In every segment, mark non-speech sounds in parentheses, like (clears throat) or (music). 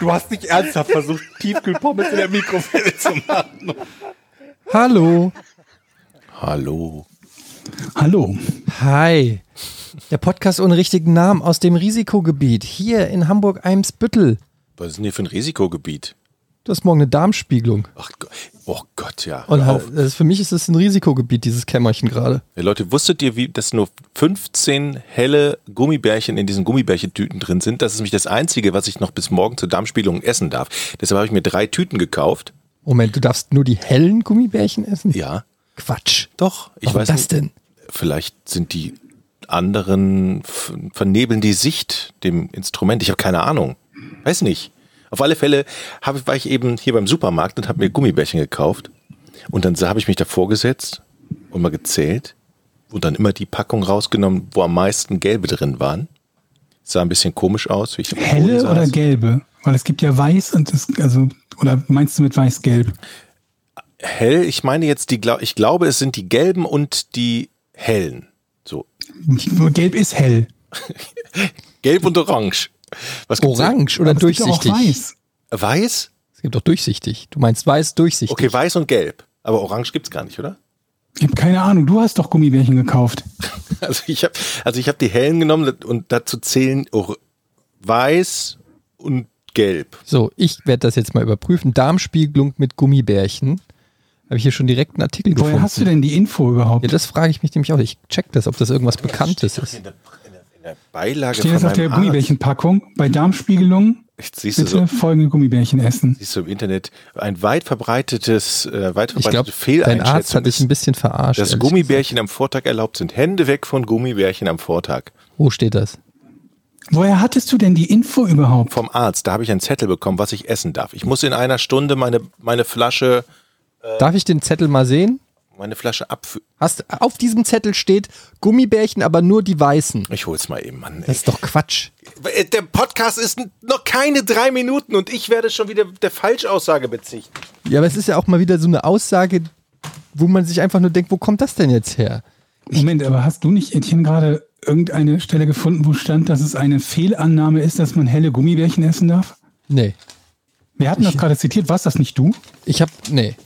Du hast nicht ernsthaft versucht, Tiefkühlpommes in der Mikrowelle zu machen. Hallo. Hallo. Hallo. Hi. Der Podcast ohne richtigen Namen aus dem Risikogebiet. Hier in Hamburg-Eimsbüttel. Was ist denn hier für ein Risikogebiet? Du hast morgen eine Darmspiegelung. Ach, oh Gott, ja. Und das, für mich ist es ein Risikogebiet, dieses Kämmerchen gerade. Ja, Leute, wusstet ihr, wie, dass nur 15 helle Gummibärchen in diesen Gummibärchentüten drin sind? Das ist nämlich das Einzige, was ich noch bis morgen zur Darmspiegelung essen darf. Deshalb habe ich mir drei Tüten gekauft. Moment, du darfst nur die hellen Gummibärchen essen? Ja, Quatsch. doch. Ich Warum weiß das nicht. denn? Vielleicht sind die anderen, vernebeln die Sicht dem Instrument. Ich habe keine Ahnung. Weiß nicht. Auf alle Fälle hab, war ich eben hier beim Supermarkt und habe mir Gummibärchen gekauft. Und dann habe ich mich davor gesetzt und mal gezählt und dann immer die Packung rausgenommen, wo am meisten gelbe drin waren. Sah ein bisschen komisch aus. Helle saß. oder gelbe? Weil es gibt ja weiß und das, also, oder meinst du mit weiß-gelb? Hell, ich meine jetzt die, ich glaube, es sind die gelben und die hellen. So. Gelb ist hell. (laughs) Gelb und orange. Was? Orange oder es gibt auch durchsichtig? weiß. Weiß? Es gibt doch durchsichtig. Du meinst weiß durchsichtig. Okay, weiß und gelb. Aber orange gibt's gar nicht, oder? Ich habe keine Ahnung. Du hast doch Gummibärchen gekauft. (laughs) Also ich habe also ich habe die hellen genommen und dazu zählen or- weiß und gelb. So, ich werde das jetzt mal überprüfen. Darmspiegelung mit Gummibärchen. Habe ich hier schon direkt einen Artikel Woher gefunden. hast du denn die Info überhaupt? Ja, das frage ich mich nämlich auch. Ich check das, ob das irgendwas Bekanntes ist. Der, Beilage Steht das von auf der Arzt. Gummibärchenpackung? Bei Darmspiegelung bitte so, folgende Gummibärchen essen. siehst du im Internet ein weit verbreitetes, äh, weit Ich glaube, verbreitete dein Arzt Fehleinschätzung hat dich ein bisschen verarscht. dass Gummibärchen am Vortag erlaubt sind. Hände weg von Gummibärchen am Vortag. Wo steht das? Woher hattest du denn die Info überhaupt? Vom Arzt, da habe ich einen Zettel bekommen, was ich essen darf. Ich muss in einer Stunde meine, meine Flasche, Darf ich den Zettel mal sehen? Meine Flasche abfüllen. Hast, auf diesem Zettel steht Gummibärchen, aber nur die weißen. Ich hol's mal eben, Mann. Das ist doch Quatsch. Äh, Der Podcast ist noch keine drei Minuten und ich werde schon wieder der Falschaussage bezichtigt. Ja, aber es ist ja auch mal wieder so eine Aussage, wo man sich einfach nur denkt, wo kommt das denn jetzt her? Moment, aber hast du nicht, Etienne, gerade irgendeine Stelle gefunden, wo stand, dass es eine Fehlannahme ist, dass man helle Gummibärchen essen darf? Nee. Wir hatten das gerade zitiert. Warst das nicht du? Ich hab. Nee.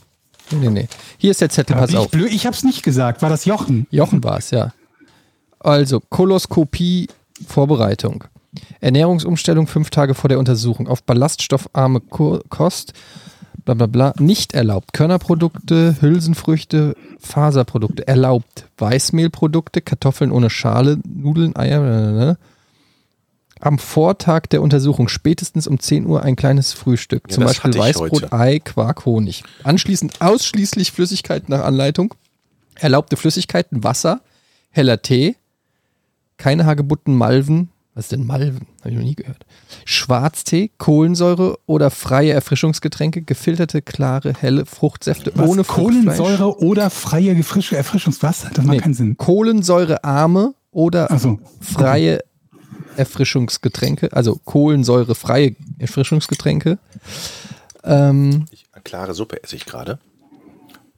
Nee, nee, nee. Hier ist der Zettel, pass auf. blöd. Ich hab's nicht gesagt. War das Jochen? Jochen war es, ja. Also, Koloskopie, Vorbereitung. Ernährungsumstellung fünf Tage vor der Untersuchung. Auf ballaststoffarme Ko Kost, bla bla bla, nicht erlaubt. Körnerprodukte, Hülsenfrüchte, Faserprodukte erlaubt. Weißmehlprodukte, Kartoffeln ohne Schale, Nudeln, Eier, blablabla. Am Vortag der Untersuchung, spätestens um 10 Uhr, ein kleines Frühstück. Ja, Zum Beispiel Weißbrot, heute. Ei, Quark, Honig. Anschließend ausschließlich Flüssigkeiten nach Anleitung. Erlaubte Flüssigkeiten, Wasser, heller Tee, keine Hagebutten, Malven. Was ist denn Malven? Habe ich noch nie gehört. Schwarztee, Kohlensäure oder freie Erfrischungsgetränke, gefilterte, klare, helle Fruchtsäfte Was? ohne Fruchtfleisch. Kohlensäure oder freie Erfrischungswasser? Das macht Nee, keinen Sinn. Kohlensäurearme oder so. freie Erfrischungsgetränke, also kohlensäurefreie Erfrischungsgetränke. Ähm, Ich, klare Suppe esse ich gerade.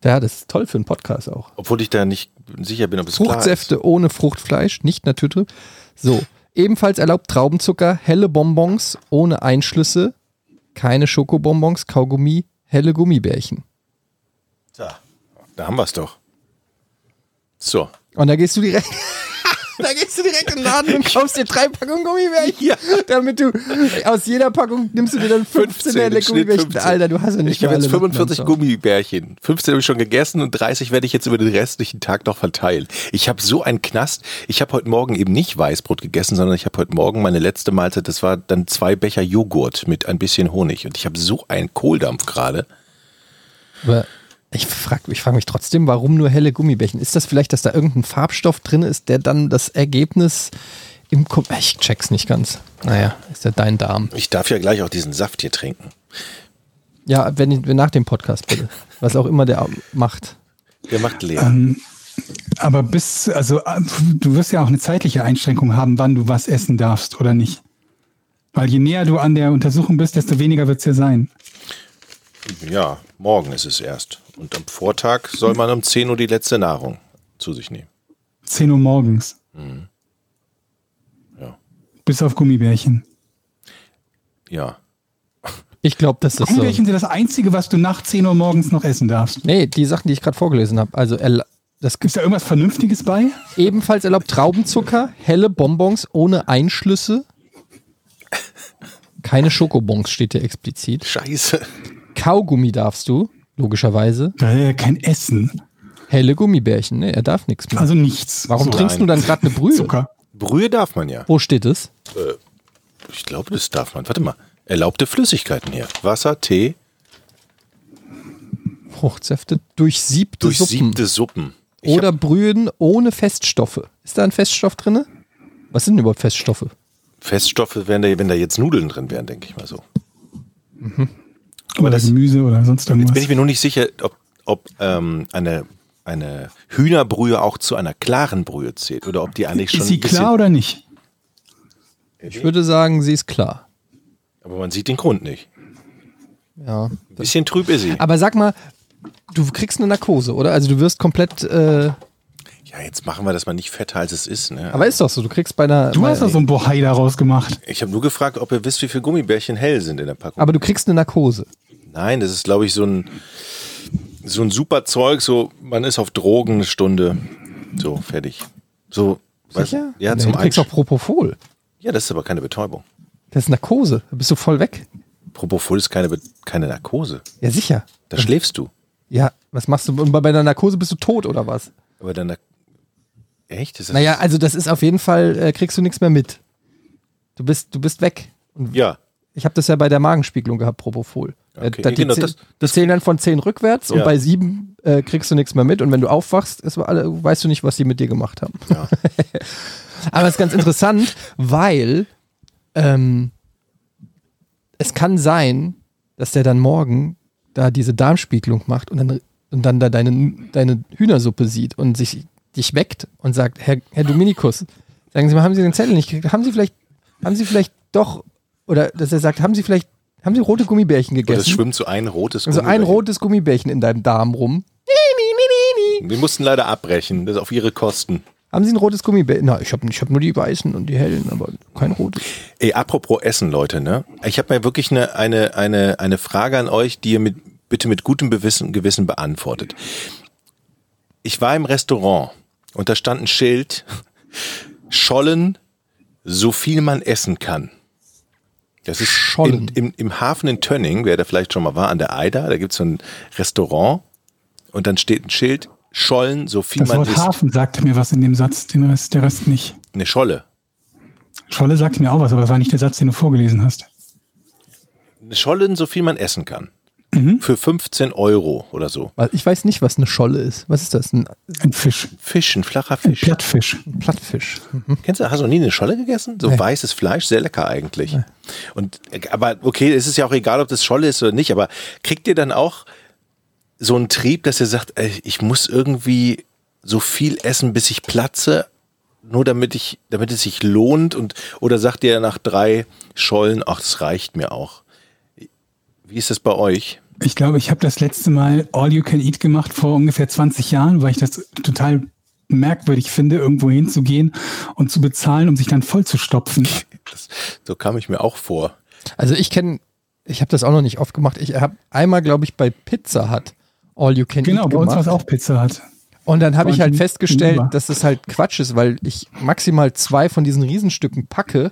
ja, das ist toll für einen Podcast auch. Obwohl ich da nicht sicher bin, ob es klar ist. Fruchtsäfte ohne Fruchtfleisch, nicht Naturtrüb. So, ebenfalls erlaubt Traubenzucker, helle Bonbons ohne Einschlüsse, keine Schokobonbons, Kaugummi, helle Gummibärchen. So, da haben wir es doch. So. Und da gehst du direkt, (laughs) da gehst du direkt in den Laden und kaufst dir drei Packungen Gummibärchen. Ja. Damit du aus jeder Packung nimmst du dir dann 15, 15, helle im Schnitt Gummibärchen. 15. Alter, du hast ja nicht Ich habe jetzt alle 45 Lappen am Gummibärchen. 15 habe ich schon gegessen und 30 werde ich jetzt über den restlichen Tag noch verteilen. Ich habe so einen Knast. Ich habe heute Morgen eben nicht Weißbrot gegessen, sondern ich habe heute Morgen meine letzte Mahlzeit, das war dann zwei Becher Joghurt mit ein bisschen Honig. Und ich habe so einen Kohldampf gerade. Aber ich frage ich frag mich trotzdem, warum nur helle Gummibärchen? Ist das vielleicht, dass da irgendein Farbstoff drin ist, der dann das Ergebnis im Ko Ich check's nicht ganz. Naja, ist ja dein Darm. Ich darf ja gleich auch diesen Saft hier trinken. Ja, wenn, wenn nach dem Podcast bitte. Was auch immer der macht. Der macht leer. Ähm, aber bis, also äh, du wirst ja auch eine zeitliche Einschränkung haben, wann du was essen darfst oder nicht. Weil je näher du an der Untersuchung bist, desto weniger wird es ja sein. Ja, morgen ist es erst. Und am Vortag soll man um 10 Uhr die letzte Nahrung zu sich nehmen. 10 Uhr morgens. Ja. Bis auf Gummibärchen. Ja. Ich glaube, das ist so. Gummibärchen sind das Einzige, was du nach 10 Uhr morgens noch essen darfst. Nee, die Sachen, die ich gerade vorgelesen habe. Also das Ist da irgendwas Vernünftiges bei? ebenfalls erlaubt Traubenzucker, helle Bonbons ohne Einschlüsse. Keine Schokobons steht hier explizit. Scheiße. Kaugummi darfst du, logischerweise. Äh, kein Essen. Helle Gummibärchen, ne, er darf nichts mehr. Also nichts. Warum so trinkst ein du dann gerade eine Brühe? Zucker. Brühe darf man ja. Wo steht es? Ich glaube, das darf man. Warte mal. Erlaubte Flüssigkeiten hier. Wasser, Tee, Fruchtsäfte, durchsiebte, Suppen. durchsiebte Suppen. Ich Oder Brühen ohne Feststoffe. Ist da ein Feststoff drin? Was sind denn überhaupt Feststoffe? Feststoffe wären da, wenn da jetzt Nudeln drin wären, denke ich mal so. Oder das- Gemüse oder sonst Jetzt irgendwas. bin ich mir nur nicht sicher, ob, ob ähm, eine, eine Hühnerbrühe auch zu einer klaren Brühe zählt oder ob die eigentlich schon Ist sie klar oder nicht? Ich würde sagen, sie ist klar. aber man sieht den Grund nicht. Ja. Ein bisschen trüb ist sie. Aber sag mal, du kriegst eine Narkose, oder? Also du wirst komplett. Äh, Ja, jetzt machen wir das mal nicht fetter, als es ist. Ne? aber ist doch so, du kriegst bei einer. Du bei, hast doch so ein Bohai daraus gemacht. ich habe nur gefragt, ob ihr wisst, wie viele Gummibärchen hell sind in der Packung. aber du kriegst eine Narkose. Nein, das ist, glaube ich, so ein, so ein super Zeug. So, man ist auf Drogen eine Stunde. So, fertig. So, weißt Sicher? du? Ja, Nee, zum du kriegst auch Propofol. Ja, das ist aber keine Betäubung. Das ist Narkose. Da bist du voll weg. Propofol ist keine, keine Narkose. Ja, sicher. Da schläfst du. Ja, was machst du? Und bei bei der Narkose bist du tot oder was? Aber dann. Echt? Das Naja, also das ist auf jeden Fall, äh, kriegst du nichts mehr mit. Du bist, du bist weg. Und Ja. ich habe das ja bei der Magenspiegelung gehabt, Propofol. Äh, Okay, da- die, genau, zäh- das- die zählen dann von 10 rückwärts und Ja. bei 7 äh, kriegst du nichts mehr mit. Und wenn du aufwachst, ist weißt du nicht, was die mit dir gemacht haben. Ja. (laughs) Aber es ist ganz interessant, weil ähm, es kann sein, dass der dann morgen da diese Darmspiegelung macht und dann, und dann da deine, deine Hühnersuppe sieht und sich dich weckt und sagt, Herr, Herr Dominikus, sagen Sie mal, haben Sie den Zettel nicht gekriegt? Haben Sie vielleicht, haben Sie vielleicht doch, oder dass er sagt, haben Sie vielleicht, haben Sie rote Gummibärchen Und es gegessen? schwimmt so ein rotes Also ein Gummibärchen. rotes Gummibärchen in deinem Darm rum. Wir mussten leider abbrechen, das auf ihre Kosten. Haben Sie ein rotes Gummibärchen? Na, ich habe ich hab nur die weißen und die hellen, aber kein rotes. Ey, apropos Essen, Leute, ne? Ich habe mal wirklich eine, eine, eine, eine Frage an euch, die ihr mit, bitte mit gutem Gewissen, Gewissen beantwortet. Ich war im Restaurant und da stand ein Schild, Schollen, so viel man essen kann. Das ist Schollen. Im, im, im Hafen in Tönning, wer da vielleicht schon mal war, an der Eider, da gibt's so ein Restaurant und dann steht ein Schild, Schollen, so viel Das man Wort isst. Hafen sagte mir was in dem Satz, den Rest, der Rest nicht. Eine Scholle. Scholle sagte mir auch was, aber das war nicht der Satz, den du vorgelesen hast. Eine Schollen, so viel man essen kann. Für 15 Euro oder so. Ich weiß nicht, was eine Scholle ist. Was ist das? Ein Ein Fisch. Fisch, ein flacher Ein Fisch. Plattfisch. Plattfisch. Kennst du, hast du noch nie eine Scholle gegessen? So Nee. weißes Fleisch, sehr lecker eigentlich. Und, aber okay, es ist ja auch egal, ob das Scholle ist oder nicht, aber kriegt ihr dann auch so einen Trieb, dass ihr sagt, ey, ich muss irgendwie so viel essen, bis ich platze, nur damit ich, damit es sich lohnt und, oder sagt ihr nach drei Schollen, ach, das reicht mir auch. Wie ist das bei euch? Ich glaube, ich habe das letzte Mal All You Can Eat gemacht vor ungefähr 20 Jahren, weil ich das total merkwürdig finde, irgendwo hinzugehen und zu bezahlen, um sich dann voll zu stopfen. (laughs) Das, so kam ich mir auch vor. Also ich kenne, ich habe das auch noch nicht oft gemacht. Ich habe einmal, glaube ich, bei Pizza hat All You Can Genau, Eat bei uns gemacht. war es auch Pizza hat. Und dann habe ich halt festgestellt, dass das halt Quatsch ist, weil ich maximal zwei von diesen Riesenstücken packe.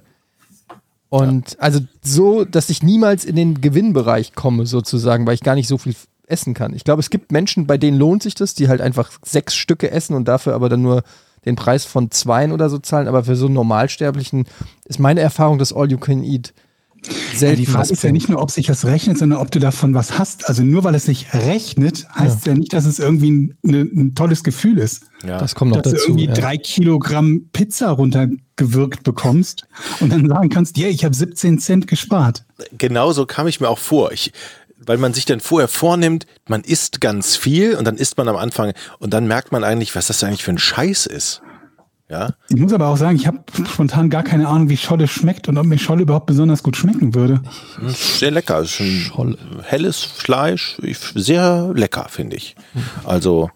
Und also so, dass ich niemals in den Gewinnbereich komme, sozusagen, weil ich gar nicht so viel essen kann. Ich glaube, es gibt Menschen, bei denen lohnt sich das, die halt einfach sechs Stücke essen und dafür aber dann nur den Preis von zweien oder so zahlen. Aber für so einen Normalsterblichen ist meine Erfahrung, dass All You Can Eat Ja, selten die Frage ist ja nicht nur, ob sich das rechnet, sondern ob du davon was hast. Also nur weil es sich rechnet, heißt ja, nicht, dass es irgendwie ein, eine, ein tolles Gefühl ist. Ja. Das kommt noch dass du dazu. irgendwie Ja. drei Kilogramm Pizza runtergewirkt bekommst und dann sagen kannst, yeah, ich habe 17 Cent gespart. genauso kam ich mir auch vor. Ich, weil man sich dann vorher vornimmt, man isst ganz viel und dann isst man am Anfang und dann merkt man eigentlich, was das eigentlich für ein Scheiß ist. Ja, Ich muss aber auch sagen, ich habe spontan gar keine Ahnung, wie Scholle schmeckt und ob mir Scholle überhaupt besonders gut schmecken würde. sehr lecker. Es ist ein Scholle. helles Fleisch, sehr lecker, finde ich. Also,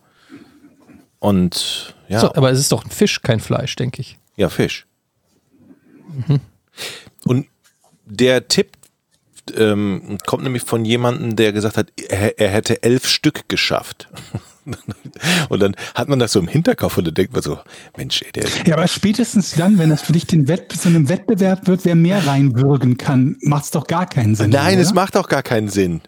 und ja, So, aber es ist doch ein Fisch, kein Fleisch, denke ich. ja, Fisch. Und der Tipp ähm, kommt nämlich von jemandem, der gesagt hat, er, er hätte elf Stück geschafft. (laughs) und dann hat man das so im Hinterkopf und dann denkt man so, Mensch, ey, der, Ja, aber spätestens dann, wenn das für dich den Wett zu einem Wettbewerb wird, wer mehr reinwürgen kann, macht es doch gar keinen Sinn. Nein, oder? es macht auch gar keinen Sinn.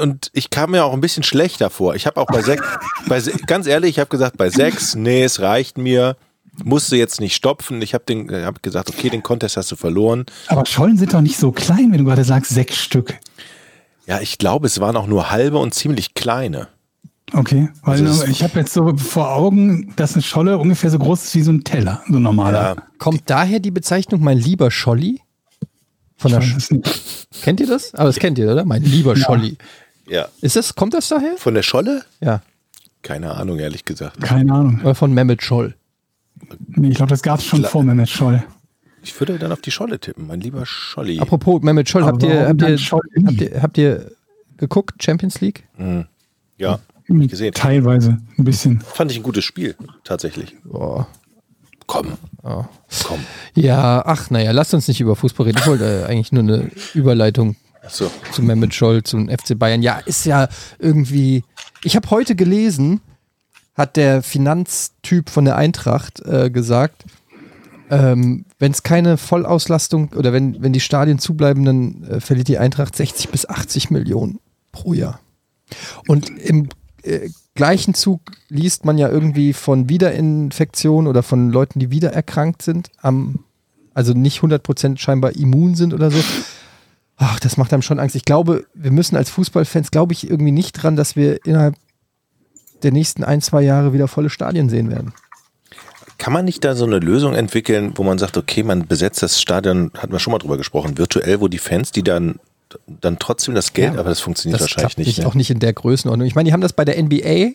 Und ich kam mir auch ein bisschen schlechter vor. Ich habe auch bei sechs, (laughs) bei, ganz ehrlich, ich habe gesagt, bei sechs, nee, es reicht mir. Musste jetzt nicht stopfen. Ich habe den, habe gesagt, okay, den Contest hast du verloren. Aber Schollen sind doch nicht so klein, wenn du gerade sagst, sechs Stück. Ja, ich glaube, es waren auch nur halbe und ziemlich kleine. Okay, weil Also ich habe jetzt so vor Augen, dass eine Scholle ungefähr so groß ist wie so ein Teller, so ein normaler. Ja, Kommt daher die Bezeichnung mein lieber Scholli? Von der Sch kennt ihr das? Aber das kennt ihr, oder? Mein lieber Scholli. ja. Ist das, kommt das daher? Von der Scholle? Ja. Keine Ahnung, ehrlich gesagt. Keine Ahnung. Oder von Mehmet Scholl. Nee, ich glaube, das gab es schon Klar. vor Mehmet Scholl. Ich würde dann auf die Scholle tippen, mein lieber Scholli. Apropos Mehmet Scholl, habt ihr, habt, ihr, Scholl? habt, ihr, habt ihr geguckt, Champions League? Ja, hab ich gesehen. Teilweise ein bisschen. Fand ich ein gutes Spiel, tatsächlich. Boah. Komm. Komm. Ja, ach naja, lasst uns nicht über Fußball reden. Ich wollte äh, eigentlich nur eine Überleitung So. zu Mehmet Scholl, zum FC Bayern. Ja, ist ja irgendwie. Ich habe heute gelesen, hat der Finanztyp von der Eintracht äh, gesagt, ähm, wenn es keine Vollauslastung oder wenn, wenn die Stadien zubleiben, dann äh, verliert die Eintracht 60 bis 80 Millionen pro Jahr. Und im äh, gleichen Zug liest man ja irgendwie von Wiederinfektionen oder von Leuten, die wieder erkrankt sind, am, also nicht 100% scheinbar immun sind oder so. Ach, das macht einem schon Angst. Ich glaube, wir müssen als Fußballfans, glaube ich, irgendwie nicht dran, dass wir innerhalb der nächsten ein, zwei Jahre wieder volle Stadien sehen werden. Kann man nicht da so eine Lösung entwickeln, wo man sagt, okay, man besetzt das Stadion, hatten wir schon mal drüber gesprochen, virtuell, wo die Fans, die dann, dann trotzdem das Geld, Ja, aber das funktioniert das wahrscheinlich nicht. ne? Auch nicht in der Größenordnung. Ich meine, die haben das bei der NBA,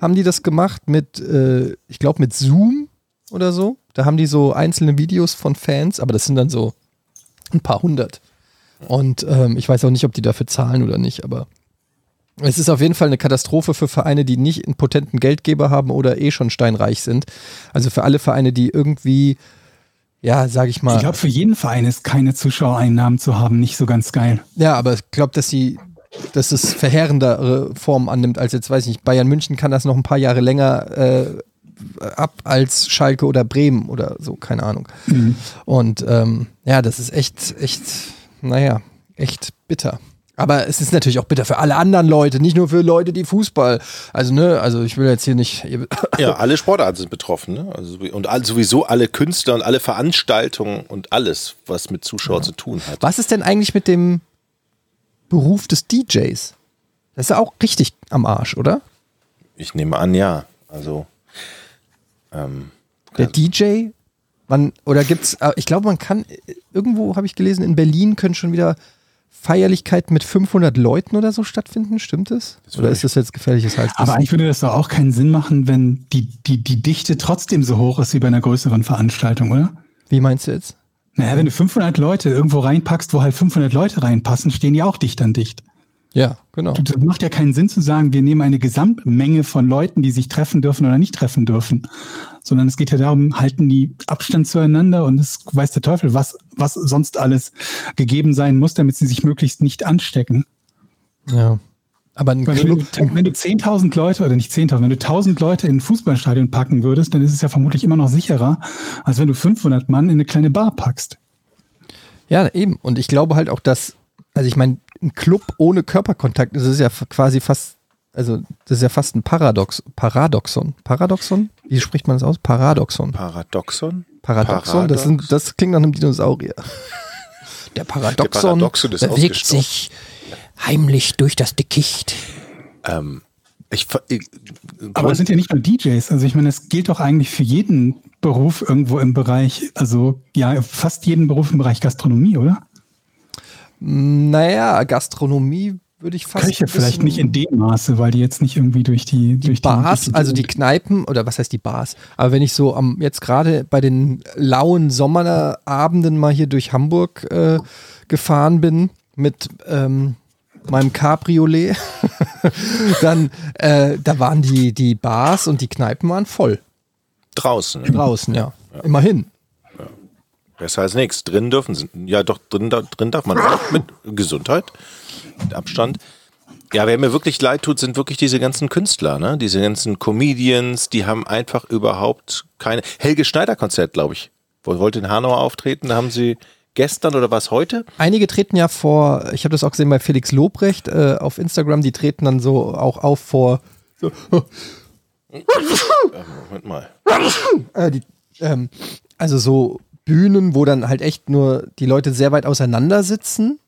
haben die das gemacht mit, äh, ich glaube, mit Zoom oder so. Da haben die so einzelne Videos von Fans, aber das sind dann so ein paar hundert. Und ähm, ich weiß auch nicht, ob die dafür zahlen oder nicht, aber es ist auf jeden Fall eine Katastrophe für Vereine, die nicht einen potenten Geldgeber haben oder eh schon steinreich sind. Also für alle Vereine, die irgendwie, ja, sage ich mal. Ich glaube, für jeden Verein ist keine Zuschauereinnahmen zu haben nicht so ganz geil. Ja, aber ich glaube, dass sie, dass es verheerendere Formen annimmt als jetzt, weiß ich nicht, Bayern München kann das noch ein paar Jahre länger äh, ab als Schalke oder Bremen oder so, keine Ahnung. Und ähm, ja, das ist echt, echt, naja, echt bitter. Aber es ist natürlich auch bitter für alle anderen Leute, nicht nur für Leute, die Fußball. Also, ne, also ich will jetzt hier nicht. (laughs) Ja, alle Sportarten sind betroffen, ne? Also, und all, sowieso alle Künstler und alle Veranstaltungen und alles, was mit Zuschauern zu tun hat. Was ist denn eigentlich mit dem Beruf des DJs? Das ist ja auch richtig am Arsch, oder? Ich nehme an, ja. Also, ähm, Der DJ, man, oder gibt's, äh, ich glaube, man kann, äh, irgendwo habe ich gelesen, in Berlin können schon wieder Feierlichkeiten mit 500 Leuten oder so stattfinden, stimmt das? oder ist das jetzt gefährliches Halbwissen? Aber eigentlich würde das doch auch keinen Sinn machen, wenn die, die, die Dichte trotzdem so hoch ist wie bei einer größeren Veranstaltung, oder? Wie meinst du jetzt? Naja, wenn du 500 Leute irgendwo reinpackst, wo halt 500 Leute reinpassen, stehen die auch dicht an dicht. Ja, genau. Das macht ja keinen Sinn zu sagen, wir nehmen eine Gesamtmenge von Leuten, die sich treffen dürfen oder nicht treffen dürfen. Sondern es geht ja darum, halten die Abstand zueinander und es weiß der Teufel, was, was sonst alles gegeben sein muss, damit sie sich möglichst nicht anstecken. Ja. Aber ein Club, wenn du, wenn du 10.000 Leute oder nicht 10.000, wenn du 1.000 Leute in ein Fußballstadion packen würdest, dann ist es ja vermutlich immer noch sicherer, als wenn du 500 Mann in eine kleine Bar packst. ja, eben. Und ich glaube halt auch, dass, also ich meine, ein Club ohne Körperkontakt, das ist ja quasi fast, also das ist ja fast ein Paradox, Paradoxon. Paradoxon? Wie spricht man das aus? Paradoxon. Paradoxon? Paradoxon, das, sind, das klingt nach einem Dinosaurier. (laughs) Der Paradoxon, Paradoxon ist bewegt sich heimlich durch das Dickicht. Ähm, ich, ver- ich, Aber es sind ja nicht nur DJs. Also ich meine, es gilt doch eigentlich für jeden Beruf irgendwo im Bereich, also ja, fast jeden Beruf im Bereich Gastronomie, oder? Naja, Gastronomie würde ich fast. Köche vielleicht nicht in dem Maße, weil die jetzt nicht irgendwie durch die, die durch Bars, die, durch also die Kneipen, oder was heißt die Bars? Aber wenn ich so am jetzt gerade bei den lauen Sommerabenden mal hier durch Hamburg äh, gefahren bin mit ähm, meinem Cabriolet, (laughs) dann äh, da waren die, die Bars und die Kneipen waren voll. Draußen. Draußen, ja. Immerhin. Besser als nichts. Drin dürfen sie. Ja, doch, drin, drin darf man auch mit Gesundheit, mit Abstand. Ja, wer mir wirklich leid tut, sind wirklich diese ganzen Künstler, ne? Diese ganzen Comedians, die haben einfach überhaupt keine. Helge Schneider Konzert, glaube ich. Wo- Wollte in Hanau auftreten, da haben sie gestern oder was heute? Einige treten ja vor, ich habe das auch gesehen bei Felix Lobrecht äh, auf Instagram, die treten dann so auch auf vor so, Moment mal. äh, die, ähm, also so Bühnen, wo dann halt echt nur die Leute sehr weit auseinander sitzen.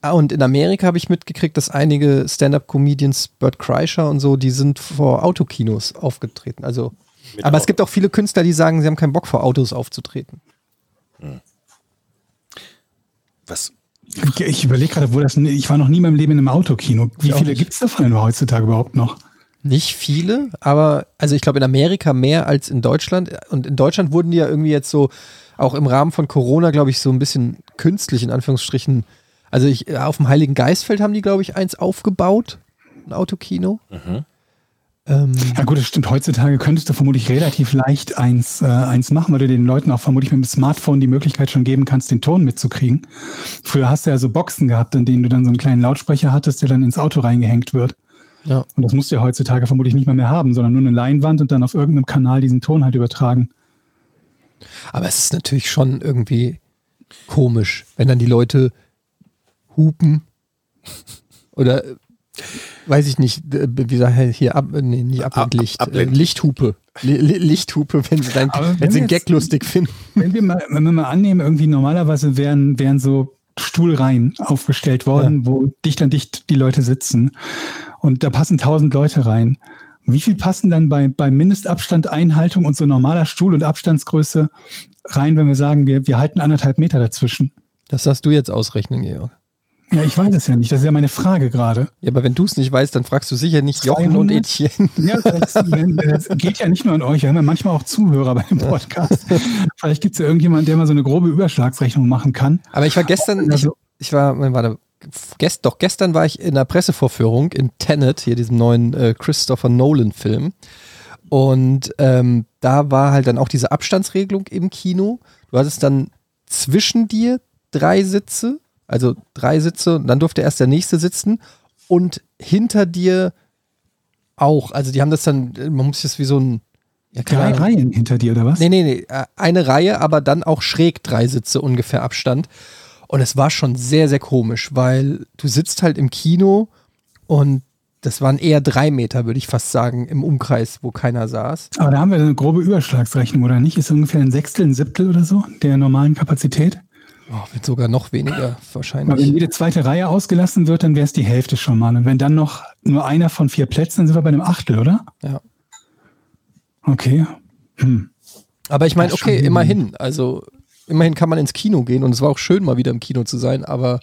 Ah, Und in Amerika habe ich mitgekriegt, dass einige Stand-up-Comedians, Bert Kreischer und so, die sind vor Autokinos aufgetreten. Also, Mit aber es Auto. gibt auch viele Künstler, die sagen, sie haben keinen Bock vor Autos aufzutreten. Was? Ich, ich überlege gerade, wo das. Ich war noch nie in meinem Leben in einem Autokino. Wie Ich viele gibt es davon denn heutzutage überhaupt noch? Nicht viele, aber also ich glaube in Amerika mehr als in Deutschland. Und in Deutschland wurden die ja irgendwie jetzt so, auch im Rahmen von Corona, glaube ich, so ein bisschen künstlich in Anführungsstrichen. Also ich, auf dem Heiligen Geistfeld haben die, glaube ich, eins aufgebaut, ein Autokino. Ähm, Ja gut, das stimmt. Heutzutage könntest du vermutlich relativ leicht eins, äh, eins machen, weil du den Leuten auch vermutlich mit dem Smartphone die Möglichkeit schon geben kannst, den Ton mitzukriegen. Früher hast du ja so Boxen gehabt, in denen du dann so einen kleinen Lautsprecher hattest, der dann ins Auto reingehängt wird. ja. Und das musst du ja heutzutage vermutlich nicht mal mehr haben, sondern nur eine Leinwand und dann auf irgendeinem Kanal diesen Ton halt übertragen. Aber es ist natürlich schon irgendwie komisch, wenn dann die Leute hupen oder äh, weiß ich nicht, äh, wie sagt er hier ab, nee, nicht Abblendlicht, Ab- Abblend- äh, Lichthupe. Li Li- Lichthupe, wenn sie, dann, wenn wenn sie einen jetzt- Gag lustig finden. Wenn wir mal, wenn wir mal annehmen, irgendwie normalerweise wären, wären so Stuhlreihen aufgestellt worden, wo dicht an dicht die Leute sitzen. Und da passen tausend Leute rein. Wie viel passen dann bei, bei Mindestabstand, Einhaltung und so normaler Stuhl- und Abstandsgröße rein, wenn wir sagen, wir, wir halten anderthalb Meter dazwischen? Das darfst du jetzt ausrechnen, Georg. Ja, ich weiß es ja nicht. Das ist ja meine Frage gerade. Ja, aber wenn du es nicht weißt, dann fragst du sicher nicht Jochen und 200? Etienne. (laughs) Ja, das, das geht ja nicht nur an euch. Wir haben ja manchmal auch Zuhörer bei dem Podcast. Vielleicht gibt es ja irgendjemanden, der mal so eine grobe Überschlagsrechnung machen kann. Aber ich war gestern, ich, Also- ich war, wann war da? Gest, doch gestern war ich in einer Pressevorführung in Tenet, hier diesem neuen äh, Christopher Nolan-Film. Und ähm, da war halt dann auch diese Abstandsregelung im Kino. Du hattest dann zwischen dir drei Sitze, also drei Sitze, und dann durfte erst der nächste sitzen und hinter dir auch. Also die haben das dann, man muss das wie so ein ja, Drei. Reihen hinter dir, oder was? Nee, nee, nee. äh, Eine Reihe, aber dann auch schräg drei Sitze ungefähr Abstand. Und es war schon sehr, sehr komisch, weil du sitzt halt im Kino und das waren eher drei Meter, würde ich fast sagen, im Umkreis, wo keiner saß. Aber da haben wir eine grobe Überschlagsrechnung, oder nicht? Ist ungefähr ein Sechstel, ein Siebtel oder so der normalen Kapazität? Oh, wird sogar noch weniger Weil wenn wahrscheinlich. jede zweite Reihe ausgelassen wird, dann wäre es die Hälfte schon mal. Und wenn dann noch nur einer von vier Plätzen, dann sind wir bei einem Achtel, oder? Ja. Okay. Hm. Aber ich meine, okay, immerhin. Also immerhin kann man ins Kino gehen und es war auch schön, mal wieder im Kino zu sein, aber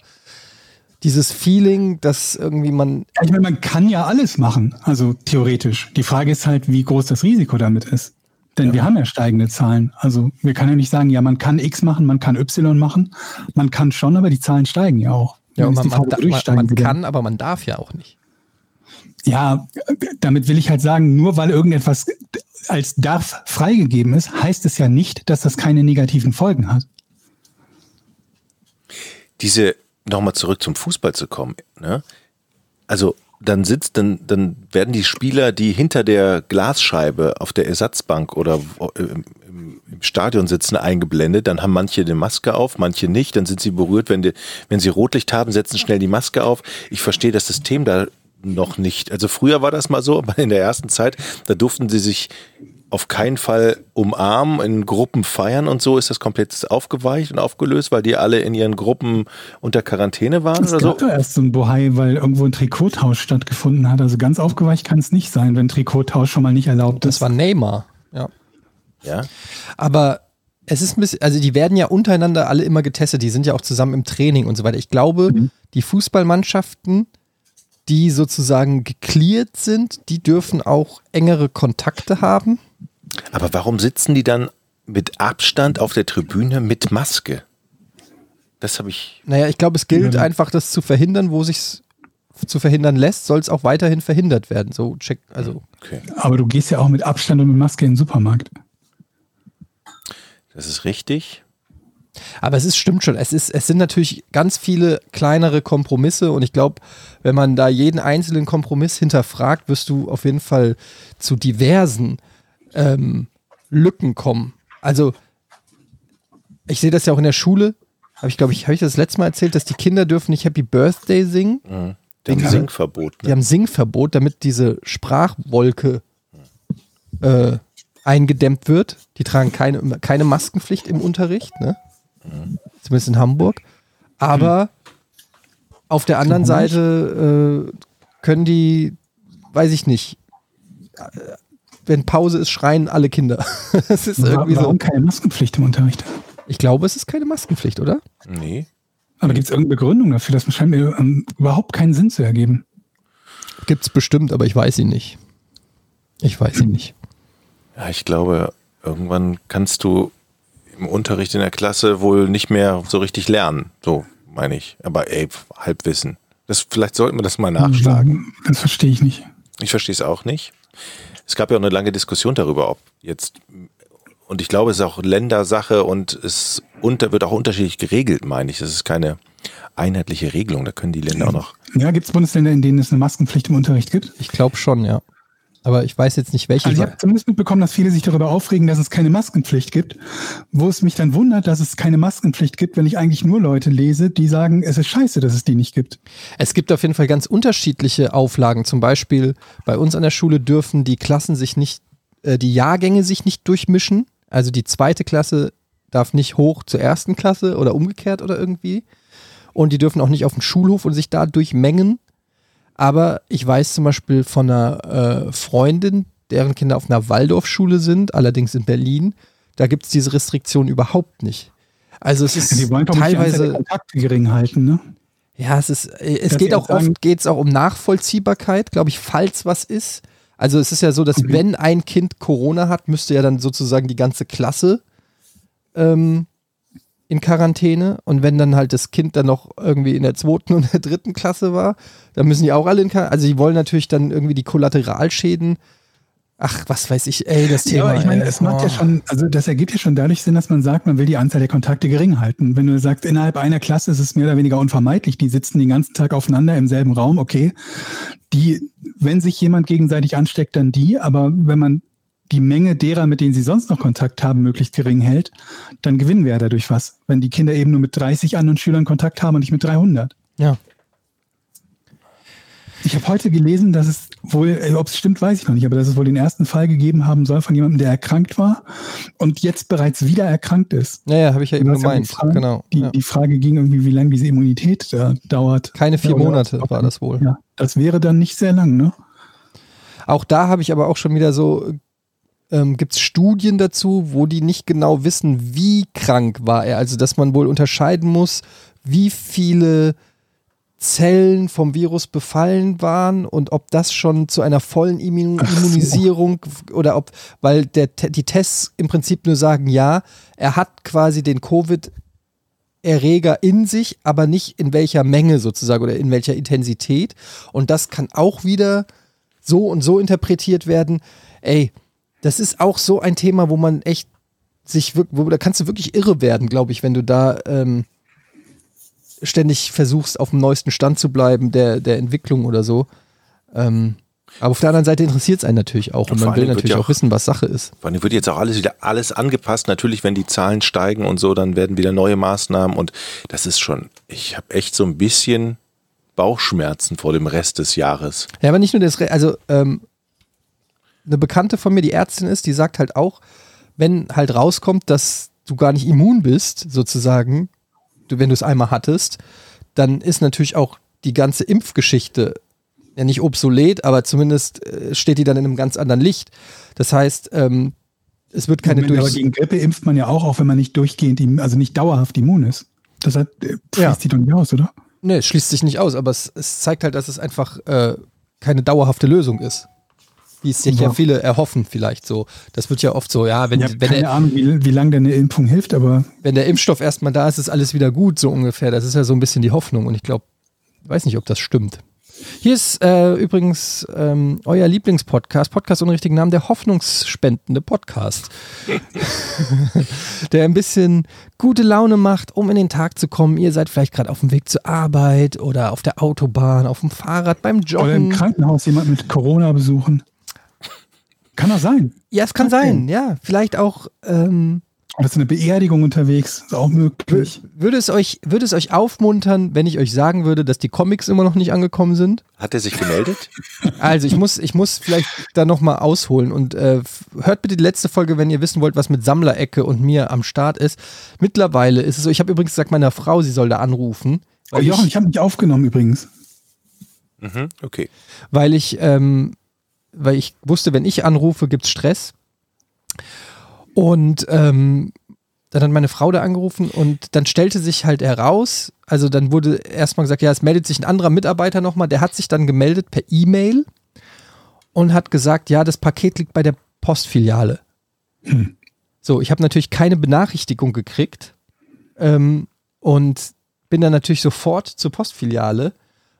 dieses Feeling, dass irgendwie man Ja, Ich meine, man kann ja alles machen, also theoretisch. Die Frage ist halt, wie groß das Risiko damit ist. Denn wir haben ja steigende Zahlen. Also wir können ja nicht sagen, ja, man kann X machen, man kann Y machen. Man kann schon, aber die Zahlen steigen ja auch. ja, man, man, man, man kann, aber man darf ja auch nicht. Ja, damit will ich halt sagen, nur weil irgendetwas als darf freigegeben ist, heißt es ja nicht, dass das keine negativen Folgen hat. diese, nochmal zurück zum Fußball zu kommen, ne? Also, dann sitzt, dann, dann werden die Spieler, die hinter der Glasscheibe auf der Ersatzbank oder im, im, im Stadion sitzen, eingeblendet. Dann haben manche eine Maske auf, manche nicht. Dann sind sie berührt, wenn, die, wenn sie Rotlicht haben, setzen schnell die Maske auf. Ich verstehe das System da noch nicht. Also früher war das mal so, (laughs) aber in der ersten Zeit, da durften sie sich auf keinen Fall umarmen, in Gruppen feiern und so ist das komplett aufgeweicht und aufgelöst, weil die alle in ihren Gruppen unter Quarantäne waren Es oder so. gab doch erst so ein Bohai, weil irgendwo ein Trikottausch stattgefunden hat. Also ganz aufgeweicht kann es nicht sein, wenn Trikottausch schon mal nicht erlaubt Das ist. war Neymar. Ja. Ja. Aber Es ist ein bisschen, also die werden ja untereinander alle immer getestet, die sind ja auch zusammen im Training und so weiter. Ich glaube, Mhm. die Fußballmannschaften, die sozusagen geklärt sind, die dürfen auch engere Kontakte haben. Aber warum sitzen die dann mit Abstand auf der Tribüne mit Maske? Das habe ich. Naja, ich glaube, es gilt einfach, das zu verhindern, wo sich zu verhindern lässt, soll es auch weiterhin verhindert werden. So check, also Okay, Aber du gehst ja auch mit Abstand und mit Maske in den Supermarkt. das ist richtig. Aber es ist stimmt schon. Es ist, es sind natürlich ganz viele kleinere Kompromisse und ich glaube, wenn man da jeden einzelnen Kompromiss hinterfragt, wirst du auf jeden Fall zu diversen ähm, Lücken kommen. Also ich sehe das ja auch in der Schule. Habe ich glaube ich, habe ich das letzte Mal erzählt, dass die Kinder dürfen nicht Happy Birthday singen. Mhm. Die haben. Singverbot. Die Ne? haben Singverbot, damit diese Sprachwolke äh, eingedämmt wird. Die tragen keine, keine Maskenpflicht im Unterricht, ne? Zumindest in Hamburg. Aber auf der anderen Seite äh, können die, weiß ich nicht, äh, wenn Pause ist, schreien alle Kinder. (laughs) Das ist irgendwie Warum so. keine Maskenpflicht im Unterricht? Ich glaube, es ist keine Maskenpflicht, oder? Nee. Aber gibt es irgendeine Begründung dafür? Das scheint mir ähm, überhaupt keinen Sinn zu ergeben. Gibt es bestimmt, aber ich weiß ihn nicht. Ich weiß ihn nicht. Ja, ich glaube, irgendwann kannst du im Unterricht in der Klasse wohl nicht mehr so richtig lernen. So meine ich. Aber ey, Halbwissen. Das, vielleicht sollten wir das mal nachschlagen. Das verstehe ich nicht. Ich verstehe es auch nicht. Es gab ja auch eine lange Diskussion darüber, ob jetzt, und ich glaube, es ist auch Ländersache und es unter, wird auch unterschiedlich geregelt, meine ich. Das ist keine einheitliche Regelung. Da können die Länder auch noch. Ja, gibt es Bundesländer, in denen es eine Maskenpflicht im Unterricht gibt? Ich glaube schon, ja. Aber ich weiß jetzt nicht, welche. Also ich habe zumindest mitbekommen, dass viele sich darüber aufregen, dass es keine Maskenpflicht gibt. Wo es mich dann wundert, dass es keine Maskenpflicht gibt, wenn ich eigentlich nur Leute lese, die sagen, es ist scheiße, dass es die nicht gibt. Es gibt auf jeden Fall ganz unterschiedliche Auflagen. Zum Beispiel bei uns an der Schule dürfen die Klassen sich nicht, äh, die Jahrgänge sich nicht durchmischen. Also die zweite Klasse darf nicht hoch zur ersten Klasse oder umgekehrt oder irgendwie. Und die dürfen auch nicht auf den Schulhof und sich da durchmengen. Aber ich weiß zum Beispiel von einer äh, Freundin, deren Kinder auf einer Waldorfschule sind, allerdings in Berlin. Da gibt es diese Restriktion überhaupt nicht. Also es ist Die wollen doch teilweise. Kontakte gering halten, ne? Ja, es ist, äh, es Dass geht sie auch oft geht's auch um Nachvollziehbarkeit, glaube ich, falls was ist. Also es ist ja so, dass Mhm. wenn ein Kind Corona hat, müsste ja dann sozusagen die ganze Klasse ähm, in Quarantäne. Und wenn dann halt das Kind dann noch irgendwie in der zweiten und der dritten Klasse war, dann müssen die auch alle in Quarantäne. Also die wollen natürlich dann irgendwie die Kollateralschäden. Ach, was weiß ich, ey, das Ja, Thema. aber ich meine, es macht oh. ja schon, also das ergibt ja schon dadurch Sinn, dass man sagt, man will die Anzahl der Kontakte gering halten. Wenn du sagst, innerhalb einer Klasse ist es mehr oder weniger unvermeidlich, die sitzen den ganzen Tag aufeinander im selben Raum, okay. Die, wenn sich jemand gegenseitig ansteckt, dann die, aber wenn man die Menge derer, mit denen sie sonst noch Kontakt haben, möglichst gering hält, dann gewinnen wir ja dadurch was. Wenn die Kinder eben nur mit 30 anderen Schülern Kontakt haben und nicht mit 300. Ja. Ich habe heute gelesen, dass es wohl, äh, ob es stimmt, weiß ich noch nicht, aber dass es wohl den ersten Fall gegeben haben soll von jemandem, der erkrankt war und jetzt bereits wieder erkrankt ist. Naja, habe ich ja eben hast ja gemeint. gefragt, genau. Die, ja. die Frage ging irgendwie, wie lange diese Immunität äh, dauert. Keine vier Monate war das wohl. Ja, das wäre dann nicht sehr lang, ne? Auch da habe ich aber auch schon wieder so, ähm, gibt es Studien dazu, wo die nicht genau wissen, wie krank war er. Also, dass man wohl unterscheiden muss, wie viele Zellen vom Virus befallen waren und ob das schon zu einer vollen Immun. Immunisierung oder ob, weil der, die Tests im Prinzip nur sagen, ja, er hat quasi den Covid Erreger in sich, aber nicht in welcher Menge sozusagen oder in welcher Intensität. Und das kann auch wieder so und so interpretiert werden. Ey, das ist auch so ein Thema, wo man echt sich wirklich, wo da kannst du wirklich irre werden, glaube ich, wenn du da ähm, ständig versuchst, auf dem neuesten Stand zu bleiben, der, der Entwicklung oder so. Ähm, aber auf der anderen Seite interessiert es einen natürlich auch und vor man will natürlich ja auch auch- wissen, was Sache ist. Vor allem wird jetzt auch alles wieder alles angepasst. Natürlich, wenn die Zahlen steigen und so, dann werden wieder neue Maßnahmen und das ist schon, ich habe echt so ein bisschen Bauchschmerzen vor dem Rest des Jahres. Ja, aber nicht nur das, also ähm, eine Bekannte von mir, die Ärztin ist, die sagt halt auch, wenn halt rauskommt, dass du gar nicht immun bist, sozusagen, du, wenn du es einmal hattest, dann ist natürlich auch die ganze Impfgeschichte ja nicht obsolet, aber zumindest äh, steht die dann in einem ganz anderen Licht. Das heißt, ähm, es wird keine Moment, aber durch. gegen Grippe impft man ja auch, auch wenn man nicht durchgehend, also nicht dauerhaft immun ist. Das hat, äh, Ja. schließt die doch nicht aus, oder? Nee, es schließt sich nicht aus, aber es, es zeigt halt, dass es einfach äh, keine dauerhafte Lösung ist. Wie es sich ja Ja. viele erhoffen, vielleicht so. Das wird ja oft so, ja, wenn, Ich habe wenn, keine der, Ahnung, wie, wie lange deine Impfung hilft, aber wenn der Impfstoff erstmal da ist, ist alles wieder gut, so ungefähr. Das ist ja so ein bisschen die Hoffnung und ich glaube, weiß nicht, ob das stimmt. Hier ist äh, übrigens ähm, euer Lieblingspodcast, Podcast ohne richtigen Namen, der hoffnungsspendende Podcast. (laughs) der ein bisschen gute Laune macht, um in den Tag zu kommen. Ihr seid vielleicht gerade auf dem Weg zur Arbeit oder auf der Autobahn, auf dem Fahrrad, beim oder im Joggen. Krankenhaus jemand mit Corona besuchen. Kann doch sein. Ja, es kann Okay. sein, ja. Vielleicht auch, ähm, Oder zu einer Beerdigung unterwegs. Ist auch möglich. würde es, euch, würde es euch aufmuntern, wenn ich euch sagen würde, dass die Comics immer noch nicht angekommen sind? Hat er sich gemeldet? (laughs) Also ich muss, ich muss vielleicht da nochmal ausholen und äh, hört bitte die letzte Folge, wenn ihr wissen wollt, was mit Sammlerecke und mir am Start ist. Mittlerweile ist es so, ich habe übrigens gesagt meiner Frau, sie soll da anrufen, Oh, Jochen, ich, ich habe mich aufgenommen übrigens. Mhm, okay. weil ich, ähm, weil ich wusste, wenn ich anrufe, gibt's Stress. Und ähm, dann hat meine Frau da angerufen und dann stellte sich halt heraus, also dann wurde erstmal gesagt, ja, es meldet sich ein anderer Mitarbeiter nochmal, der hat sich dann gemeldet per E-Mail und hat gesagt, ja, das Paket liegt bei der Postfiliale. So, ich habe natürlich keine Benachrichtigung gekriegt ähm, und bin dann natürlich sofort zur Postfiliale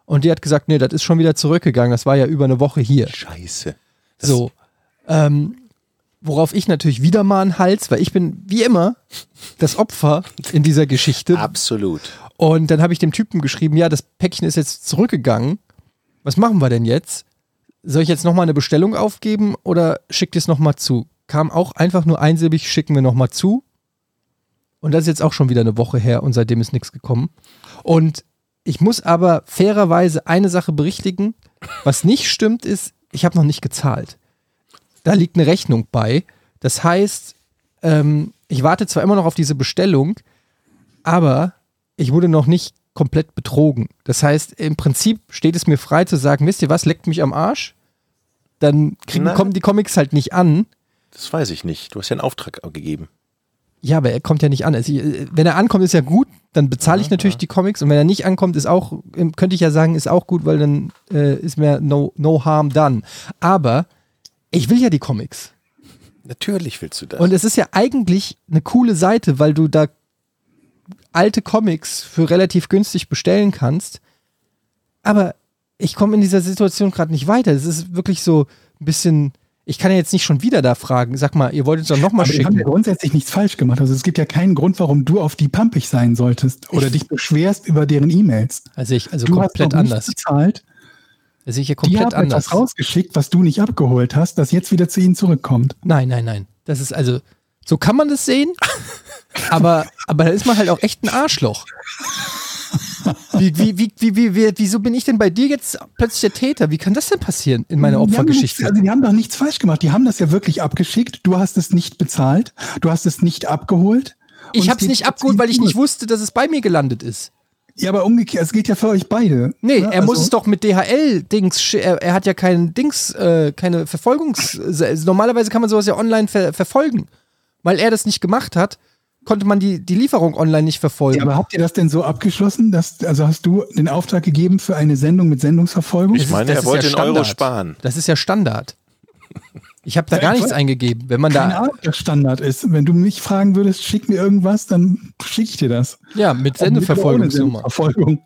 und die hat gesagt, nee, das ist schon wieder zurückgegangen, das war ja über eine Woche hier. Scheiße. Das- So. Ähm, worauf ich natürlich wieder mal einen Hals, weil ich bin wie immer das Opfer in dieser Geschichte. Absolut. Und dann habe ich dem Typen geschrieben, ja, das Päckchen ist jetzt zurückgegangen. Was machen wir denn jetzt? Soll ich jetzt nochmal eine Bestellung aufgeben oder schickt ihr es nochmal zu? Kam auch einfach nur einsilbig, schicken wir nochmal zu. Und das ist jetzt auch schon wieder eine Woche her und seitdem ist nichts gekommen. Und ich muss aber fairerweise eine Sache berichtigen. Was nicht stimmt, ist, ich habe noch nicht gezahlt. Da liegt eine Rechnung bei. Das heißt, ähm, ich warte zwar immer noch auf diese Bestellung, aber ich wurde noch nicht komplett betrogen. Das heißt, im Prinzip steht es mir frei zu sagen, wisst ihr was, leckt mich am Arsch. Dann kriegen, kommen die Comics halt nicht an. Das weiß ich nicht. Du hast ja einen Auftrag gegeben. Ja, aber er kommt ja nicht an. Also, wenn er ankommt, ist ja gut. Dann bezahle ich natürlich die Comics. Und wenn er nicht ankommt, ist auch, könnte ich ja sagen, ist auch gut, weil dann äh, ist mir no, no harm done. Aber ich will ja die Comics. Natürlich willst du das. Und es ist ja eigentlich eine coole Seite, weil du da alte Comics für relativ günstig bestellen kannst. Aber ich komme in dieser Situation gerade nicht weiter. Es ist wirklich so ein bisschen. Ich kann ja jetzt nicht schon wieder da fragen. Sag mal, ihr wollt es doch nochmal Aber die haben schicken. ja grundsätzlich nichts falsch gemacht. Also es gibt ja keinen Grund, warum du auf die pampig sein solltest oder Ich- dich beschwerst über deren E-Mails. Also ich, also du komplett hast noch anders. bezahlt. Sehe ich ja Die komplett haben anders. etwas rausgeschickt, was du nicht abgeholt hast, das jetzt wieder zu ihnen zurückkommt. Nein, nein, nein. Das ist also, so kann man das sehen, (laughs) aber, aber da ist man halt auch echt ein Arschloch. Wie, wie, wie, wie, wie, wie, wieso bin ich denn bei dir jetzt plötzlich der Täter? Wie kann das denn passieren in meiner Die haben nichts, Opfergeschichte? also die haben doch nichts falsch gemacht. Die haben das ja wirklich abgeschickt. Du hast es nicht bezahlt. Du hast es nicht abgeholt. Ich habe es nicht abgeholt, weil ich nicht wusste, dass es bei mir gelandet ist. Ja, aber umgekehrt, es geht ja für euch beide. Nee, Ja, er muss also- es doch mit DHL-Dings, er, er hat ja keinen Dings, äh, keine Verfolgungs... Normalerweise kann man sowas ja online ver verfolgen. Weil er das nicht gemacht hat, konnte man die, die Lieferung online nicht verfolgen. Ja, aber habt ihr das denn so abgeschlossen? Dass, also hast du den Auftrag gegeben für eine Sendung mit Sendungsverfolgung? Ich meine, das er ist wollte ja den Euro Standard. sparen. Das ist ja Standard. Ich habe da Ja, gar ich nichts eingegeben. Wenn man Keine da, Ahnung, was Standard ist. Wenn du mich fragen würdest, schick mir irgendwas, dann schicke ich dir das. ja, mit Sendeverfolgungsnummer. Sendeverfolgung.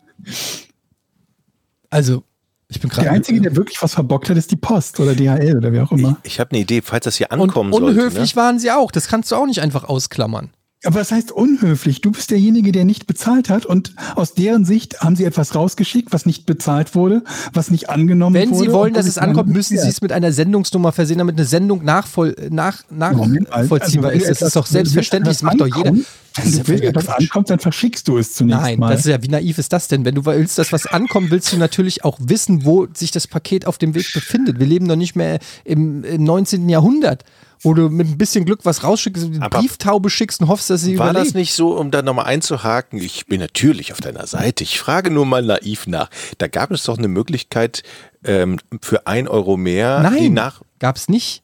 Also, ich bin gerade. Der Einzige, der wirklich was verbockt hat, ist die Post oder DHL oder wie auch immer. Ich habe eine Idee, falls das hier und ankommen sollte. unhöflich Ne? waren sie auch. Das kannst du auch nicht einfach ausklammern. Aber was heißt unhöflich? Du bist derjenige, der nicht bezahlt hat und aus deren Sicht haben sie etwas rausgeschickt, was nicht bezahlt wurde, was nicht angenommen Wenn wurde. sie wollen, dass es ankommt, müssen sie es mit einer Sendungsnummer versehen, damit eine Sendung nachvoll, nach, Moment mal. nachvollziehbar Also, wenn ist. Das ist doch wenn selbstverständlich. Das dass macht doch jeder. Das Wenn du willst, Quatsch. ankommt, dann verschickst du es zunächst Nein, mal. das ist ja, wie naiv ist das denn? Wenn du willst, dass was ankommt, willst du natürlich auch wissen, wo sich das Paket auf dem Weg befindet. Wir leben doch nicht mehr im, im 19. Jahrhundert, wo du mit ein bisschen Glück was rausschickst, eine Brieftaube schickst und hoffst, dass sie War das überlebt. nicht so, um da nochmal einzuhaken? Ich bin natürlich auf deiner Seite. Ich frage nur mal naiv nach. Da gab es doch eine Möglichkeit, ähm, für ein Euro mehr die Nein, nach. gab's nicht.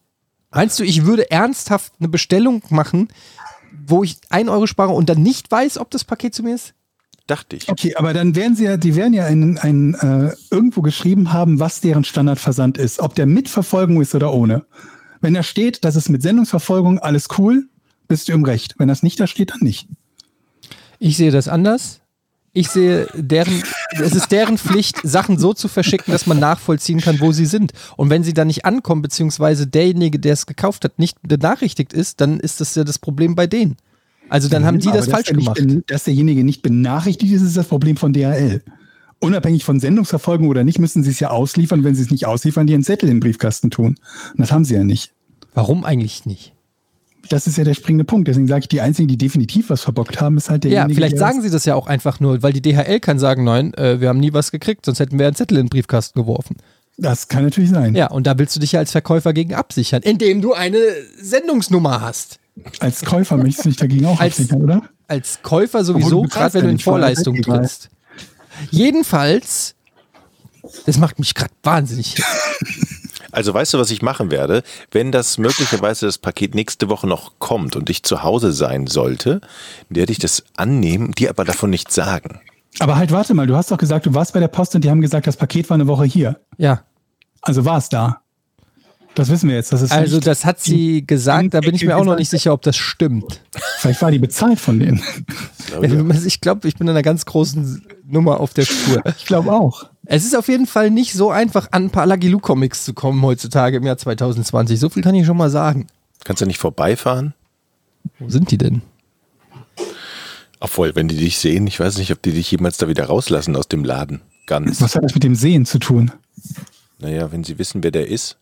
Meinst du, ich würde ernsthaft eine Bestellung machen, wo ich 1 Euro spare und dann nicht weiß, ob das Paket zu mir ist? Dachte ich. Okay, aber dann werden sie ja, die werden ja ein, ein, äh, irgendwo geschrieben haben, was deren Standardversand ist. Ob der mit Verfolgung ist oder ohne. Wenn da steht, das ist mit Sendungsverfolgung alles cool, bist du im Recht. Wenn das nicht da steht, dann nicht. Ich sehe das anders. Ich sehe deren, es ist deren Pflicht, Sachen so zu verschicken, dass man nachvollziehen kann, wo sie sind. Und wenn sie dann nicht ankommen, beziehungsweise derjenige, der es gekauft hat, nicht benachrichtigt ist, dann ist das ja das Problem bei denen. Also dann haben die das falsch der gemacht. dass derjenige nicht benachrichtigt ist, ist das Problem von DHL. Unabhängig von Sendungsverfolgung oder nicht, müssen sie es ja ausliefern. Wenn sie es nicht ausliefern, die einen Zettel in den Briefkasten tun. Und das haben sie ja nicht. Warum eigentlich nicht? Das ist ja der springende Punkt. Deswegen sage ich, die einzigen, die definitiv was verbockt haben, ist halt Ja, derjenige. vielleicht der sagen sie das ja auch einfach nur, weil die DHL kann sagen, nein, äh, wir haben nie was gekriegt, sonst hätten wir einen Zettel in den Briefkasten geworfen. Das kann natürlich sein. Ja, und da willst du dich ja als Verkäufer gegen absichern, indem du eine Sendungsnummer hast. Als Käufer möchtest du dich dagegen auch Als- absichern, oder? Als Käufer sowieso, gerade wenn ja du in Vorleistung trittst. Jedenfalls, das macht mich gerade wahnsinnig. Also weißt du, was ich machen werde? Wenn das möglicherweise das Paket nächste Woche noch kommt und ich zu Hause sein sollte, werde ich das annehmen, dir aber davon nicht sagen. Aber halt, warte mal, du hast doch gesagt, du warst bei der Post und die haben gesagt, das Paket war eine Woche hier. Ja, Also war es da. Das wissen wir jetzt. Das ist also das hat sie gesagt, da bin ich mir auch noch nicht sicher, ob das stimmt. vielleicht war die bezahlt von denen. Ich glaube, ich bin in einer ganz großen Nummer auf der Spur. Ich glaube auch. Es ist auf jeden Fall nicht so einfach, an ein paar Lucky Luke Comics zu kommen heutzutage im Jahr 2020. So viel kann ich schon mal sagen. Kannst du nicht vorbeifahren? Wo sind die denn? Obwohl, wenn die dich sehen, ich weiß nicht, ob die dich jemals da wieder rauslassen aus dem Laden. Ganz. Was hat das mit dem Sehen zu tun? Naja, wenn sie wissen, wer der ist,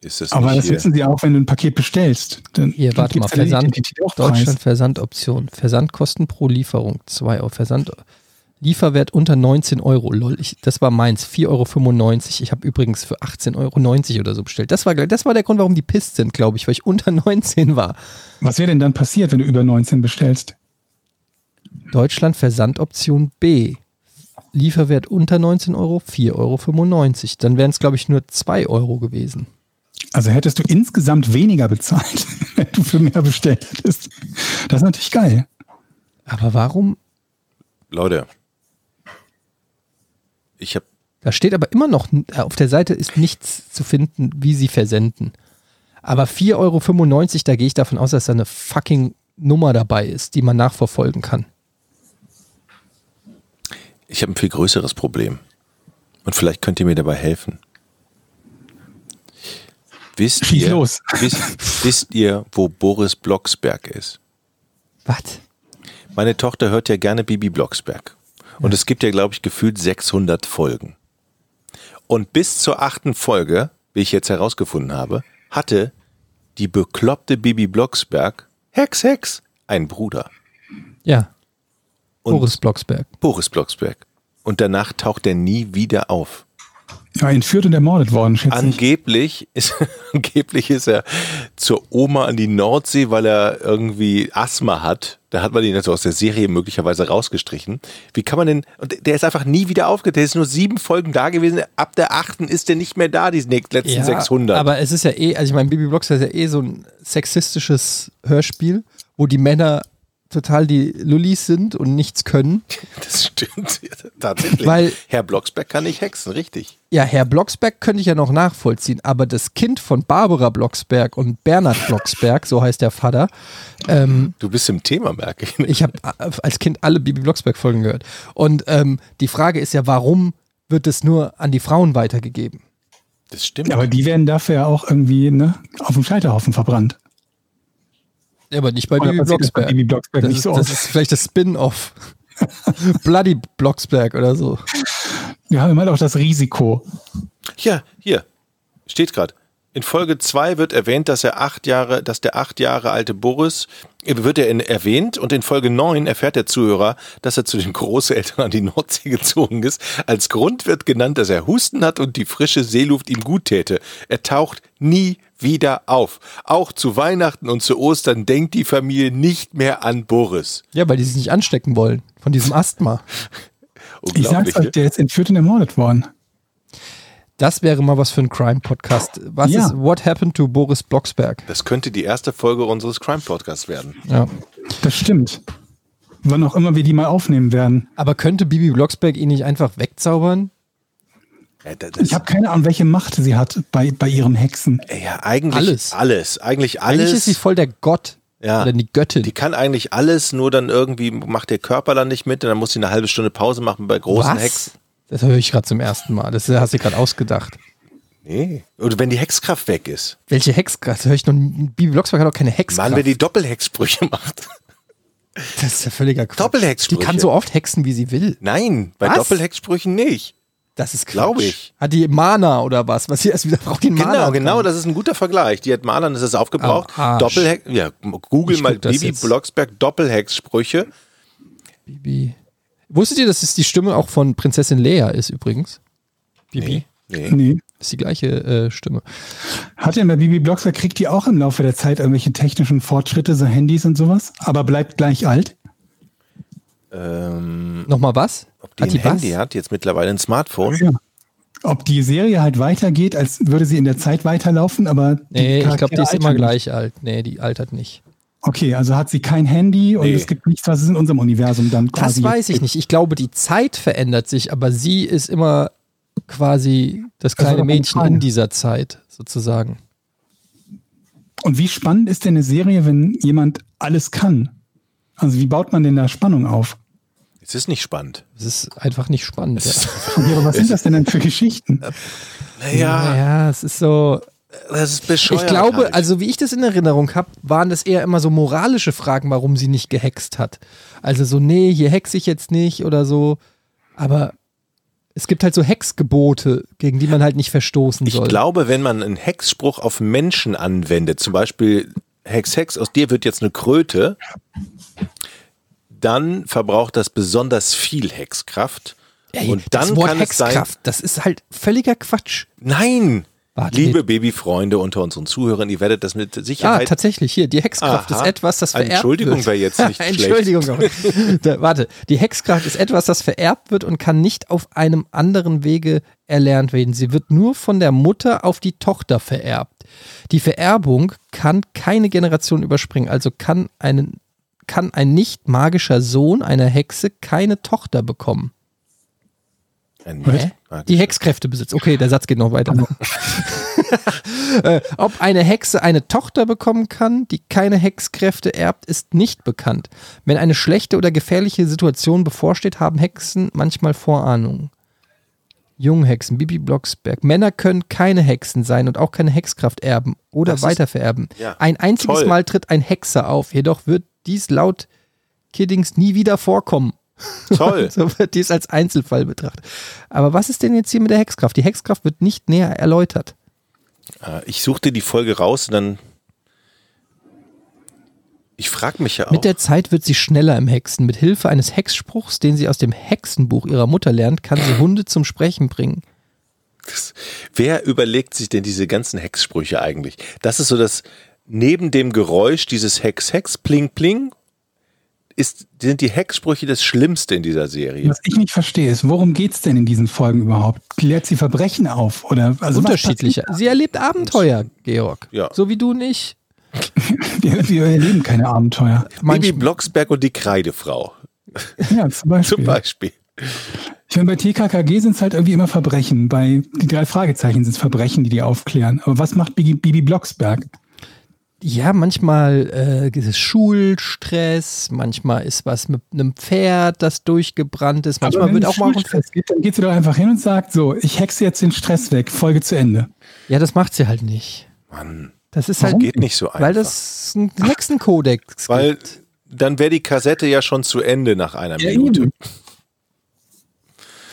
ist das Aber nicht das hier. wissen sie auch, wenn du ein Paket bestellst. Dann Hier, dann warte mal, Versand. Deutschland Versandoption. Versandkosten pro Lieferung 2 Euro. Versand, Lieferwert unter 19 Euro. Lol, ich, das war meins, 4,95 Euro. Ich habe übrigens für 18,90 Euro oder so bestellt. Das war, das war der Grund, warum die pisst sind, glaube ich, weil ich unter (laughs) 19 war. Was wäre denn dann passiert, wenn du über 19 bestellst? Deutschland Versandoption B. Lieferwert unter 19 Euro, 4,95 Euro. Dann wären es, glaube ich, nur 2 Euro gewesen. Also hättest du insgesamt weniger bezahlt, (laughs) wenn du für mehr bestellt hättest. Das ist natürlich geil. Aber warum? Leute, ich habe Da steht aber immer noch, äh, auf der Seite ist nichts zu finden, wie sie versenden. Aber 4,95 Euro, da gehe ich davon aus, dass da eine fucking Nummer dabei ist, die man nachverfolgen kann. ich habe ein viel größeres Problem. Und vielleicht könnt ihr mir dabei helfen. Wisst ihr, los. wisst, wisst ihr, wo Boris Blocksberg ist? Was? Meine Tochter hört ja gerne Bibi Blocksberg. Und es gibt ja, glaube ich, gefühlt 600 Folgen. Und bis zur achten Folge, wie ich jetzt herausgefunden habe, hatte die bekloppte Bibi Blocksberg, Hex, Hex, einen Bruder. Ja, Und Boris Blocksberg. Boris Blocksberg. Und danach taucht er nie wieder auf. Ja, entführt und ermordet worden, schätze ich. Angeblich ist, (laughs) angeblich ist er zur Oma an die Nordsee, weil er irgendwie Asthma hat. Da hat man ihn also aus der Serie möglicherweise rausgestrichen. Wie kann man denn, und der ist einfach nie wieder aufgetaucht. Der ist nur sieben Folgen da gewesen. Ab der achten ist der nicht mehr da, die letzten 600. Aber es ist ja eh, also ich meine, Bibi Blocksberg ist ja eh so ein sexistisches Hörspiel, wo die Männer total die Lullis sind und nichts können. (laughs) das stimmt tatsächlich. Weil- Herr Blocksberg kann nicht hexen, richtig. Ja, Herr Blocksberg könnte ich ja noch nachvollziehen, aber das Kind von Barbara Blocksberg und Bernhard Blocksberg, so heißt der Vater, ähm, Du bist im Thema, merke ich. ich habe als Kind alle Bibi Blocksberg-Folgen gehört. Und ähm, die Frage ist ja, warum wird es nur an die Frauen weitergegeben? Das stimmt. Ja, aber die werden dafür ja auch irgendwie ne, auf dem Scheiterhaufen verbrannt. Ja, aber nicht bei Bibi bei Blocksberg. Bibi Blocksberg Das nicht ist, so das ist vielleicht das Spin-off. (laughs) Bloody Blocksberg oder so. Wir haben immer auch das Risiko. Ja, hier. Steht gerade. In Folge 2 wird erwähnt, dass er acht Jahre, dass der acht Jahre alte Boris, äh, wird er in, erwähnt und in Folge 9 erfährt der Zuhörer, dass er zu den Großeltern an die Nordsee (laughs) gezogen ist. Als Grund wird genannt, dass er Husten hat und die frische Seeluft ihm gut täte. Er taucht nie wieder auf. Auch zu Weihnachten und zu Ostern denkt die Familie nicht mehr an Boris. Ja, weil die sich nicht anstecken wollen von diesem Asthma. (laughs) Ich sag's Unglaublich. euch, ne? der ist entführt und ermordet worden. Das wäre mal was für ein Crime-Podcast. Was Ja. ist What Happened to Boris Blocksberg? Das könnte die erste Folge unseres Crime-Podcasts werden. Ja. Das stimmt. Wann auch immer wir die mal aufnehmen werden. Aber könnte Bibi Blocksberg ihn nicht einfach wegzaubern? Ja, das, Ich habe keine Ahnung, welche Macht sie hat bei, bei ihren Hexen. ja, eigentlich Alles. alles. Eigentlich alles. Eigentlich ist sie voll der Gott. Ja. Oder die Göttin. Die kann eigentlich alles, nur dann irgendwie macht der Körper dann nicht mit und dann muss sie eine halbe Stunde Pause machen bei großen Was? Hexen. Das höre ich gerade zum ersten Mal. Das hast du gerade ausgedacht. Nee. Oder wenn die Hexkraft weg ist. Welche Hexkraft? Das höre ich noch. Bibi Blocksberg hat auch keine Hexkraft. Mann, wenn die Doppelhexsprüche macht. das ist ja völliger Quatsch. Doppelhexsprüche. Die kann so oft hexen, wie sie will. Nein, bei Was? Doppelhexsprüchen nicht. Das ist Quatsch. Glaub ich. Hat die Mana oder was? Was sie erst wieder braucht, die Mana. Genau, genau, das ist ein guter Vergleich. Die hat mal dann ist es aufgebraucht. Arsch. Doppelhex, ja, Google Ich mal das Bibi jetzt. Blocksberg Doppelhexsprüche. Bibi. Wusstet ihr, dass es die Stimme auch von Prinzessin Leia ist übrigens? Bibi. Nee. Nee. Das ist die gleiche äh, Stimme. Hat denn bei Bibi Blocksberg, kriegt die auch im Laufe der Zeit irgendwelche technischen Fortschritte, so Handys und sowas, aber bleibt gleich alt? Ähm, Nochmal was? ob die Hat ein die was? Handy hat, jetzt mittlerweile ein Smartphone. Ja. Ob die Serie halt weitergeht, als würde sie in der Zeit weiterlaufen, aber. die Nee, ich glaube, die ist immer gleich alt. Nee, die altert nicht. nicht. Okay, also hat sie kein Handy und Nee. es gibt nichts, was es in unserem Universum dann Das quasi. weiß ich nicht. Ich glaube, die Zeit verändert sich, aber sie ist immer quasi das Das war kleine meine Mädchen in dieser Zeit, sozusagen. Und wie spannend ist denn eine Serie, wenn jemand alles kann? Also wie baut man denn da Spannung auf? Es ist nicht spannend. Das ist einfach nicht spannend. Ja. Ja, aber was sind das denn dann für Geschichten? (laughs) Naja, Naja, es ist so. das ist bescheuert. Ich glaube, halt. also wie ich das in Erinnerung habe, waren das eher immer so moralische Fragen, warum sie nicht gehext hat. Also so, nee, hier hexe ich jetzt nicht oder so. Aber es gibt halt so Hexgebote, gegen die man halt nicht verstoßen Ich soll. glaube, wenn man einen Hexspruch auf Menschen anwendet, zum Beispiel Hex, Hex, aus dir wird jetzt eine Kröte, dann verbraucht das besonders viel Hexkraft. Ey, und das dann Wort kann es sein, Hexkraft, das ist halt völliger Quatsch. nein, Warte, liebe nee. Babyfreunde unter unseren Zuhörern, ihr werdet das mit Ah, Sicherheit. tatsächlich, hier, die Hexkraft Aha. ist etwas, das vererbt Entschuldigung wird. wäre jetzt nicht (laughs) Entschuldigung, aber, (laughs) da, warte, die Hexkraft ist etwas, das vererbt wird und kann nicht auf einem anderen Wege erlernt werden. Sie wird nur von der Mutter auf die Tochter vererbt. Die Vererbung kann keine Generation überspringen, also kann, einen, kann ein nicht magischer Sohn einer Hexe keine Tochter bekommen. Die Hexkräfte besitzt. Okay, der Satz geht noch weiter. (laughs) äh, ob eine Hexe eine Tochter bekommen kann, die keine Hexkräfte erbt, ist nicht bekannt. Wenn eine schlechte oder gefährliche Situation bevorsteht, haben Hexen manchmal Vorahnungen. Junghexen, Bibi Blocksberg. Männer können keine Hexen sein und auch keine Hexkraft erben oder Das ist- weitervererben. Ja, Ein einziges toll. Mal tritt ein Hexer auf, jedoch wird dies laut Kiddings nie wieder vorkommen. Toll. (laughs) So wird dies als Einzelfall betrachtet. Aber was ist denn jetzt hier mit der Hexkraft? Die Hexkraft wird nicht näher erläutert. Äh, Ich suchte die Folge raus und dann. Ich frage mich ja auch. Mit der Zeit wird sie schneller im Hexen. Mit Hilfe eines Hexspruchs, den sie aus dem Hexenbuch ihrer Mutter lernt, kann sie Hunde zum Sprechen bringen. Wer überlegt sich denn diese ganzen Hexsprüche eigentlich? Das ist so das, neben dem Geräusch dieses Hex, Hex, Pling, Pling, ist, sind die Hexsprüche das Schlimmste in dieser Serie. Was ich nicht verstehe, ist, worum geht's denn in diesen Folgen überhaupt? Klärt sie Verbrechen auf? Oder also was Unterschiedliche. Sie erlebt Abenteuer, Georg. Ja. So wie du und ich. (laughs) Wir, wir erleben keine Abenteuer. Bibi. Blocksberg und die Kreidefrau Ja, zum (laughs) Beispiel. zum Beispiel. Ich meine, bei TKKG sind es halt irgendwie immer Verbrechen. Bei die drei Fragezeichen sind es Verbrechen, die die aufklären. Aber was macht Bibi, Bibi Blocksberg? Ja, manchmal äh, ist es Schulstress, manchmal ist was mit einem Pferd, das durchgebrannt ist, manchmal Aber wenn wird es auch mal ein gibt, dann geht sie doch einfach hin und sagt so, ich hexe jetzt den Stress weg, Folge zu Ende. Ja, das macht sie halt nicht. Mann, Das ist Warum? halt, geht nicht so einfach. weil das einen Hexenkodex Weil gibt. dann wäre die Kassette ja schon zu Ende nach einer Ja, Minute. eben.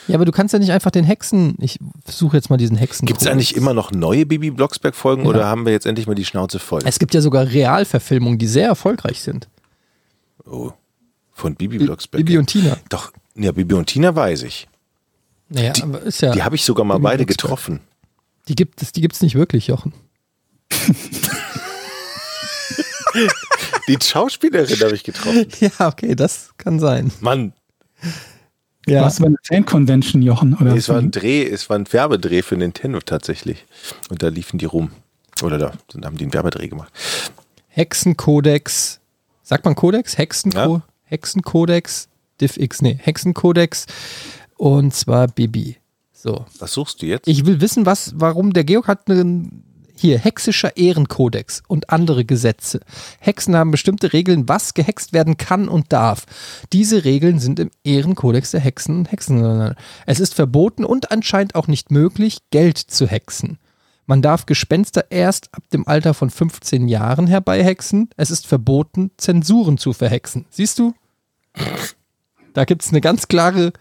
Ja, aber du kannst ja nicht einfach den Hexen. Ich suche jetzt mal diesen Hexen. Gibt es eigentlich immer noch neue Bibi Blocksberg-Folgen oder haben wir jetzt endlich mal die Schnauze voll? Es gibt ja sogar Realverfilmungen, die sehr erfolgreich sind. Oh, von Bibi Blocksberg. Bibi und Tina. Doch, ja, Bibi und Tina weiß ich. Naja, Die- aber ist ja. Die habe ich sogar mal Bibi beide Blocksberg. getroffen. Die gibt es, die gibt's nicht wirklich, Jochen. Die Schauspielerin habe ich getroffen. (laughs) Ja, okay, das kann sein. Mann, Ja. Du bei einer Fan-Convention, Jochen? Oder Nee, es war ein Dreh, es war ein Werbedreh für Nintendo tatsächlich. Und da liefen die rum. Oder da, da haben die einen Werbedreh gemacht. Hexenkodex. Sagt man Kodex? Hexenko Ja. Hexenkodex? DivX, nee, Hexenkodex. Und zwar Bibi. So. Was suchst du jetzt? Ich will wissen, was, warum der Georg hat einen hier hexischer Ehrenkodex und andere Gesetze. Hexen haben bestimmte Regeln, was gehext werden kann und darf. Diese Regeln sind im Ehrenkodex der Hexen und Hexen. Es ist verboten und anscheinend auch nicht möglich, Geld zu hexen. Man darf Gespenster erst ab dem Alter von 15 Jahren herbeihexen. Es ist verboten, Zensuren zu verhexen. Siehst du? Da gibt es eine ganz klare,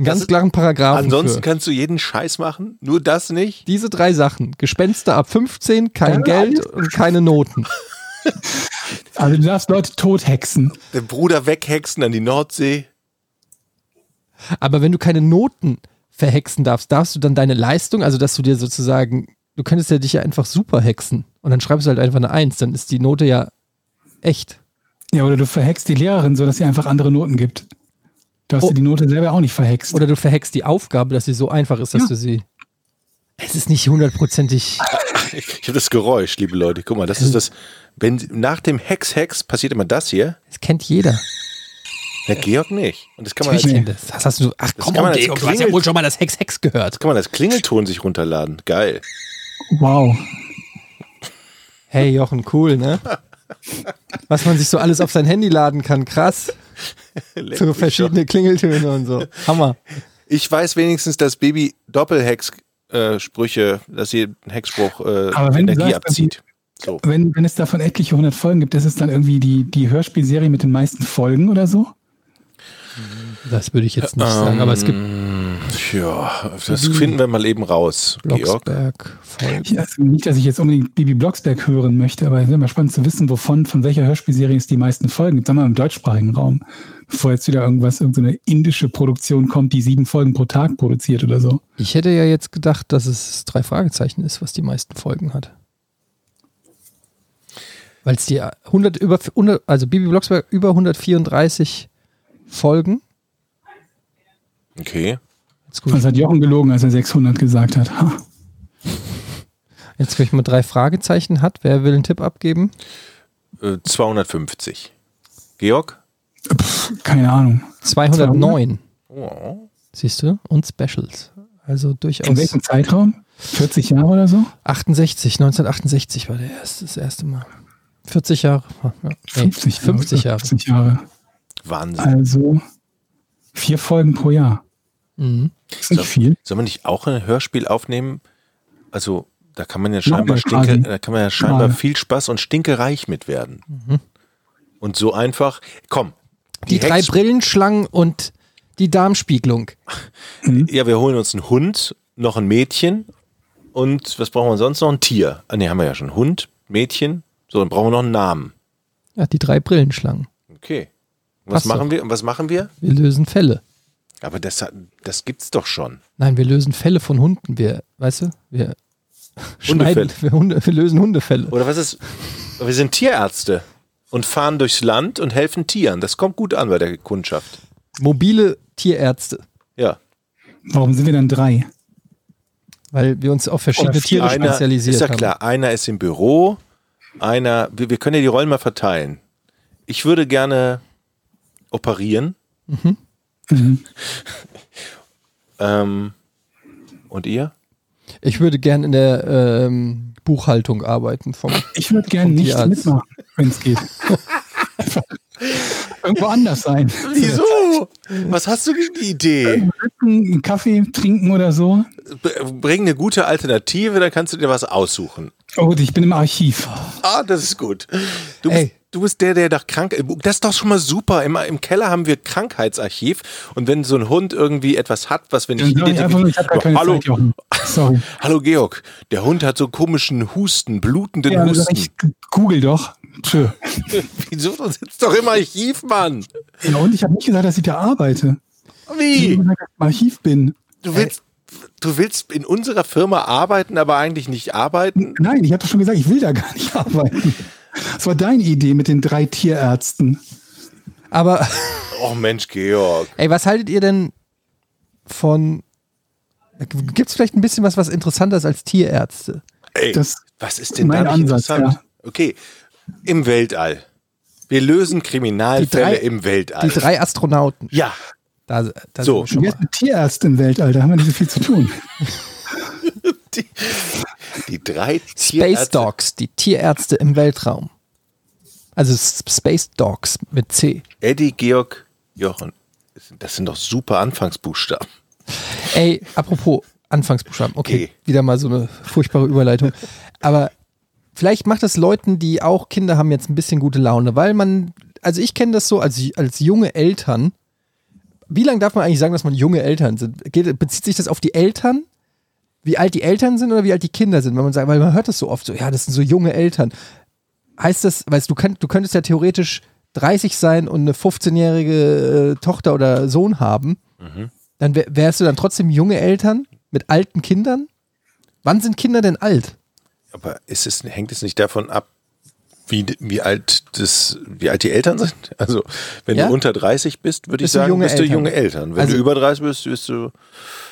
einen ganz ist- klaren Paragraphen. Ansonsten für. kannst du jeden Scheiß machen, nur das nicht. Diese drei Sachen. Gespenster ab 15, kein Ja, Geld und keine Noten. (laughs) Also du darfst Leute tothexen. Den Bruder weghexen an die Nordsee. Aber wenn du keine Noten verhexen darfst, darfst du dann deine Leistung, also dass du dir sozusagen, du könntest ja dich ja einfach super hexen und dann schreibst du halt einfach eine Eins, dann ist die Note ja echt. Ja, oder du verhext die Lehrerin, so dass sie einfach andere Noten gibt. Du hast Oh. dir die Note selber auch nicht verhext. Oder du verhexst die Aufgabe, dass sie so einfach ist, dass Ja. du sie. Es ist nicht hundertprozentig. Ich habe das Geräusch, liebe Leute. Guck mal, das ist das. Wenn nach dem Hex-Hex passiert immer das hier. Das kennt jeder. Der Georg nicht. Und das kann man, Natürlich als, das. Das hast du. Ach komm, man Georg, du hast ja wohl schon mal das Hex-Hex gehört. kann man als Klingelton sich runterladen. Geil. Wow. Hey Jochen, cool, ne? (laughs) Was man sich so alles auf sein Handy laden kann, krass. (laughs) So verschiedene Klingeltöne und so. Hammer. Ich weiß wenigstens, dass Baby Doppelhex-Sprüche, dass sie einen Hexspruch äh, Aber wenn du Energie sagst, abzieht. So. Wenn, wenn es davon etliche hundert Folgen gibt, ist es dann irgendwie die, die Hörspielserie mit den meisten Folgen oder so? Das würde ich jetzt nicht sagen, aber es gibt Ja, das finden wir mal eben raus, Georg. Blocksberg, Folgen. Ich, also nicht, dass ich jetzt unbedingt Bibi Blocksberg hören möchte, aber es wäre mal spannend zu wissen, wovon, von welcher Hörspielserie es die meisten Folgen gibt. Sagen wir mal im deutschsprachigen Raum. Bevor jetzt wieder irgendwas, irgendeine indische Produktion kommt, die sieben Folgen pro Tag produziert oder so. Ich hätte ja jetzt gedacht, dass es drei Fragezeichen ist, was die meisten Folgen hat. Weil es die 100 über 100, also Bibi Blocksberg über 134 Folgen. Okay. Jetzt ich, hat Jochen gelogen, als er 600 gesagt hat. Ha. jetzt guck ich mal drei Fragezeichen hat. Wer will einen Tipp abgeben? Äh, 250. Georg? Keine Ahnung. 209. Oh. Siehst du? Und Specials. Also In durchaus. welchem Zeitraum? 40 Jahre oder so? 68, 1968 war der erste, das erste Mal. 40 Jahre. Ja, nee, 50 Jahre. 50 Jahre. 50 Jahre. Wahnsinn. Also vier Folgen pro Jahr. Mhm. Ist nicht So. viel. Soll man nicht auch ein Hörspiel aufnehmen? Also, da kann man ja scheinbar, stinke, da kann man ja scheinbar viel Spaß und stinkereich mit werden. Mhm. Und so einfach, komm. Die, drei Hex- Brillenschlangen und die Darmspiegelung. Ja, wir holen uns einen Hund, noch ein Mädchen und was brauchen wir sonst noch? Ein Tier. Ah, ne, haben wir ja schon. Hund, Mädchen. So, dann brauchen wir noch einen Namen. Ja, die drei Brillenschlangen. Okay. Was Passt machen doch. wir? Und was machen wir? Wir lösen Fälle. Aber das, hat- das gibt's doch schon. Nein, wir lösen Fälle von Hunden. Wir, weißt du, wir (laughs) Hundefälle. schneiden, wir, Hunde, wir lösen Hundefälle. Oder was ist? Wir sind Tierärzte und fahren durchs Land und helfen Tieren. Das kommt gut an bei der Kundschaft. Mobile Tierärzte. Ja. Warum sind wir dann drei? Weil wir uns auf verschiedene. Tiere Einer, spezialisiert ist ja haben. klar, einer ist im Büro, einer, wir, wir können ja die Rollen mal verteilen. Ich würde gerne operieren. Mhm. Ähm, und ihr? Ich würde gern in der ähm, Buchhaltung arbeiten. Vom, Ich würde die nicht Arzt. mitmachen, wenn es geht. (laughs) Irgendwo anders sein. Wieso? Was hast du gegen die Idee? Einen Kaffee trinken oder so. Bring eine gute Alternative, dann kannst du dir was aussuchen. Oh gut, ich bin im Archiv. Ah, das ist gut. Du bist, Ey. Du bist der, der nach krank. Das ist doch schon mal super. Im, Im Keller haben wir Krankheitsarchiv und wenn so ein Hund irgendwie etwas hat, was wir nicht ich ich habe gar keine hallo. Sorry. (laughs) hallo Georg, der Hund hat so komischen Husten, blutenden Ja, Husten. ich, google doch. Tschö. (laughs) Wieso? Du sitzt doch im Archiv, Mann. Ja, und ich habe nicht gesagt, dass ich da arbeite. Ich Wie? gesagt, dass ich im Archiv bin. Du willst, du willst in unserer Firma arbeiten, aber eigentlich nicht arbeiten? Nein, ich habe doch schon gesagt, ich will da gar nicht (laughs) arbeiten. Das war deine Idee mit den drei Tierärzten. aber, (laughs) Oh Mensch, Georg. ey, was haltet ihr denn von. Gibt es vielleicht ein bisschen was, was interessanter ist als Tierärzte? Ey, Das was ist denn mein da Ansatz, interessant? ja. Okay, im Weltall. Wir lösen Kriminalfälle drei- im Weltall. Die drei Astronauten. ja, Da, da So. sind wir schon Jetzt mal. mit Tierärzt im Weltall, da haben wir nicht so viel zu tun. (laughs) die, die drei Space Tierärzte- Dogs, die Tierärzte im Weltraum. Also Space Dogs mit C. Eddie, Georg, Jochen. Das sind doch super Anfangsbuchstaben. Ey, apropos Anfangsbuchstaben. Okay, Okay. wieder mal so eine furchtbare Überleitung. Aber vielleicht macht es Leuten, die auch Kinder haben, jetzt ein bisschen gute Laune, weil man, also ich kenne das so als, als junge Eltern. Wie lange darf man eigentlich sagen, dass man junge Eltern sind? Geht, bezieht sich das auf die Eltern? Wie alt die Eltern sind oder wie alt die Kinder sind? Wenn man sagt, weil man hört das so oft so, ja, das sind so junge Eltern. Heißt das, weißt du, du, könnt, du könntest ja theoretisch 30 sein und eine 15-jährige äh, Tochter oder Sohn haben. Dann wär, wärst du dann trotzdem junge Eltern mit alten Kindern? Wann sind Kinder denn alt? Aber es, hängt es nicht davon ab, wie, wie, alt das, wie alt die Eltern sind? Also, wenn Ja? du unter 30 bist, würde ich sagen, bist du Eltern. junge Eltern. Wenn Also- du über 30 bist, bist du.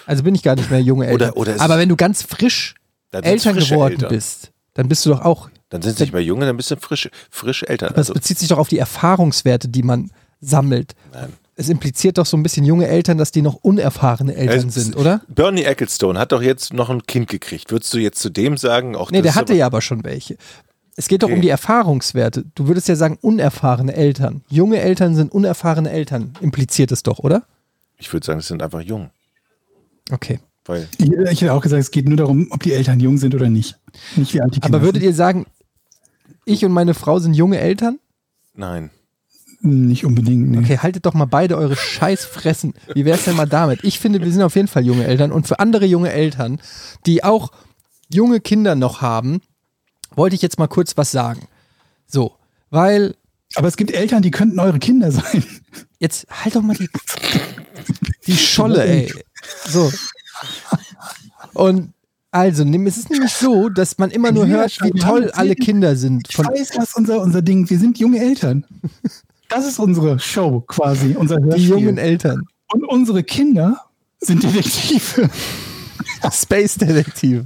Also bin ich gar nicht mehr junge Eltern. Oder- oder es- Aber wenn du ganz frisch Eltern geworden Eltern. bist, dann bist du doch auch. Dann sind sie nicht mehr junge, dann bist du frisch, frisch Eltern. Das Also, bezieht sich doch auf die Erfahrungswerte, die man sammelt. Nein. Es impliziert doch so ein bisschen junge Eltern, dass die noch unerfahrene Eltern Es- sind, oder? Bernie Ecclestone hat doch jetzt noch ein Kind gekriegt. Würdest du jetzt zu dem sagen, auch Nee, der hatte aber- ja aber schon welche. Es geht doch Okay. um die Erfahrungswerte. Du würdest ja sagen, unerfahrene Eltern. Junge Eltern sind unerfahrene Eltern. Impliziert es doch, oder? Ich würde sagen, es sind einfach jung. Okay. Weil Ich, ich hätte auch gesagt, es geht nur darum, ob die Eltern jung sind oder nicht. Nicht wie alt die Kinder Aber würdet ihr sagen, ich und meine Frau sind junge Eltern? Nein. sind. Nicht unbedingt, nee. Okay, haltet doch mal beide eure Scheißfressen. Wie wär's denn mal damit? Ich finde, wir sind auf jeden Fall junge Eltern und für andere junge Eltern, die auch junge Kinder noch haben, wollte ich jetzt mal kurz was sagen. So, weil Aber es gibt Eltern, die könnten eure Kinder sein. jetzt halt doch mal die, die (laughs) Scholle, ey. So. Und also, es ist nämlich so, dass man immer nur hört, wie toll alle Kinder sind. Ich weiß, was unser, unser Ding, wir sind junge Eltern. Das ist unsere Show quasi, unser die Hörspiel. jungen Eltern. Und unsere Kinder sind Detektive. (laughs) Space Detektive.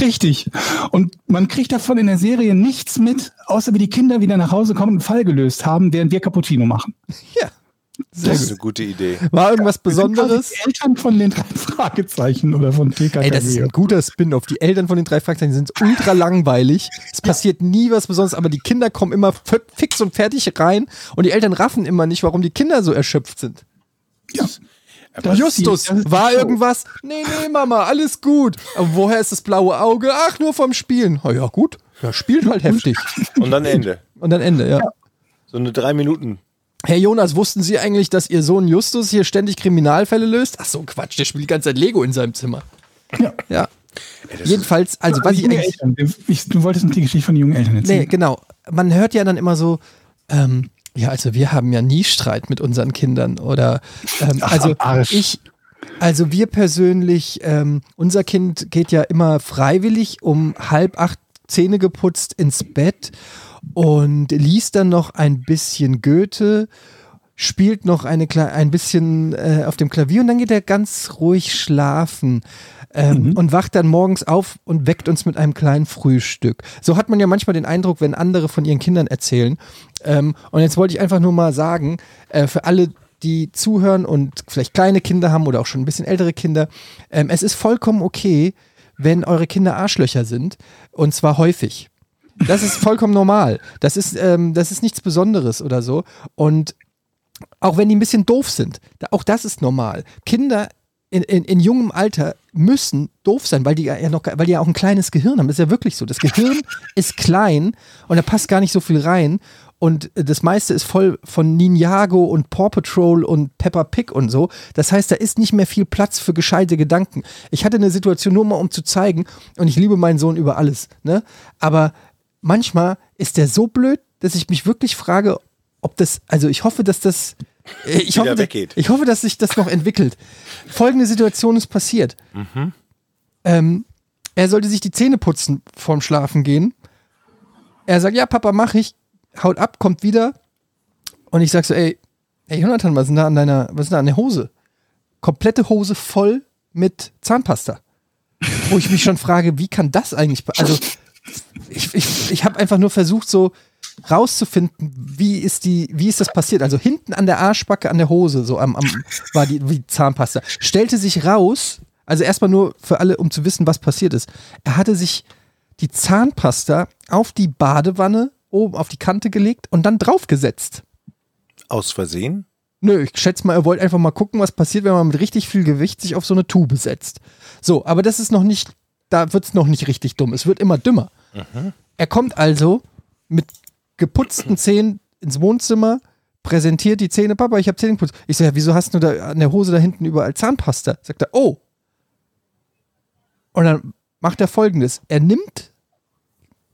Richtig. Und man kriegt davon in der Serie nichts mit, außer wie die Kinder wieder nach Hause kommen und einen Fall gelöst haben, während wir Cappuccino machen. Ja. Sehr Das ist gut. eine gute Idee. War irgendwas Besonderes? die Eltern von den drei Fragezeichen oder von TKKG. Ey, das ist ein guter Spin-off. Die Eltern von den drei Fragezeichen sind ultra langweilig. Es passiert nie was Besonderes, aber die Kinder kommen immer fix und fertig rein und die Eltern raffen immer nicht, warum die Kinder so erschöpft sind. ja. Aber Justus, die war irgendwas? Nee, nee, Mama, alles gut. Aber woher ist das blaue Auge? Ach, nur vom Spielen. Oh, ja, gut. Ja, spielt halt heftig. Und dann Ende. Und dann Ende, ja. So eine drei Minuten. Herr Jonas, wussten Sie eigentlich, dass Ihr Sohn Justus hier ständig Kriminalfälle löst? Ach so, Quatsch, der spielt die ganze Zeit Lego in seinem Zimmer. Ja. Ja. Ey, Jedenfalls, also was ich eigentlich. Eltern. Ich, du wolltest uns die Geschichte von den jungen Eltern erzählen. Nee, genau. Man hört ja dann immer so, ähm, ja, also wir haben ja nie Streit mit unseren Kindern oder ähm, Ach, also ich, also wir persönlich, ähm, unser Kind geht ja immer freiwillig um halb acht Zähne geputzt ins Bett und liest dann noch ein bisschen Goethe, spielt noch eine, ein bisschen äh, auf dem Klavier und dann geht er ganz ruhig schlafen ähm, und wacht dann morgens auf und weckt uns mit einem kleinen Frühstück. So hat man ja manchmal den Eindruck, wenn andere von ihren Kindern erzählen. Ähm, und jetzt wollte ich einfach nur mal sagen, äh, für alle, die zuhören und vielleicht kleine Kinder haben oder auch schon ein bisschen ältere Kinder, ähm, es ist vollkommen okay, wenn eure Kinder Arschlöcher sind und zwar häufig. Das ist vollkommen normal. Das ist, ähm, das ist nichts Besonderes oder so. Und auch wenn die ein bisschen doof sind, auch das ist normal. Kinder in, in, in jungem Alter müssen doof sein, weil die ja noch, weil die ja auch ein kleines Gehirn haben. Das ist ja wirklich so. Das Gehirn (laughs) ist klein und da passt gar nicht so viel rein. Und das meiste ist voll von Ninjago und Paw Patrol und Peppa Pig und so. Das heißt, da ist nicht mehr viel Platz für gescheite Gedanken. Ich hatte eine Situation nur mal, um zu zeigen, und ich liebe meinen Sohn über alles, ne? Aber manchmal ist der so blöd, dass ich mich wirklich frage, ob das, also ich hoffe, dass das, äh, ich hoffe, weggeht. ich hoffe, dass sich das noch entwickelt. Folgende Situation ist passiert. Ähm, er sollte sich die Zähne putzen vorm Schlafen gehen. Er sagt, ja, Papa, mach ich. Haut ab, kommt wieder. Und ich sag so, ey, ey, Jonathan, was ist denn da an deiner, was ist denn da an der Hose? komplette Hose voll mit Zahnpasta. Wo ich mich schon frage, wie kann das eigentlich, also ich, ich, ich habe einfach nur versucht, so rauszufinden, wie ist die, wie ist das passiert? Also hinten an der Arschbacke, an der Hose, so am, am war die, die Zahnpasta. Stellte sich raus, also erstmal nur für alle, um zu wissen, was passiert ist. Er hatte sich die Zahnpasta auf die Badewanne oben auf die Kante gelegt und dann draufgesetzt. Aus Versehen? Nö, ich schätze mal, er wollte einfach mal gucken, was passiert, wenn man mit richtig viel Gewicht sich auf so eine Tube setzt. So, aber das ist noch nicht, da wird es noch nicht richtig dumm. Es wird immer dümmer. Er kommt also mit geputzten Zähnen ins Wohnzimmer, präsentiert die Zähne, Papa, ich habe Zähne geputzt. Ich sage, ja, wieso hast du da an der Hose da hinten überall Zahnpasta? Sagt er, oh. Und dann macht er folgendes. Er nimmt,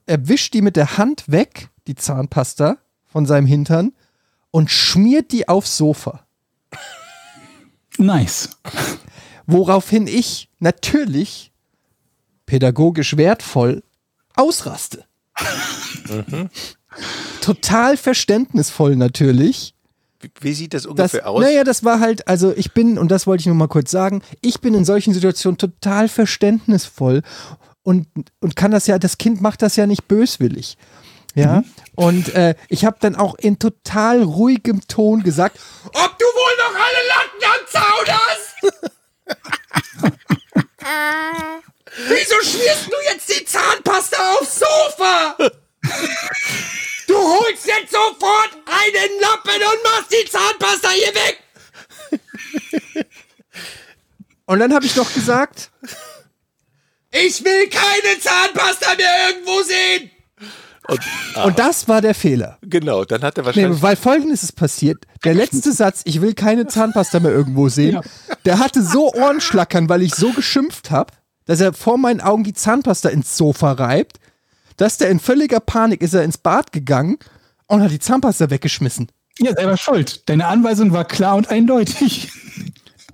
er wischt die mit der Hand weg, die Zahnpasta von seinem Hintern und schmiert die aufs Sofa. Nice. Woraufhin ich natürlich pädagogisch wertvoll ausraste. Total verständnisvoll natürlich. Wie, wie sieht das Das, ungefähr aus? naja, das war halt, also ich bin, und das wollte ich nur mal kurz sagen, ich bin in solchen Situationen total verständnisvoll und, und kann das ja, das Kind macht das ja nicht böswillig. Ja, Mhm. und äh, ich habe dann auch in total ruhigem Ton gesagt, Ob du wohl noch alle Latten am Zaun hast? Wieso schmierst du jetzt die Zahnpasta aufs Sofa? (laughs) Du holst jetzt sofort einen Lappen und machst die Zahnpasta hier weg. und dann habe ich noch gesagt, Ich will keine Zahnpasta mehr irgendwo sehen. und das war der Fehler. Genau, dann hat er Nee, wahrscheinlich. weil folgendes ist passiert. Der letzte Satz, ich will keine Zahnpasta mehr irgendwo sehen, der hatte so Ohrenschlackern, weil ich so geschimpft habe, dass er vor meinen Augen die Zahnpasta ins Sofa reibt, dass der in völliger Panik ist er ins Bad gegangen und hat die Zahnpasta weggeschmissen. Ja, selber schuld. Deine Anweisung war klar und eindeutig.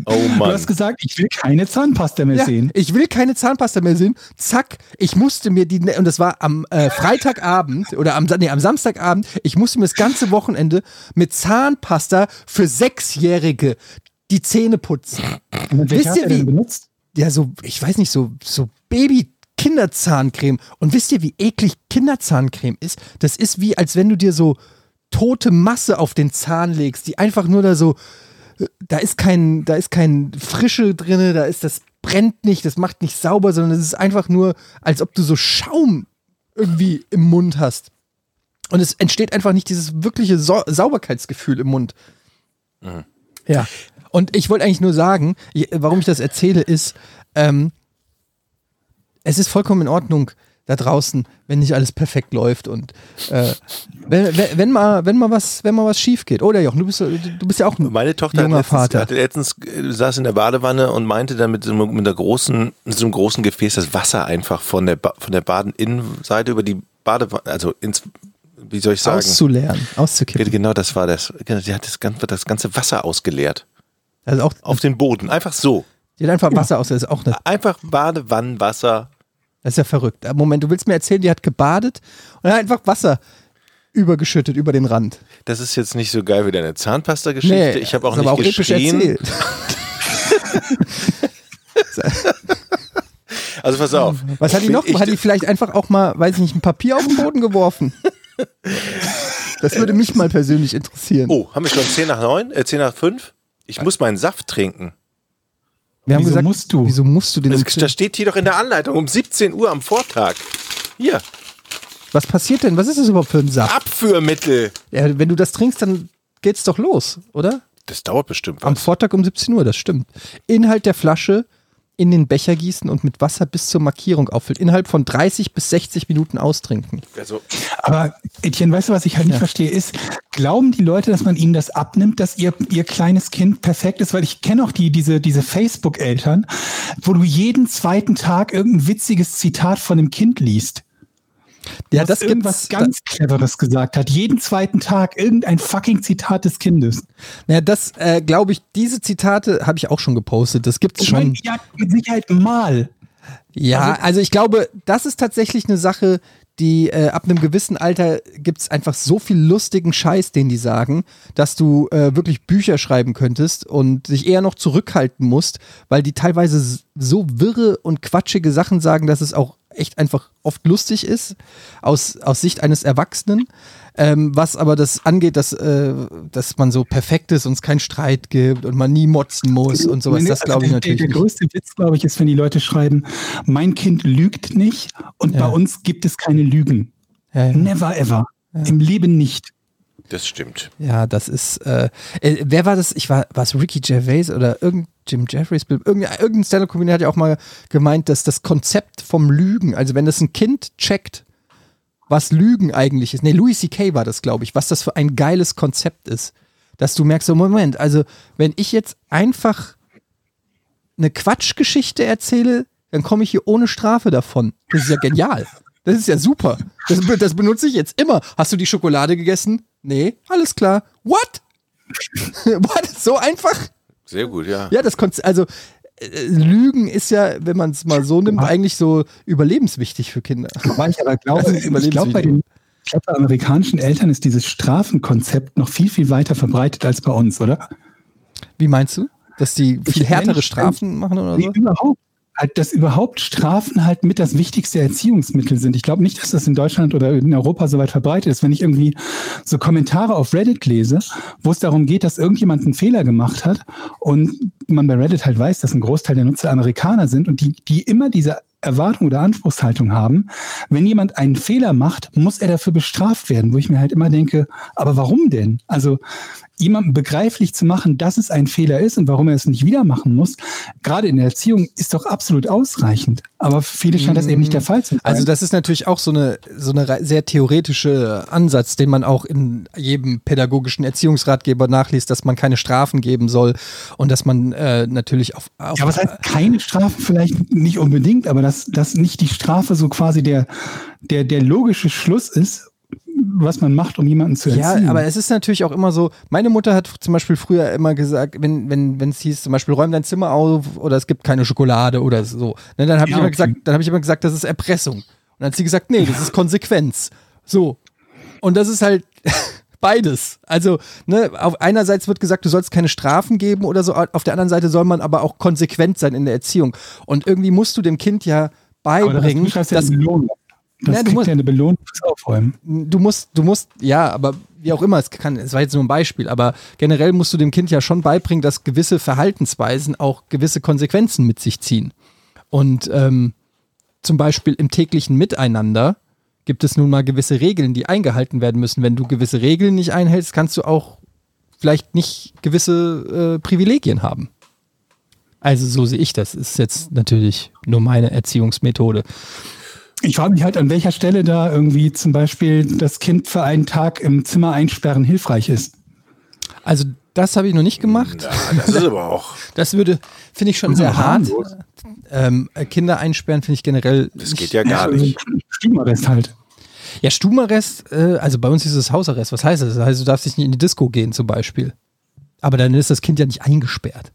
oh (laughs) Du Mann. hast gesagt, ich will keine Zahnpasta mehr Ja, sehen. ich will keine Zahnpasta mehr sehen. Zack, ich musste mir die, und das war am äh, Freitagabend oder am, nee, am Samstagabend, ich musste mir das ganze Wochenende mit Zahnpasta für Sechsjährige die Zähne putzen. Und wisst ihr, denn wie- benutzt? ja, so, ich weiß nicht, so, so Baby-Kinderzahncreme. Und wisst ihr, wie eklig Kinderzahncreme ist? Das ist wie, als wenn du dir so tote Masse auf den Zahn legst, die einfach nur da so, da ist kein, da ist kein Frische drinne, da ist das brennt nicht, das macht nicht sauber, sondern es ist einfach nur, als ob du so Schaum irgendwie im Mund hast. Und es entsteht einfach nicht dieses wirkliche Sau Sauberkeitsgefühl im Mund. Ja. Und ich wollte eigentlich nur sagen, warum ich das erzähle, ist, ähm, es ist vollkommen in Ordnung da draußen, wenn nicht alles perfekt läuft und äh, wenn, wenn, wenn mal, wenn mal was, wenn mal was schief geht. Oder Jochen, du bist, du bist ja auch ein Meine Tochter hat junger letztens, Vater. hatte letztens äh, saß in der Badewanne und meinte dann mit so, einem- mit, einer großen, mit so einem großen Gefäß das Wasser einfach von der, ba von der Badeninnenseite über die Badewanne, also ins, wie soll ich sagen? auszulernen, auszukippen. Genau, das war das. Genau, Sie hat das ganze, das ganze Wasser ausgeleert. Also auch, Auf den Boden. Einfach so. Die hat einfach Wasser aus, das ist auch eine, Einfach Badewannenwasser. das ist ja verrückt. Äh, Moment, du willst mir erzählen, die hat gebadet und hat einfach Wasser übergeschüttet über den Rand. Das ist jetzt nicht so geil wie deine Zahnpasta-Geschichte. ich habe auch nicht aber auch geschrien. (laughs) Also pass auf. Was hat die noch? Hat die vielleicht einfach auch mal, weiß ich nicht, ein Papier auf den Boden geworfen? Das würde mich mal persönlich interessieren. Oh, haben wir schon 10 nach 9? Äh, 10 nach 5? Ich muss meinen Saft trinken. Wir haben Wieso gesagt, musst du? Wieso musst du denn? Das, um das steht hier doch in der Anleitung um 17 Uhr am Vortag. Hier, Was passiert denn? Was ist das überhaupt für ein Saft? Abführmittel. Ja, wenn du das trinkst, dann geht's doch los, oder? Das dauert bestimmt Am was. Vortag um 17 Uhr, das stimmt. Inhalt der Flasche in den Becher gießen und mit Wasser bis zur Markierung auffüllen. Innerhalb von 30 bis 60 Minuten austrinken. Also, Aber Etienne, weißt du, was ich halt nicht verstehe, ist, glauben die Leute, dass man ihnen das abnimmt, dass ihr, ihr kleines Kind perfekt ist? Weil ich kenne auch die, diese, diese Facebook-Eltern, wo du jeden zweiten Tag irgendein witziges Zitat von dem Kind liest. Ja, was das irgendwas gibt's. ganz Cleveres gesagt hat. Jeden zweiten Tag irgendein fucking Zitat des Kindes. naja, das äh, glaube ich, diese Zitate habe ich auch schon gepostet. Das gibt's Ich meine, schon. ja, mit Sicherheit mal. Ja, also ich glaube, das ist tatsächlich eine Sache, die äh, ab einem gewissen Alter gibt's einfach so viel lustigen Scheiß, den die sagen, dass du äh, wirklich Bücher schreiben könntest und dich eher noch zurückhalten musst, weil die teilweise so wirre und quatschige Sachen sagen, dass es auch echt einfach oft lustig ist, aus, aus Sicht eines Erwachsenen. Ähm, was aber das angeht, dass, äh, dass man so perfekt ist und es keinen Streit gibt und man nie motzen muss und sowas, das also glaube ich der, natürlich Der, der größte Witz, glaube ich, ist, wenn die Leute schreiben, mein Kind lügt nicht und Ja. bei uns gibt es keine Lügen. Ja, ja. Never ever. Im Leben nicht. Das stimmt. Ja, das ist. Äh, äh, wer war das? Ich war, war es Ricky Gervais oder irgend Jim Jeffries? Irgendein, irgendein Stand-up-Comedian hat ja auch mal gemeint, dass das Konzept vom Lügen, also wenn das ein Kind checkt, was Lügen eigentlich ist. Nee, Louis C.K. war das, glaube ich, was das für ein geiles Konzept ist. Dass du merkst, so Moment, also wenn ich jetzt einfach eine Quatschgeschichte erzähle, dann komme ich hier ohne Strafe davon. Das ist ja genial. Das ist ja super. Das, das benutze ich jetzt immer. Hast du die Schokolade gegessen? Nee, alles klar. What? (laughs) What? So einfach? Sehr gut, ja. Ja, das Konzept, also äh, Lügen ist ja, wenn man es mal so nimmt, eigentlich so überlebenswichtig für Kinder. Wobei ich aber glaube, ist ich glaube, bei den ich glaube, bei amerikanischen Eltern ist dieses Strafenkonzept noch viel, viel weiter verbreitet als bei uns, oder? Wie meinst du? Dass die viel Ich- härtere Strafen machen oder Nee, so? überhaupt. Halt, dass überhaupt Strafen halt mit das wichtigste Erziehungsmittel sind. Ich glaube nicht, dass das in Deutschland oder in Europa so weit verbreitet ist. Wenn ich irgendwie so Kommentare auf Reddit lese, wo es darum geht, dass irgendjemand einen Fehler gemacht hat und man bei Reddit halt weiß, dass ein Großteil der Nutzer Amerikaner sind und die, die immer diese Erwartung oder Anspruchshaltung haben, wenn jemand einen Fehler macht, muss er dafür bestraft werden, wo ich mir halt immer denke, aber warum denn? Also jemandem begreiflich zu machen, dass es ein Fehler ist und warum er es nicht wieder machen muss, gerade in der Erziehung ist doch absolut ausreichend. Aber für viele scheint das eben nicht der Fall zu sein. Also das ist natürlich auch so eine, so eine sehr theoretische Ansatz, den man auch in jedem pädagogischen Erziehungsratgeber nachliest, dass man keine Strafen geben soll und dass man äh, natürlich auf, auf ja, was heißt keine Strafen vielleicht nicht unbedingt, aber dass, dass nicht die Strafe so quasi der, der, der logische Schluss ist, was man macht, um jemanden zu Ja, erziehen. aber es ist natürlich auch immer so, meine Mutter hat zum Beispiel früher immer gesagt, wenn wenn wenn es hieß, zum Beispiel räum dein Zimmer auf oder es gibt keine Schokolade oder so, ne, dann habe ich Ja, immer okay. gesagt, dann habe ich immer gesagt, das ist Erpressung. Und dann hat sie gesagt, nee, das ist (laughs) Konsequenz. So. Und das ist halt (laughs) beides. Also, ne, auf einerseits wird gesagt, du sollst keine Strafen geben oder so, auf der anderen Seite soll man aber auch konsequent sein in der Erziehung. Und irgendwie musst du dem Kind ja das, beibringen, schreibst ja dass Belohnung. Das Ja, du kriegt musst- ja eine Belohnung fürs Aufräumen. du musst, du musst, ja, aber wie auch immer, es kann, es war jetzt nur ein Beispiel, aber generell musst du dem Kind ja schon beibringen, dass gewisse Verhaltensweisen auch gewisse Konsequenzen mit sich ziehen. Und ähm, zum Beispiel im täglichen Miteinander gibt es nun mal gewisse Regeln, die eingehalten werden müssen. Wenn du gewisse Regeln nicht einhältst, kannst du auch vielleicht nicht gewisse äh, Privilegien haben. Also so sehe ich das. Ist jetzt natürlich nur meine Erziehungsmethode. Ich frage mich halt, an welcher Stelle da irgendwie zum Beispiel das Kind für einen Tag im Zimmer einsperren hilfreich ist. Also das habe ich noch nicht gemacht. Ja, das ist aber auch. (laughs) Das würde, finde ich schon sehr hart. Ähm, äh, Kinder einsperren finde ich generell. Das geht ja gar nicht. Stubenarrest halt. Ja, Stubenarrest, äh, also bei uns ist es Hausarrest. Was heißt das? Das heißt, du darfst nicht in die Disco gehen zum Beispiel. Aber dann ist das Kind ja nicht eingesperrt.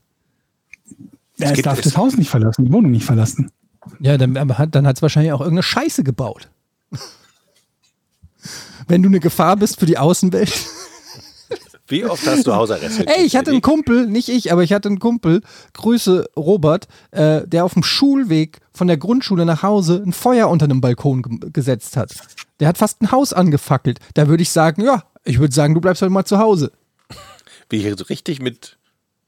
Ja, es geht- darf es- das Haus nicht verlassen, die Wohnung nicht verlassen. Ja, dann, dann hat es wahrscheinlich auch irgendeine Scheiße gebaut. (laughs) Wenn du eine Gefahr bist für die Außenwelt. (laughs) Wie oft hast du Hausarrest? Ey, ich hatte einen Kumpel, nicht ich, aber ich hatte einen Kumpel, Grüße Robert, äh, der auf dem Schulweg von der Grundschule nach Hause ein Feuer unter einem Balkon ge gesetzt hat. Der hat fast ein Haus angefackelt. Da würde ich sagen, ja, ich würde sagen, du bleibst halt mal zu Hause. Wie hier so richtig mit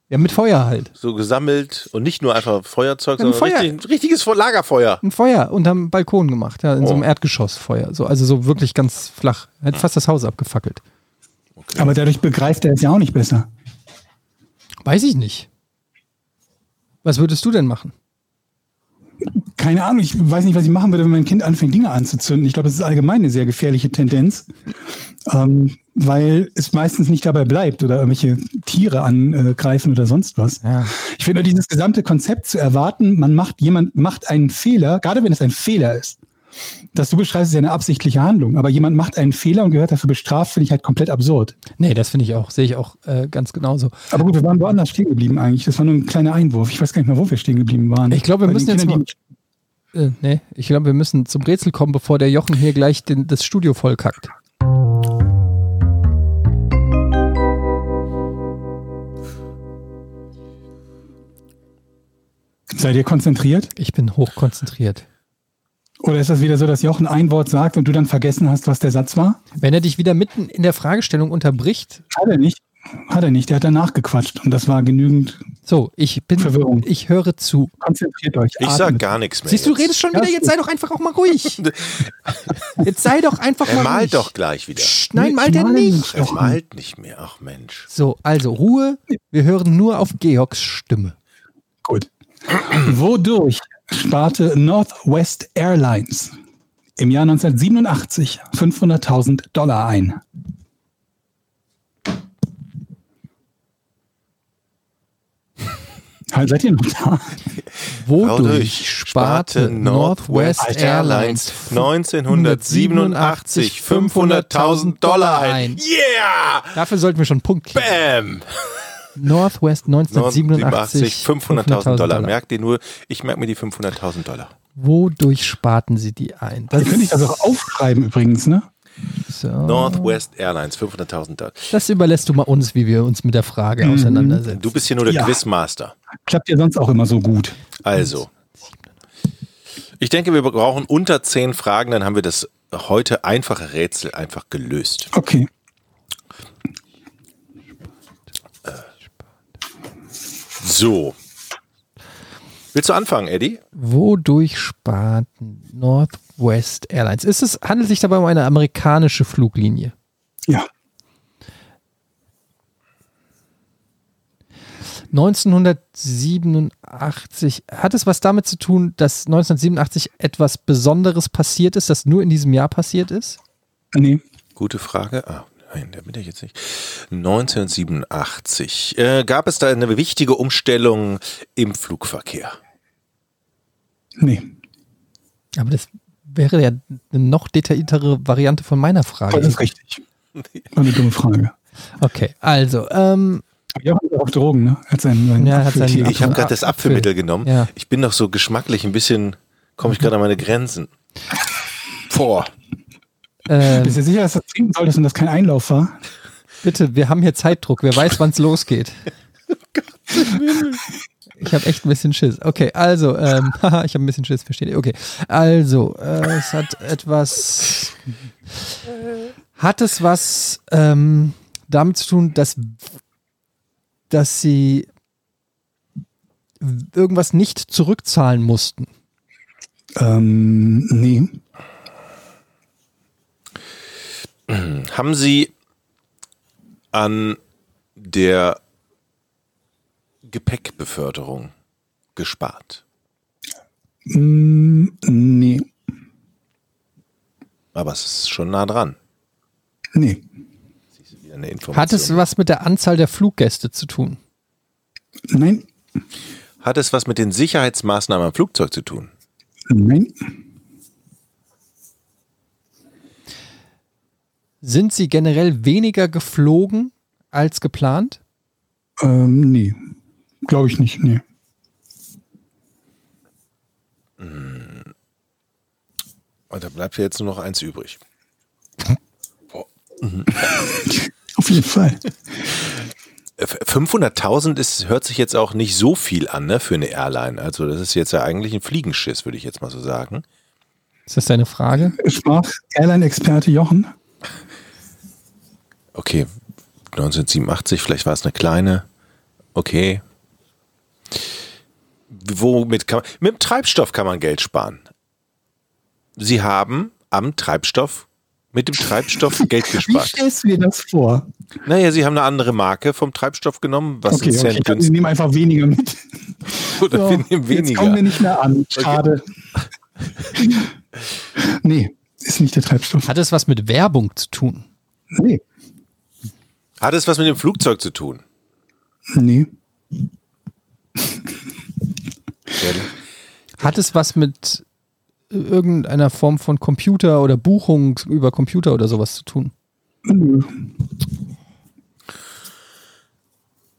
Ja, mit Feuer halt. so gesammelt und nicht nur einfach Feuerzeug, Ein sondern Feuer. richtig, ein richtiges Lagerfeuer. Ein Feuer unterm Balkon gemacht, ja, in so einem Oh. Erdgeschossfeuer. So, also so wirklich ganz flach. Er hat fast das Haus abgefackelt. Aber dadurch begreift er es ja auch nicht besser. Weiß ich nicht. Was würdest du denn machen? Keine Ahnung, ich weiß nicht, was ich machen würde, wenn mein Kind anfängt, Dinge anzuzünden. Ich glaube, das ist allgemein eine sehr gefährliche Tendenz, ähm, weil es meistens nicht dabei bleibt oder irgendwelche Tiere angreifen oder sonst was. Ja. Ich finde dieses gesamte Konzept zu erwarten, man macht, jemand macht einen Fehler, gerade wenn es ein Fehler ist. Das du beschreibst, ist ja eine absichtliche Handlung, aber jemand macht einen Fehler und gehört dafür bestraft, finde ich halt komplett absurd. Nee, das finde ich auch, sehe ich auch äh, ganz genauso. Aber gut, wir waren woanders stehen geblieben eigentlich. Das war nur ein kleiner Einwurf. Ich weiß gar nicht mehr, wo wir stehen geblieben waren. Ich glaube, wir Bei müssen jetzt Kindern, mal- Äh, nee, ich glaube, wir müssen zum Rätsel kommen, bevor der Jochen hier gleich den, das Studio vollkackt. Seid ihr konzentriert? Ich bin hochkonzentriert. Oder ist das wieder so, dass Jochen ein Wort sagt und du dann vergessen hast, was der Satz war? Wenn er dich wieder mitten in der Fragestellung unterbricht, Hat er nicht. Hat er nicht. Der hat danach gequatscht und das war genügend. so, ich bin, Verwirrung. ich höre zu. Konzentriert euch. Ich sag gar nichts mehr. Siehst du, jetzt. redest schon wieder, jetzt sei doch einfach auch mal ruhig. (laughs) Jetzt sei doch einfach Er mal malt ruhig. doch gleich wieder. Psst, nein, Nee, malt ich er nicht. Er malt nicht mehr. Ach Mensch. So, also Ruhe. Wir hören nur auf Georgs Stimme. Gut. Wodurch sparte Northwest Airlines im Jahr 1987 500.000 Dollar ein? Halt, seid ihr noch da? Wodurch sparte Northwest Airlines 1987 500.000 Dollar ein. Yeah! Dafür sollten wir schon einen Punkt kriegen. Bam! Northwest 1987 500.000 Dollar. Merkt ihr nur, ich merke mir die 500.000 Dollar. Wodurch sparten sie die ein? Ihr könnt ich das auch aufschreiben übrigens, ne? so. Northwest Airlines 500.000 Dollar. Das überlässt du mal uns, wie wir uns mit der Frage auseinandersetzen. Du bist hier nur der Ja. Quizmaster. Klappt ja sonst auch immer so gut. Also. Ich denke, wir brauchen unter 10 Fragen, dann haben wir das heute einfache Rätsel einfach gelöst. Okay. So. Willst du anfangen, Eddie? Wodurch sparten Northwest Airlines? Ist es, handelt sich dabei um eine amerikanische Fluglinie? Ja. 1987, hat es was damit zu tun, dass 1987 etwas Besonderes passiert ist, das nur in diesem Jahr passiert ist? Nee. Gute Frage. Ah, nein, der bin ich jetzt nicht. 1987. Äh, gab es da eine wichtige Umstellung im Flugverkehr? Nee. Aber das wäre ja eine noch detailliertere Variante von meiner Frage. Das ist richtig. War (laughs) eine dumme Frage. Okay, also, ähm, ist auf Drogen, ne? Hat sein, sein Ja, hat sein- Apfeltee Ich habe gerade das Apfel. Apfelmittel genommen. Ja. Ich bin doch so geschmacklich ein bisschen, komme ich gerade an meine Grenzen. Boah. Äh, Bist du sicher, dass du das trinken solltest und das kein Einlauf war? bitte, wir haben hier Zeitdruck. Wer weiß, wann es losgeht. (laughs) Ich habe echt ein bisschen Schiss. Okay, also, ähm, (laughs) haha, ich habe ein bisschen Schiss, versteht ihr? Okay, also, äh, es hat etwas. Hat es was ähm, damit zu tun, dass, dass sie irgendwas nicht zurückzahlen mussten? Ähm, nee. Haben Sie an der Gepäckbeförderung gespart? Mm, nee. Aber es ist schon nah dran. Nee. Hat es was mit der Anzahl der Fluggäste zu tun? Nein. Hat es was mit den Sicherheitsmaßnahmen am Flugzeug zu tun? Nein. Sind sie generell weniger geflogen als geplant? Ähm, nee. Glaube ich nicht. Nee. Und da bleibt ja jetzt nur noch eins übrig. (laughs) (laughs) Auf jeden Fall. Äh, 500.000 ist, hört sich jetzt auch nicht so viel an, ne, für eine Airline. Also das ist jetzt ja eigentlich ein Fliegenschiss, würde ich jetzt mal so sagen. Ist das deine Frage? Sprach Airline-Experte Jochen. Okay, 1987, vielleicht war es eine kleine. Okay. Womit kann man, mit dem Treibstoff kann man Geld sparen. Sie haben am Treibstoff, mit dem Treibstoff (laughs) Geld Wie gespart. stellst du dir das vor? Naja, Sie haben eine andere Marke vom Treibstoff genommen, was Okay, okay. Dachte, Sie nehmen einfach weniger mit. (laughs) oder So, wir nehmen Jetzt kommen wir weniger. nicht mehr an. Schade. (laughs) nee, ist nicht der Treibstoff. Hat es was mit Werbung zu tun? Nee. Hat es was mit dem Flugzeug zu tun? Nee. Hat es was mit irgendeiner Form von Computer oder Buchung über Computer oder sowas zu tun? Nö.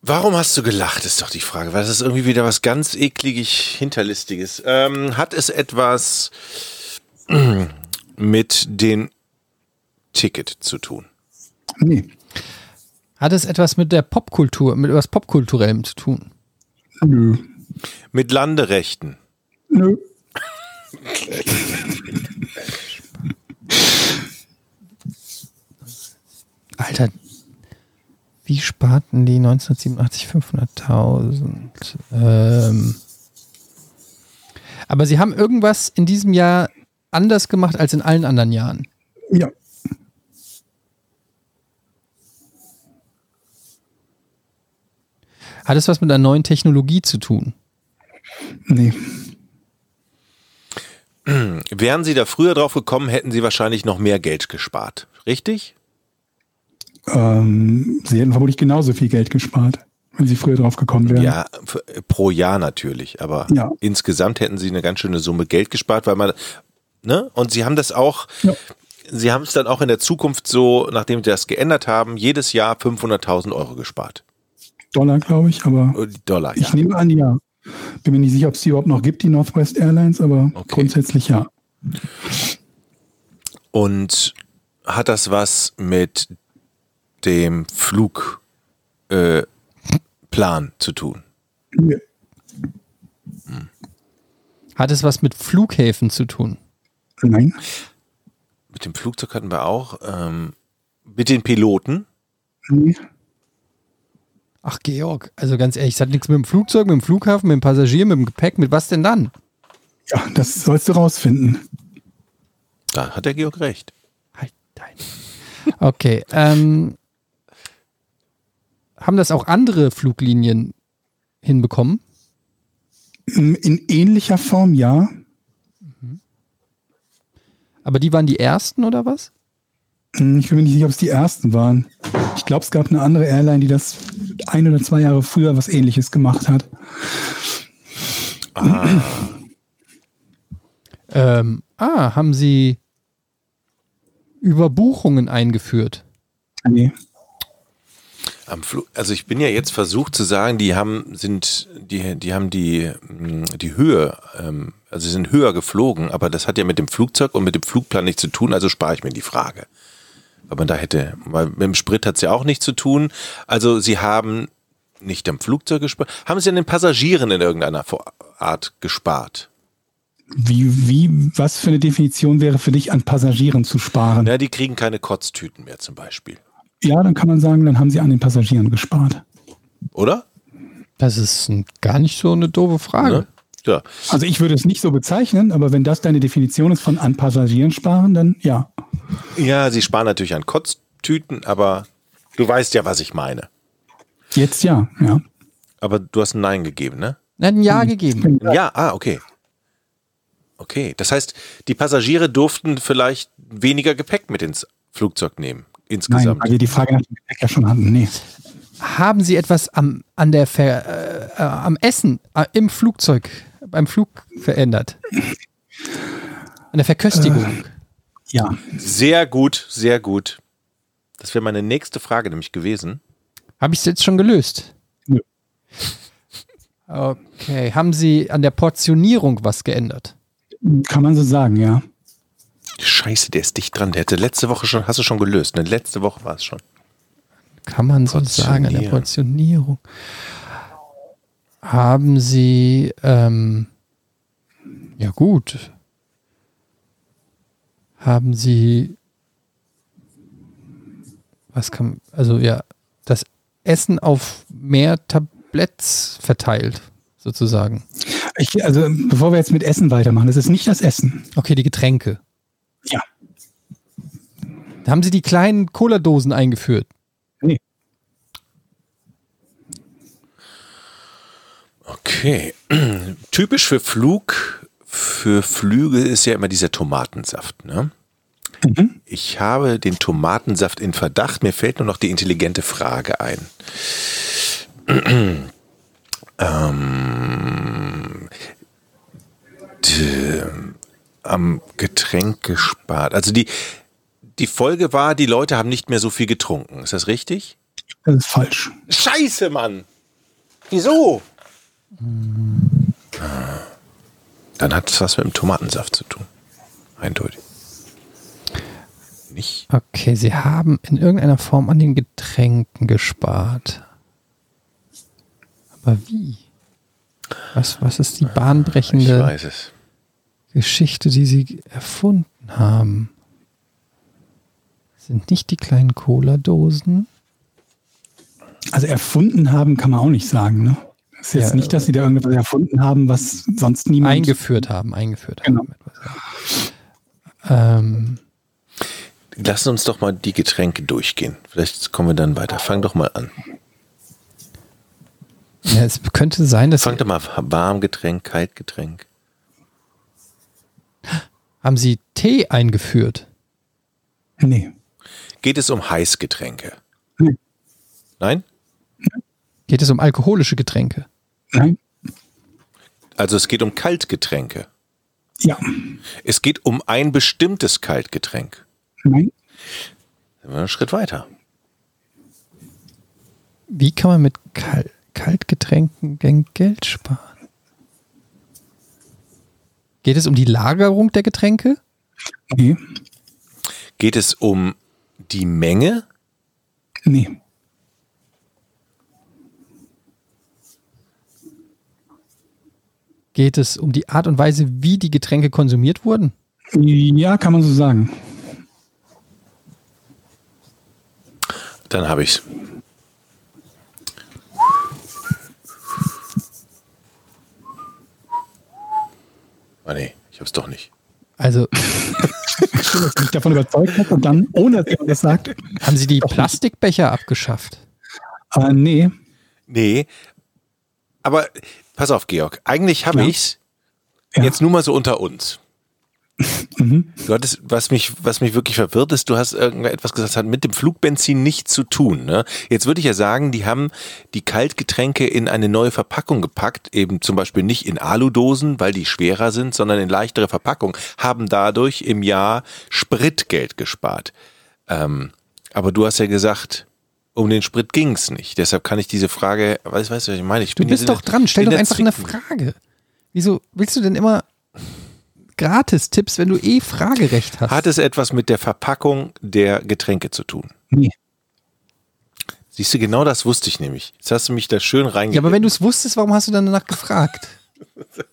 Warum hast du gelacht, ist doch die Frage, weil das ist irgendwie wieder was ganz ekligig Hinterlistiges. Ähm, hat es etwas (clears throat) mit dem Ticket zu tun? Nee. Hat es etwas mit der Popkultur, mit etwas Popkulturellem zu tun? Nö. Mit Landerechten? Nö. Alter, wie sparten die 1987 500.000? Ähm, aber sie haben irgendwas in diesem Jahr anders gemacht als in allen anderen Jahren. Ja. Hat es was mit einer neuen Technologie zu tun? Nee. Wären Sie da früher drauf gekommen, hätten Sie wahrscheinlich noch mehr Geld gespart. Richtig? Ähm, sie hätten vermutlich genauso viel Geld gespart, wenn sie früher drauf gekommen wären. Ja, f- pro Jahr natürlich, aber Ja. insgesamt hätten Sie eine ganz schöne Summe Geld gespart, weil man, ne? Und Sie haben das auch, Ja. Sie haben es dann auch in der Zukunft so, nachdem Sie das geändert haben, jedes Jahr 500.000 Euro gespart. Dollar, glaube ich, aber Äh, Dollar, ja. ich nehme an, ja. Bin mir nicht sicher, ob es die überhaupt noch gibt, die Northwest Airlines, aber Okay. grundsätzlich ja. Und hat das was mit dem Flugplan äh, zu tun? Nee. Hat es was mit Flughäfen zu tun? Nein. Mit dem Flugzeug hatten wir auch. Ähm, mit den Piloten? Nee. Ach, Georg, also ganz ehrlich, es hat nichts mit dem Flugzeug, mit dem Flughafen, mit dem Passagier, mit dem Gepäck, mit was denn dann? Ja, das sollst du rausfinden. Da hat der Georg recht. Halt dein. Okay, ähm, haben das auch andere Fluglinien hinbekommen? In, in ähnlicher Form ja. Aber die waren die ersten oder was? Hm, Ich bin mir nicht sicher, ob es die ersten waren. Ich glaube, es gab eine andere Airline, die das ein oder zwei Jahre früher was ähnliches gemacht hat. Ähm, ah, haben sie Überbuchungen eingeführt? Nee. Am Flug, also ich bin ja jetzt versucht zu sagen, die haben sind die die haben die mh, die Höhe, ähm, also sie sind höher geflogen, aber das hat ja mit dem Flugzeug und mit dem Flugplan nichts zu tun, also spare ich mir die Frage. Weil man da hätte, weil mit dem Sprit hat es ja auch nichts zu tun. Also sie haben nicht am Flugzeug gespart, haben sie an den Passagieren in irgendeiner Art gespart. Wie, wie, was für eine Definition wäre für dich, an Passagieren zu sparen? Ja, die kriegen keine Kotztüten mehr zum Beispiel, Ja, dann kann man sagen, dann haben sie an den Passagieren gespart. oder? Das ist ein, gar nicht so eine doofe Frage. Ne? Ja. Also ich würde es nicht so bezeichnen, aber wenn das deine Definition ist von an Passagieren sparen, dann ja. Ja, sie sparen natürlich an Kotztüten, aber du weißt ja, was ich meine. Jetzt ja, ja. Aber du hast ein Nein gegeben, ne? Ein Ja gegeben. Ja, ah, okay. Okay, das heißt, die Passagiere durften vielleicht weniger Gepäck mit ins Flugzeug nehmen, Nein, insgesamt. weil wir die Frage nach dem Gepäck ja schon hatten. Nee. Haben sie etwas am, an der Ver, äh, äh, am Essen äh, im Flugzeug, beim Flug verändert? An der Verköstigung? Ja. Sehr gut, sehr gut. Das wäre meine nächste Frage nämlich gewesen. Habe ich es jetzt schon gelöst? Nö. Okay. Haben Sie an der Portionierung was geändert? Kann man so sagen, ja. Scheiße, der ist dicht dran. Der hätte letzte Woche schon, hast du schon gelöst, ne? Letzte Woche war es schon. Kann man so sagen, an der. Portionierung. Haben Sie, ähm, ja gut, haben Sie, was kann, also ja, das Essen auf mehr Tabletts verteilt, sozusagen. Ich, also bevor wir jetzt mit Essen weitermachen, das ist nicht das Essen. Okay, die Getränke. Ja. Da haben Sie die kleinen Cola-Dosen eingeführt. Nee. Okay. (clears throat) Typisch für Flug, für Flüge ist ja immer dieser Tomatensaft, ne? Mhm. Ich habe den Tomatensaft in Verdacht. Mir fällt nur noch die intelligente Frage ein. (clears throat) ähm, am Getränk gespart. Also die, die Folge war, die Leute haben nicht mehr so viel getrunken. Ist das richtig? Das ist falsch. Scheiße, Mann! Wieso? Dann hat es was mit dem Tomatensaft zu tun. Eindeutig. Nicht? Okay, sie haben in irgendeiner Form an den Getränken gespart. Aber wie? Was, was ist die Ich bahnbrechende weiß es. Geschichte, die sie erfunden haben? Sind nicht die kleinen Cola-Dosen? Also erfunden haben kann man auch nicht sagen. Ne? Es ist jetzt Ja, nicht, dass sie da irgendwas erfunden haben, was sonst niemand. Eingeführt haben, eingeführt Genau. haben. Ähm, Lass uns doch mal die Getränke durchgehen. Vielleicht kommen wir dann weiter. Fang doch mal an. ja, es könnte sein, dass Fang doch mal Warmgetränk, Kaltgetränk. haben sie Tee eingeführt. Nee. Geht es um Heißgetränke? Nee. Nein? Geht es um alkoholische Getränke? Nein. Also es geht um Kaltgetränke. Ja. Es geht um ein bestimmtes Kaltgetränk. Nein. Einen Schritt weiter. Wie kann man mit Kal Kaltgetränken Geld sparen? Geht es um die Lagerung der Getränke? Nee. Geht es um die Menge? Nee. Geht es um die Art und Weise, wie die Getränke konsumiert wurden? Ja, kann man so sagen. Dann habe ich's. Ah nee, ich hab's doch nicht. Also Schön, dass du mich davon überzeugt hast und dann, ohne dass jemand das sagt, haben sie die Plastikbecher abgeschafft? äh, nee. Nee. Aber pass auf, Georg. Eigentlich habe Ja. ich's. Ja. Jetzt nur mal so unter uns. (laughs) Mhm. Du hattest, was mich, was mich wirklich verwirrt ist, du hast irgendetwas gesagt, das hat mit dem Flugbenzin nichts zu tun. Ne? Jetzt würde ich ja sagen, die haben die Kaltgetränke in eine neue Verpackung gepackt, eben zum Beispiel nicht in Aludosen, weil die schwerer sind, sondern in leichtere Verpackung, haben dadurch im Jahr Spritgeld gespart. Ähm, aber du hast ja gesagt, um den Sprit ging's nicht. Deshalb kann ich diese Frage, weißt weißt du, was ich meine? Ich Du bin bist doch der- dran, stell doch einfach eine Zwickmühle. Frage. Wieso willst du denn immer Gratis-Tipps, wenn du eh Fragerecht hast? Hat es etwas mit der Verpackung der Getränke zu tun? Nee. Siehst du, genau das wusste ich nämlich. Jetzt hast du mich da schön reingelegt. Ja, aber wenn du es wusstest, warum hast du dann danach gefragt? (laughs)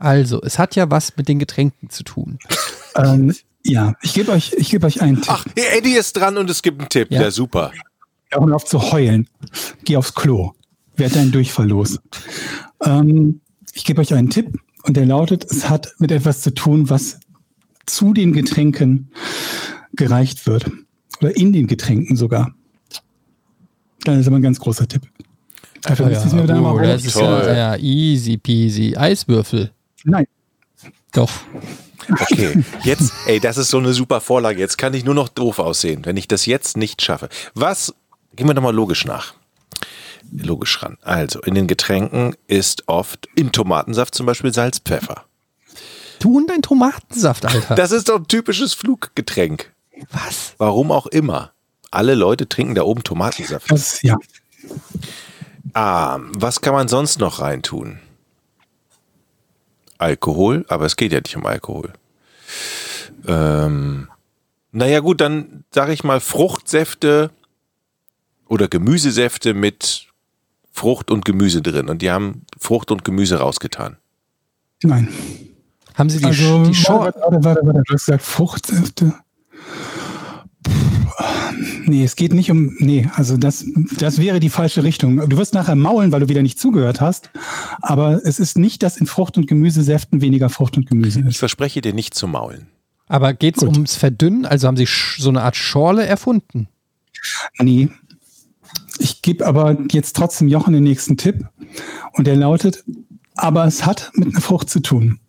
Also, es hat ja was mit den Getränken zu tun. Ähm, ja, ich gebe euch, ich gebe euch einen Tipp. Ach, Eddie ist dran und es gibt einen Tipp. Ja. Ja, super. Hör auf zu heulen. Geh aufs Klo. Werd deinen Durchfall los. Ähm, ich gebe euch einen Tipp und der lautet, es hat mit etwas zu tun, was zu den Getränken gereicht wird. Oder in den Getränken sogar. Das ist aber ein ganz großer Tipp. Dafür Ja, müssen wir dann oh, mal das ist ja easy peasy. Eiswürfel. Nein. Doch. Okay, jetzt, ey, das ist so eine super Vorlage. Jetzt kann ich nur noch doof aussehen, wenn ich das jetzt nicht schaffe. Was, gehen wir doch mal logisch nach. Logisch ran. Also, in den Getränken ist oft im Tomatensaft zum Beispiel Salz, Pfeffer. Du und dein Tomatensaft, Alter. Das ist doch ein typisches Fluggetränk. was? Warum auch immer. Alle Leute trinken da oben Tomatensaft. Das, ja. Ah, was kann man sonst noch reintun? Alkohol, aber es geht ja nicht um Alkohol. Ähm, naja gut, dann sage ich mal Fruchtsäfte oder Gemüsesäfte mit Frucht und Gemüse drin. Und die haben Frucht und Gemüse rausgetan. Nein. Haben sie die, Also, die Show? warte, warte, warte, warte, du hast gesagt Fruchtsäfte. Nee, es geht nicht um, nee, also das, das wäre die falsche Richtung. Du wirst nachher maulen, weil du wieder nicht zugehört hast, aber es ist nicht, dass in Frucht- und Gemüsesäften weniger Frucht und Gemüse Ich ist. verspreche dir nicht zu maulen. Aber geht es ums Verdünnen? Also haben sie so eine Art Schorle erfunden? Nee. Ich gebe aber jetzt trotzdem Jochen den nächsten Tipp und der lautet, aber es hat mit einer Frucht zu tun.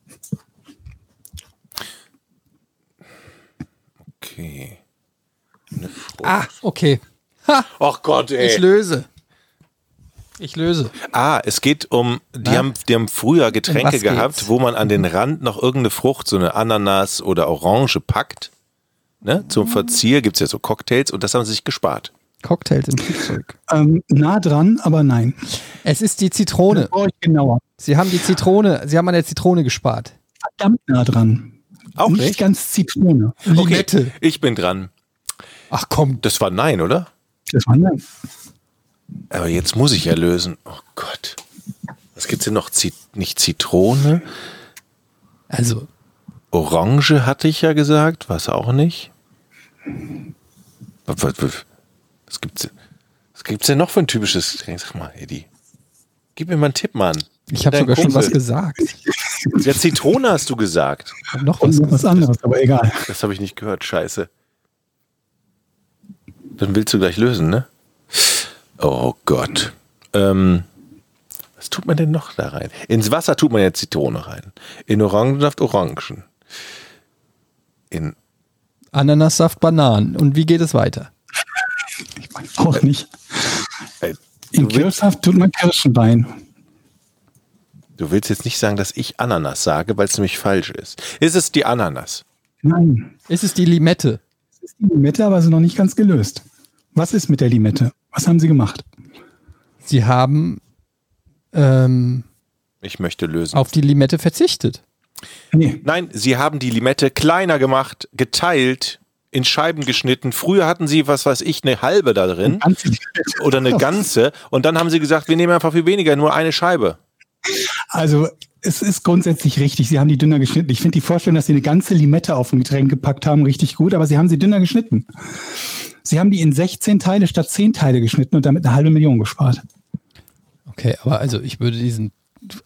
Okay. Eine Frucht. Ah, okay. Ha, Ach Gott, ey. ich löse. Ich löse. Ah, es geht um, die, haben, die haben früher Getränke gehabt, wo man an den Rand noch irgendeine Frucht, so eine Ananas oder Orange packt. Ne? Zum Verzier gibt's ja so Cocktails und das haben sie sich gespart. Cocktails im Flugzeug. Ähm, nah dran, aber nein. Es ist die Zitrone. Oh, ich genauer. Sie haben die Zitrone, Sie haben an der Zitrone gespart. Verdammt nah dran. Auch Nicht nicht? ganz Zitrone. Limette. Okay, ich bin dran. Ach komm, Das war Nein, oder? Das war nein. Aber jetzt muss ich ja lösen. Oh Gott. Was gibt's denn noch? Zit nicht Zitrone? also Orange hatte ich ja gesagt. Was auch nicht? Was, was, was, gibt's, was gibt's denn noch für ein typisches Getränk? Sag mal, Eddie. Gib mir mal einen Tipp, Mann. ich habe sogar schon Kumpel. was gesagt. Ja, Zitrone hast du gesagt. Noch was noch was anderes, aber egal. Das habe ich nicht gehört. Scheiße. Dann willst du gleich lösen, ne? Oh Gott. Ähm, was tut man denn noch da rein? Ins Wasser tut man ja Zitrone rein. In Orangensaft Orangen. In Ananassaft, Bananen. Und wie geht es weiter? Auch nicht. äh, In Kirschsaft tut man Kirschenbein. du willst jetzt nicht sagen, dass ich Ananas sage, weil es nämlich falsch ist. Ist es die Ananas? Nein. Ist es die Limette? Das ist die Limette, aber noch nicht ganz gelöst. Was ist mit der Limette? Was haben sie gemacht? Sie haben ähm, Ich möchte lösen. auf die Limette verzichtet. Nee, Nein, sie haben die Limette kleiner gemacht, geteilt, in Scheiben geschnitten. Früher hatten sie, was weiß ich, eine halbe da drin oder eine ganze. Und dann haben sie gesagt, wir nehmen einfach viel weniger, nur eine Scheibe. Also es ist grundsätzlich richtig. Sie haben die dünner geschnitten. Ich finde die Vorstellung, dass sie eine ganze Limette auf ein Getränk gepackt haben, richtig gut, aber sie haben sie dünner geschnitten. Sie haben die in 16 Teile statt 10 Teile geschnitten und damit eine halbe Million gespart. Okay, aber also ich würde diesen,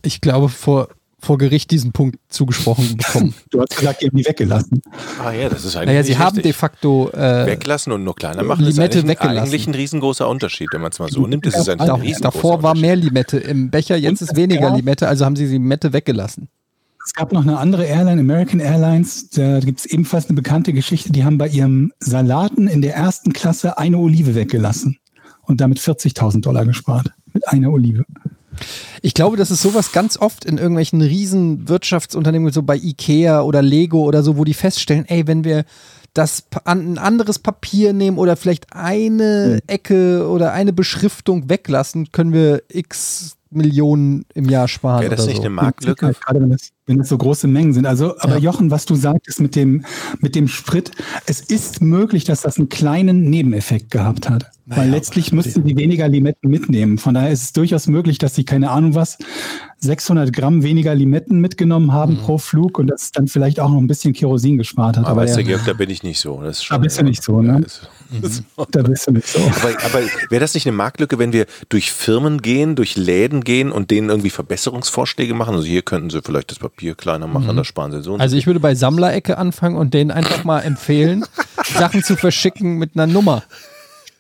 ich glaube, vor, vor Gericht diesen Punkt zugesprochen (laughs) bekommen. Du hast gesagt, die haben die weggelassen. Ah ja, das ist eigentlich naja, sie haben de facto äh, weglassen und nur kleiner machen. Limette ist eigentlich, weggelassen. eigentlich ein riesengroßer Unterschied, wenn man es mal so nimmt. Das ist ein da, davor war mehr Limette im Becher, jetzt Und ist weniger ja. Limette, also haben sie die Limette weggelassen. Es gab noch eine andere Airline, American Airlines, da gibt es ebenfalls eine bekannte Geschichte, die haben bei ihrem Salaten in der ersten Klasse eine Olive weggelassen und damit 40.000 Dollar gespart. Mit einer Olive. Ich glaube, das ist sowas ganz oft in irgendwelchen riesen Wirtschaftsunternehmen, so bei Ikea oder Lego oder so, wo die feststellen, ey, wenn wir das an- ein anderes Papier nehmen oder vielleicht eine Ecke oder eine Beschriftung weglassen, können wir x Millionen im Jahr sparen. Wäre das oder nicht so. eine Marktlücke? Gerade wenn es, wenn es so große Mengen sind. Also, aber Ja. Jochen, was du sagtest mit dem, mit dem Sprit, es ist möglich, dass das einen kleinen Nebeneffekt gehabt hat. Weil letztlich müssten die weniger Limetten mitnehmen. Von daher ist es durchaus möglich, dass sie, keine Ahnung was, 600 Gramm weniger Limetten mitgenommen haben pro Flug und das dann vielleicht auch noch ein bisschen Kerosin gespart hat. Aber weißt du, ja, Georg, da bin ich nicht so. Das ist Da schon, bist du nicht so, ne? Ja, ist- da bist du nicht so. Aber, aber wäre das nicht eine Marktlücke, wenn wir durch Firmen gehen, durch Läden gehen und denen irgendwie Verbesserungsvorschläge machen? Also hier könnten sie vielleicht das Papier kleiner machen, da sparen sie so. Also ich würde bei Sammlerecke anfangen und denen einfach mal empfehlen, (laughs) Sachen zu verschicken mit einer Nummer.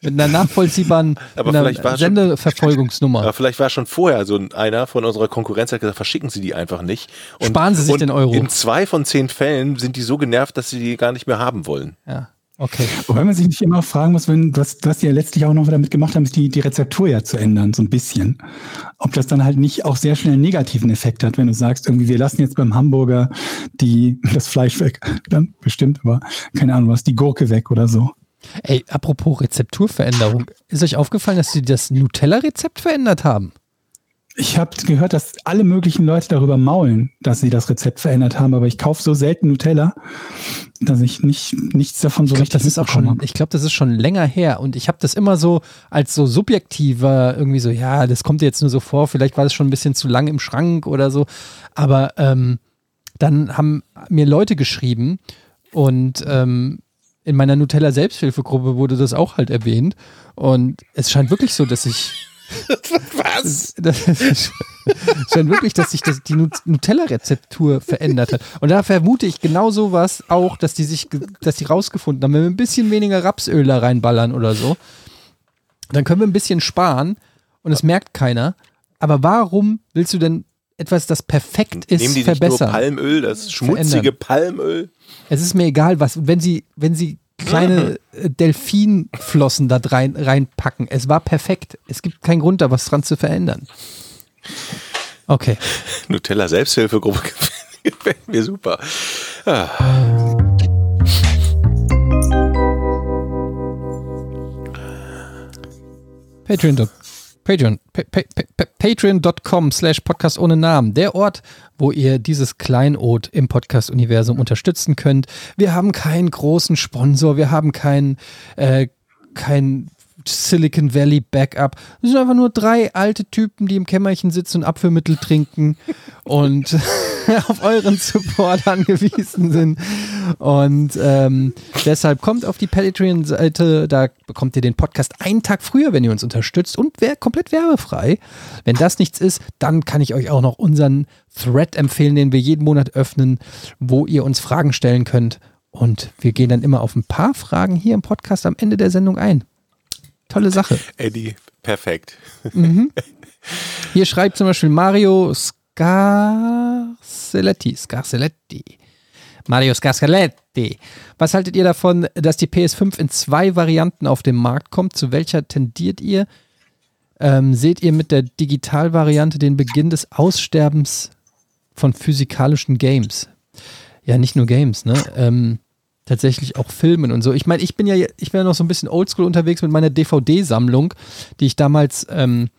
Mit einer nachvollziehbaren (laughs) Aber mit vielleicht war einer schon- Sendeverfolgungsnummer. Aber vielleicht war schon vorher so ein- einer von unserer Konkurrenz, der hat gesagt, verschicken Sie die einfach nicht. Und, Sparen Sie sich und den Euro. In zwei von zehn Fällen sind die so genervt, dass sie die gar nicht mehr haben wollen. Ja, okay. Wobei man sich nicht immer fragen muss, wenn, was, was die ja letztlich auch noch damit gemacht haben, ist die, die Rezeptur ja zu ändern, so ein bisschen. Ob das dann halt nicht auch sehr schnell einen negativen Effekt hat, wenn du sagst, irgendwie, wir lassen jetzt beim Hamburger die, das Fleisch weg. (laughs) Dann bestimmt, aber keine Ahnung was, die Gurke weg oder so. Ey, apropos Rezepturveränderung. Ist euch aufgefallen, dass sie das Nutella-Rezept verändert haben? Ich habe gehört, dass alle möglichen Leute darüber maulen, dass sie das Rezept verändert haben, aber ich kaufe so selten Nutella, dass ich nicht, nichts davon so Ich glaube, richtig das ist auch schon, ich glaube, das ist schon länger her und ich habe das immer so als so subjektiver irgendwie so, ja, das kommt dir jetzt nur so vor, vielleicht war das schon ein bisschen zu lang im Schrank oder so, aber ähm, dann haben mir Leute geschrieben und ähm, in meiner Nutella Selbsthilfegruppe wurde das auch halt erwähnt und es scheint wirklich so, dass ich (laughs) Was? das (laughs) ist, scheint wirklich, dass sich das, die Nut- Nutella-Rezeptur verändert hat. Und da vermute ich genau sowas auch, dass die sich, dass die rausgefunden haben, wenn wir ein bisschen weniger Rapsöl da reinballern oder so, dann können wir ein bisschen sparen und es merkt keiner. Aber warum willst du denn etwas, das perfekt ist, Nehmen die nicht nur verbessern? Palmöl, das schmutzige Verändern. Palmöl? Es ist mir egal, was, wenn sie, wenn sie kleine äh, Delfinflossen da rein, reinpacken. Es war perfekt. Es gibt keinen Grund, da was dran zu verändern. Okay. Nutella Selbsthilfegruppe (laughs) gefällt mir super. Ah. Patreon. Patreon. Pa- pa- pa- Patreon.com slash Podcast ohne Namen. Der Ort, wo ihr dieses Kleinod im Podcast-Universum unterstützen könnt. Wir haben keinen großen Sponsor, wir haben keinen äh, kein Silicon Valley Backup. Es sind einfach nur drei alte Typen, die im Kämmerchen sitzen und Abführmittel trinken (laughs) und (laughs) auf euren Support angewiesen sind. Und ähm, deshalb kommt auf die Patreon-Seite, da bekommt ihr den Podcast einen Tag früher, wenn ihr uns unterstützt und wär komplett werbefrei. Wenn das nichts ist, dann kann ich euch auch noch unseren Thread empfehlen, den wir jeden Monat öffnen, wo ihr uns Fragen stellen könnt. Und wir gehen dann immer auf ein paar Fragen hier im Podcast am Ende der Sendung ein. Tolle Sache. (laughs) Eddie, perfekt. (laughs) Hier schreibt zum Beispiel Mario Scarceletti. Scarceletti. Mario Scarceletti. Was haltet ihr davon, dass die PS5 in zwei Varianten auf den Markt kommt? Zu welcher tendiert ihr? Ähm, seht ihr mit der Digitalvariante den Beginn des Aussterbens von physikalischen Games? Ja, nicht nur Games, ne? Ähm, tatsächlich auch Filmen und so. Ich meine, ich bin ja, ich bin ja noch so ein bisschen oldschool unterwegs mit meiner DVD-Sammlung, die ich damals ähm,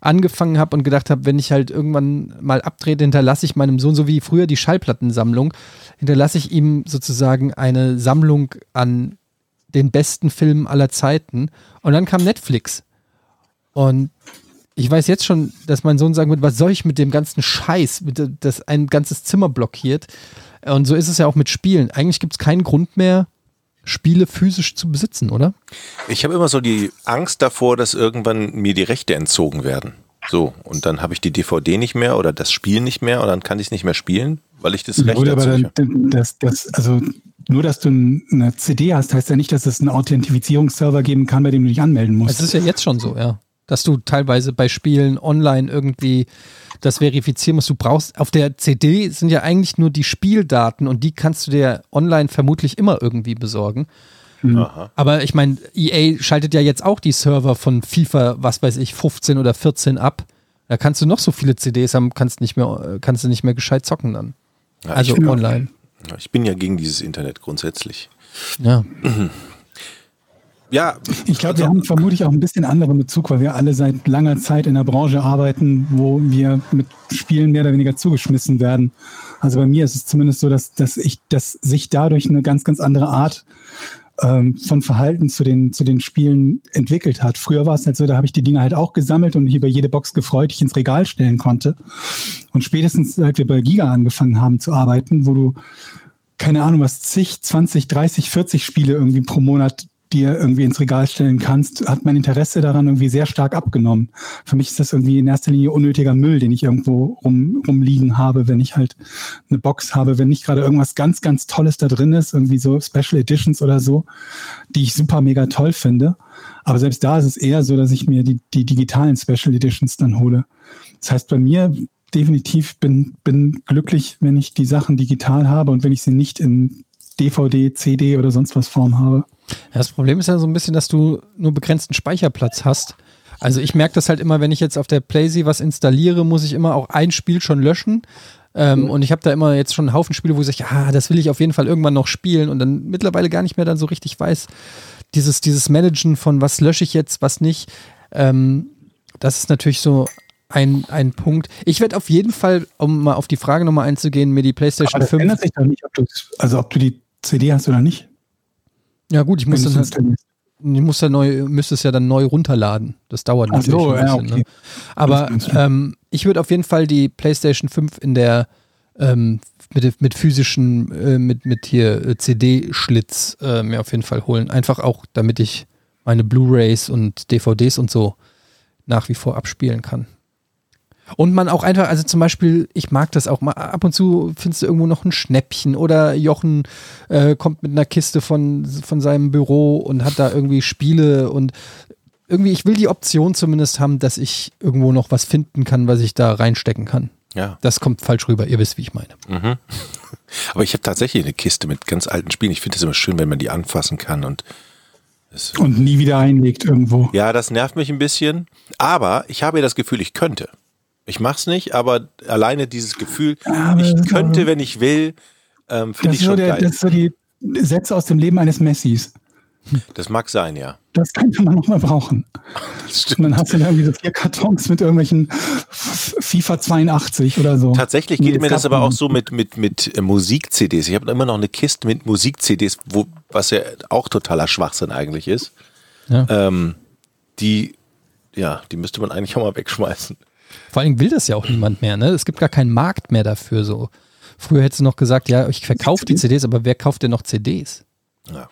angefangen habe und gedacht habe, wenn ich halt irgendwann mal abtrete, hinterlasse ich meinem Sohn, so wie früher die Schallplattensammlung, hinterlasse ich ihm sozusagen eine Sammlung an den besten Filmen aller Zeiten. Und dann kam Netflix. Und ich weiß jetzt schon, dass mein Sohn sagen wird, was soll ich mit dem ganzen Scheiß, mit, das ein ganzes Zimmer blockiert. Und so ist es ja auch mit Spielen. Eigentlich gibt es keinen Grund mehr, Spiele physisch zu besitzen, oder? Ich habe immer so die Angst davor, dass irgendwann mir die Rechte entzogen werden. So, und dann habe ich die DVD nicht mehr oder das Spiel nicht mehr und dann kann ich es nicht mehr spielen, weil ich das Recht aber dann, nicht habe. dann- das, das, also nur, dass du eine CD hast, heißt ja nicht, dass es einen Authentifizierungsserver geben kann, bei dem du dich anmelden musst. Es ist ja jetzt schon so, ja. Dass du teilweise bei Spielen online irgendwie das verifizieren musst. Du brauchst, auf der CD sind ja eigentlich nur die Spieldaten und die kannst du dir online vermutlich immer irgendwie besorgen. Aha. Aber ich meine, EA schaltet ja jetzt auch die Server von FIFA, was weiß ich, 15 oder 14 ab. Da kannst du noch so viele CDs haben, kannst nicht mehr, äh, kannst du nicht mehr gescheit zocken dann. Ja, Also ich, online. ich bin ja gegen dieses Internet grundsätzlich. Ja. (clears throat) Ja, Ich glaube, also- wir haben vermutlich auch ein bisschen anderen Bezug, weil wir alle seit langer Zeit in der Branche arbeiten, wo wir mit Spielen mehr oder weniger zugeschmissen werden. Also bei mir ist es zumindest so, dass, dass ich, dass sich dadurch eine ganz, ganz andere Art ähm, von Verhalten zu den, zu den Spielen entwickelt hat. Früher war es halt so, da habe ich die Dinge halt auch gesammelt und mich über jede Box gefreut, die ich ins Regal stellen konnte. Und spätestens, seit wir bei Giga angefangen haben zu arbeiten, wo du keine Ahnung, was zig, 20, 30, 40 Spiele irgendwie pro Monat dir irgendwie ins Regal stellen kannst, hat mein Interesse daran irgendwie sehr stark abgenommen. Für mich ist das irgendwie in erster Linie unnötiger Müll, den ich irgendwo rum, rumliegen habe, wenn ich halt eine Box habe, wenn nicht gerade irgendwas ganz, ganz Tolles da drin ist, irgendwie so Special Editions oder so, die ich super mega toll finde. Aber selbst da ist es eher so, dass ich mir die, die digitalen Special Editions dann hole. Das heißt, bei mir definitiv bin, bin glücklich, wenn ich die Sachen digital habe und wenn ich sie nicht in DVD, CD oder sonst was Form habe. Das Problem ist ja so ein bisschen, dass du nur begrenzten Speicherplatz hast. Also ich merke das halt immer, wenn ich jetzt auf der PlayStation was installiere, muss ich immer auch ein Spiel schon löschen. Ähm, Und ich habe da immer jetzt schon einen Haufen Spiele, wo ich sage, ja, das will ich auf jeden Fall irgendwann noch spielen und dann mittlerweile gar nicht mehr dann so richtig weiß, dieses, dieses Managen von was lösche ich jetzt, was nicht, ähm, das ist natürlich so ein, ein Punkt. Ich werde auf jeden Fall, um mal auf die Frage nochmal einzugehen, mir die PlayStation Aber das 5. ändert sich doch nicht, ob also ob du die CD hast oder nicht. Ja gut, ich muss dann halt. Ich muss ja neu, müsste es ja dann neu runterladen. Das dauert Ach natürlich so, ein ja, bisschen. okay. Ne? Aber ähm, ich würde auf jeden Fall die PlayStation 5 in der ähm, mit, mit physischen, äh, mit, mit hier äh, CD-Schlitz äh, mir auf jeden Fall holen. Einfach auch, damit ich meine Blu-Rays und DVDs und so nach wie vor abspielen kann. Und man auch einfach, also zum Beispiel, ich mag das auch mal, ab und zu findest du irgendwo noch ein Schnäppchen oder Jochen äh, kommt mit einer Kiste von, von seinem Büro und hat da irgendwie Spiele und irgendwie, ich will die Option zumindest haben, dass ich irgendwo noch was finden kann, was ich da reinstecken kann. ja. Das kommt falsch rüber, ihr wisst, wie ich meine. Mhm. (laughs) Aber ich habe tatsächlich eine Kiste mit ganz alten Spielen. Ich finde es immer schön, wenn man die anfassen kann und Und nie wieder einlegt irgendwo. ja, das nervt mich ein bisschen. Aber ich habe ja das Gefühl, ich könnte. Ich mach's nicht, aber alleine dieses Gefühl, Aber ich könnte, aber- wenn ich will, ähm, finde ich so schon der, geil. das ist so die Sätze aus dem Leben eines Messis. Das mag sein, ja. Das könnte man noch mal brauchen. (laughs) Das Und dann hast du da irgendwie so vier Kartons mit irgendwelchen FIFA 82 oder so. Tatsächlich Nee, geht es mir das aber auch so mit, mit, mit äh, Musik-CDs. Ich habe immer noch eine Kiste mit Musik-CDs, wo, was ja auch totaler Schwachsinn eigentlich ist. Ja. Ähm, die, ja, die müsste man eigentlich auch mal wegschmeißen. Vor allem will das ja auch niemand mehr, ne? Es gibt gar keinen Markt mehr dafür so. Früher hättest du noch gesagt, ja, ich verkaufe die CDs, aber wer kauft denn noch CDs? Ja.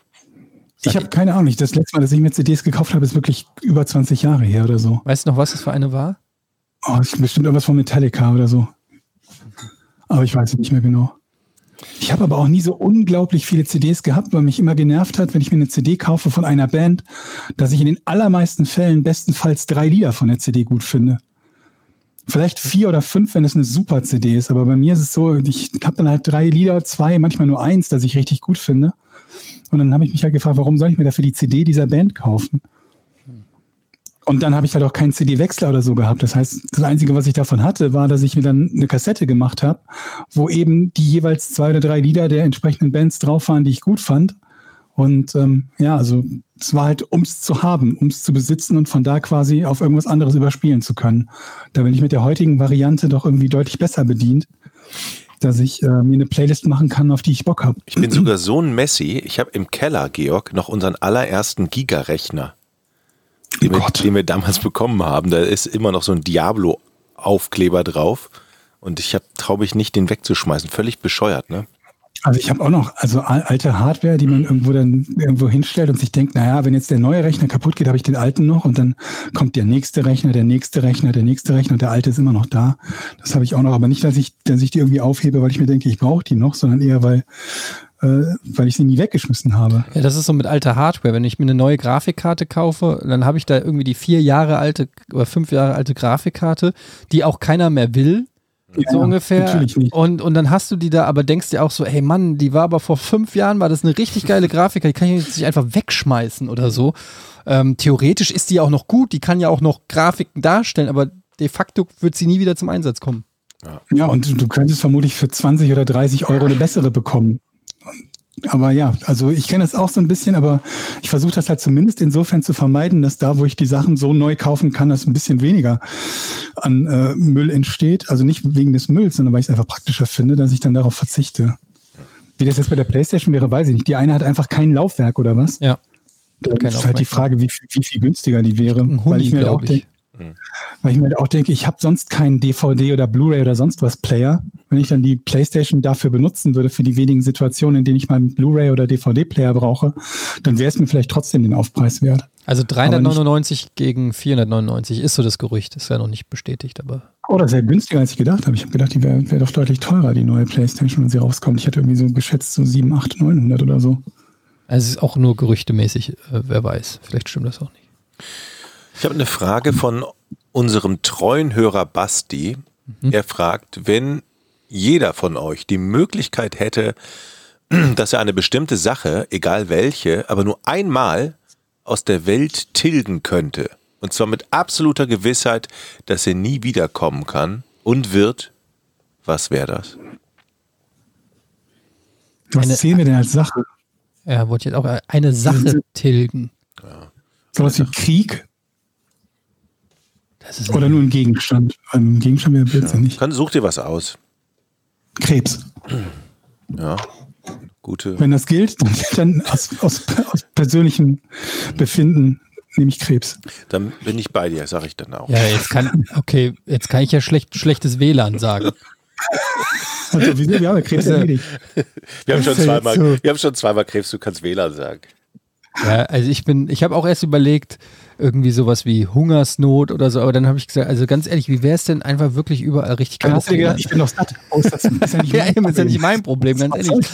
Ich habe keine Ahnung. Das letzte Mal, dass ich mir CDs gekauft habe, ist wirklich über 20 Jahre her oder so. Weißt du noch, was das für eine war? Oh, das ist bestimmt irgendwas von Metallica oder so. Aber ich weiß es nicht mehr genau. Ich habe aber auch nie so unglaublich viele CDs gehabt, weil mich immer genervt hat, wenn ich mir eine CD kaufe von einer Band, dass ich in den allermeisten Fällen bestenfalls drei Lieder von der CD gut finde. Vielleicht vier oder fünf, wenn es eine super CD ist. Aber bei mir ist es so, ich habe dann halt drei Lieder, zwei, manchmal nur eins, das ich richtig gut finde. Und dann habe ich mich halt gefragt, warum soll ich mir dafür die CD dieser Band kaufen? Und dann habe ich halt auch keinen CD-Wechsler oder so gehabt. Das heißt, das Einzige, was ich davon hatte, war, dass ich mir dann eine Kassette gemacht habe, wo eben die jeweils zwei oder drei Lieder der entsprechenden Bands drauf waren, die ich gut fand. Und ähm, ja, also es war halt, ums zu haben, ums zu besitzen und von da quasi auf irgendwas anderes überspielen zu können. Da bin ich mit der heutigen Variante doch irgendwie deutlich besser bedient, dass ich äh, mir eine Playlist machen kann, auf die ich Bock habe. Ich bin sogar so ein Messi. Ich habe im Keller, Georg, noch unseren allerersten Giga-Rechner, den, wir- Gott. den wir damals bekommen haben. Da ist immer noch so ein Diablo-Aufkleber drauf. Und ich habe, traue mich nicht, den wegzuschmeißen. Völlig bescheuert, ne? Also ich habe auch noch also al- alte Hardware, die man irgendwo dann irgendwo hinstellt und sich denkt, naja, wenn jetzt der neue Rechner kaputt geht, habe ich den alten noch und dann kommt der nächste Rechner, der nächste Rechner, der nächste Rechner und der alte ist immer noch da. Das habe ich auch noch, aber nicht, dass ich, dass ich die irgendwie aufhebe, weil ich mir denke, ich brauche die noch, sondern eher, weil, äh, weil ich sie nie weggeschmissen habe. Ja, das ist so mit alter Hardware. Wenn ich mir eine neue Grafikkarte kaufe, dann habe ich da irgendwie die vier Jahre alte oder fünf Jahre alte Grafikkarte, die auch keiner mehr will. So Ja, ungefähr. natürlich nicht. Und, und dann hast du die da, aber denkst dir auch so, hey Mann, die war aber vor fünf Jahren, war das eine richtig geile Grafikkarte, die kann ich jetzt nicht einfach wegschmeißen oder so. Ähm, theoretisch ist die auch noch gut, die kann ja auch noch Grafiken darstellen, aber de facto wird sie nie wieder zum Einsatz kommen. Ja, und du könntest vermutlich für 20 oder 30 Euro eine bessere bekommen. Aber ja, also ich kenne das auch so ein bisschen, aber ich versuche das halt zumindest insofern zu vermeiden, dass da, wo ich die Sachen so neu kaufen kann, dass ein bisschen weniger an äh, Müll entsteht. Also nicht wegen des Mülls, sondern weil ich es einfach praktischer finde, dass ich dann darauf verzichte. Wie das jetzt bei der Playstation wäre, weiß ich nicht. Die eine hat einfach kein Laufwerk oder was? Ja. Da kein ist halt die. Frage, wie, viel- wie viel günstiger die wäre. Ein weil Huni, ich mir halt auch glaube ich. Weil ich mir halt auch denke, ich habe sonst keinen DVD oder Blu-ray oder sonst was Player. Wenn ich dann die PlayStation dafür benutzen würde, für die wenigen Situationen, in denen ich mal einen Blu-ray oder DVD-Player brauche, dann wäre es mir vielleicht trotzdem den Aufpreis wert. Also 399 gegen 499 ist so das Gerücht, ist ja noch nicht bestätigt, aber Oder sehr günstiger, als ich gedacht habe. Ich habe gedacht, die wäre wär doch deutlich teurer, die neue PlayStation, wenn sie rauskommt. Ich hatte irgendwie so geschätzt so 7, 8, 900 oder so. also es ist auch nur gerüchtemäßig, äh, wer weiß. Vielleicht stimmt das auch nicht. Ich habe eine Frage von unserem treuen Hörer Basti. Er fragt, wenn jeder von euch die Möglichkeit hätte, (clears throat) dass er eine bestimmte Sache, egal welche, aber nur einmal aus der Welt tilgen könnte, und zwar mit absoluter Gewissheit, dass er nie wiederkommen kann und wird, was wäre das? Was Eine- zählen wir denn als Sache? Er wollte jetzt auch eine Sache tilgen. Sowas wie Krieg oder nur ein Gegenstand? Ein Gegenstand wäre blödsinnig. Kann, such dir was aus. Krebs. Ja. Gute. Wenn das gilt, (laughs) dann, dann aus, aus, aus persönlichem Befinden nehme ich Krebs. Dann bin ich bei dir, sage ich dann auch. ja, jetzt kann, okay, jetzt kann ich ja schlecht, schlechtes WLAN sagen. Also, wieso? Wir haben ja Krebs Also- erledigt. Wir haben, schon ja zweimal, so. wir haben schon zweimal Krebs, du kannst WLAN sagen. Ja, also ich bin, ich habe auch erst überlegt, irgendwie sowas wie Hungersnot oder so, aber dann habe ich gesagt, also ganz ehrlich, wie wäre es denn einfach wirklich überall richtig gedacht, WLAN? ich bin doch satt. Oh, ist das, (laughs) ist ja nicht Ja, mein eben, ist ja Problem. nicht mein Problem, ganz ehrlich.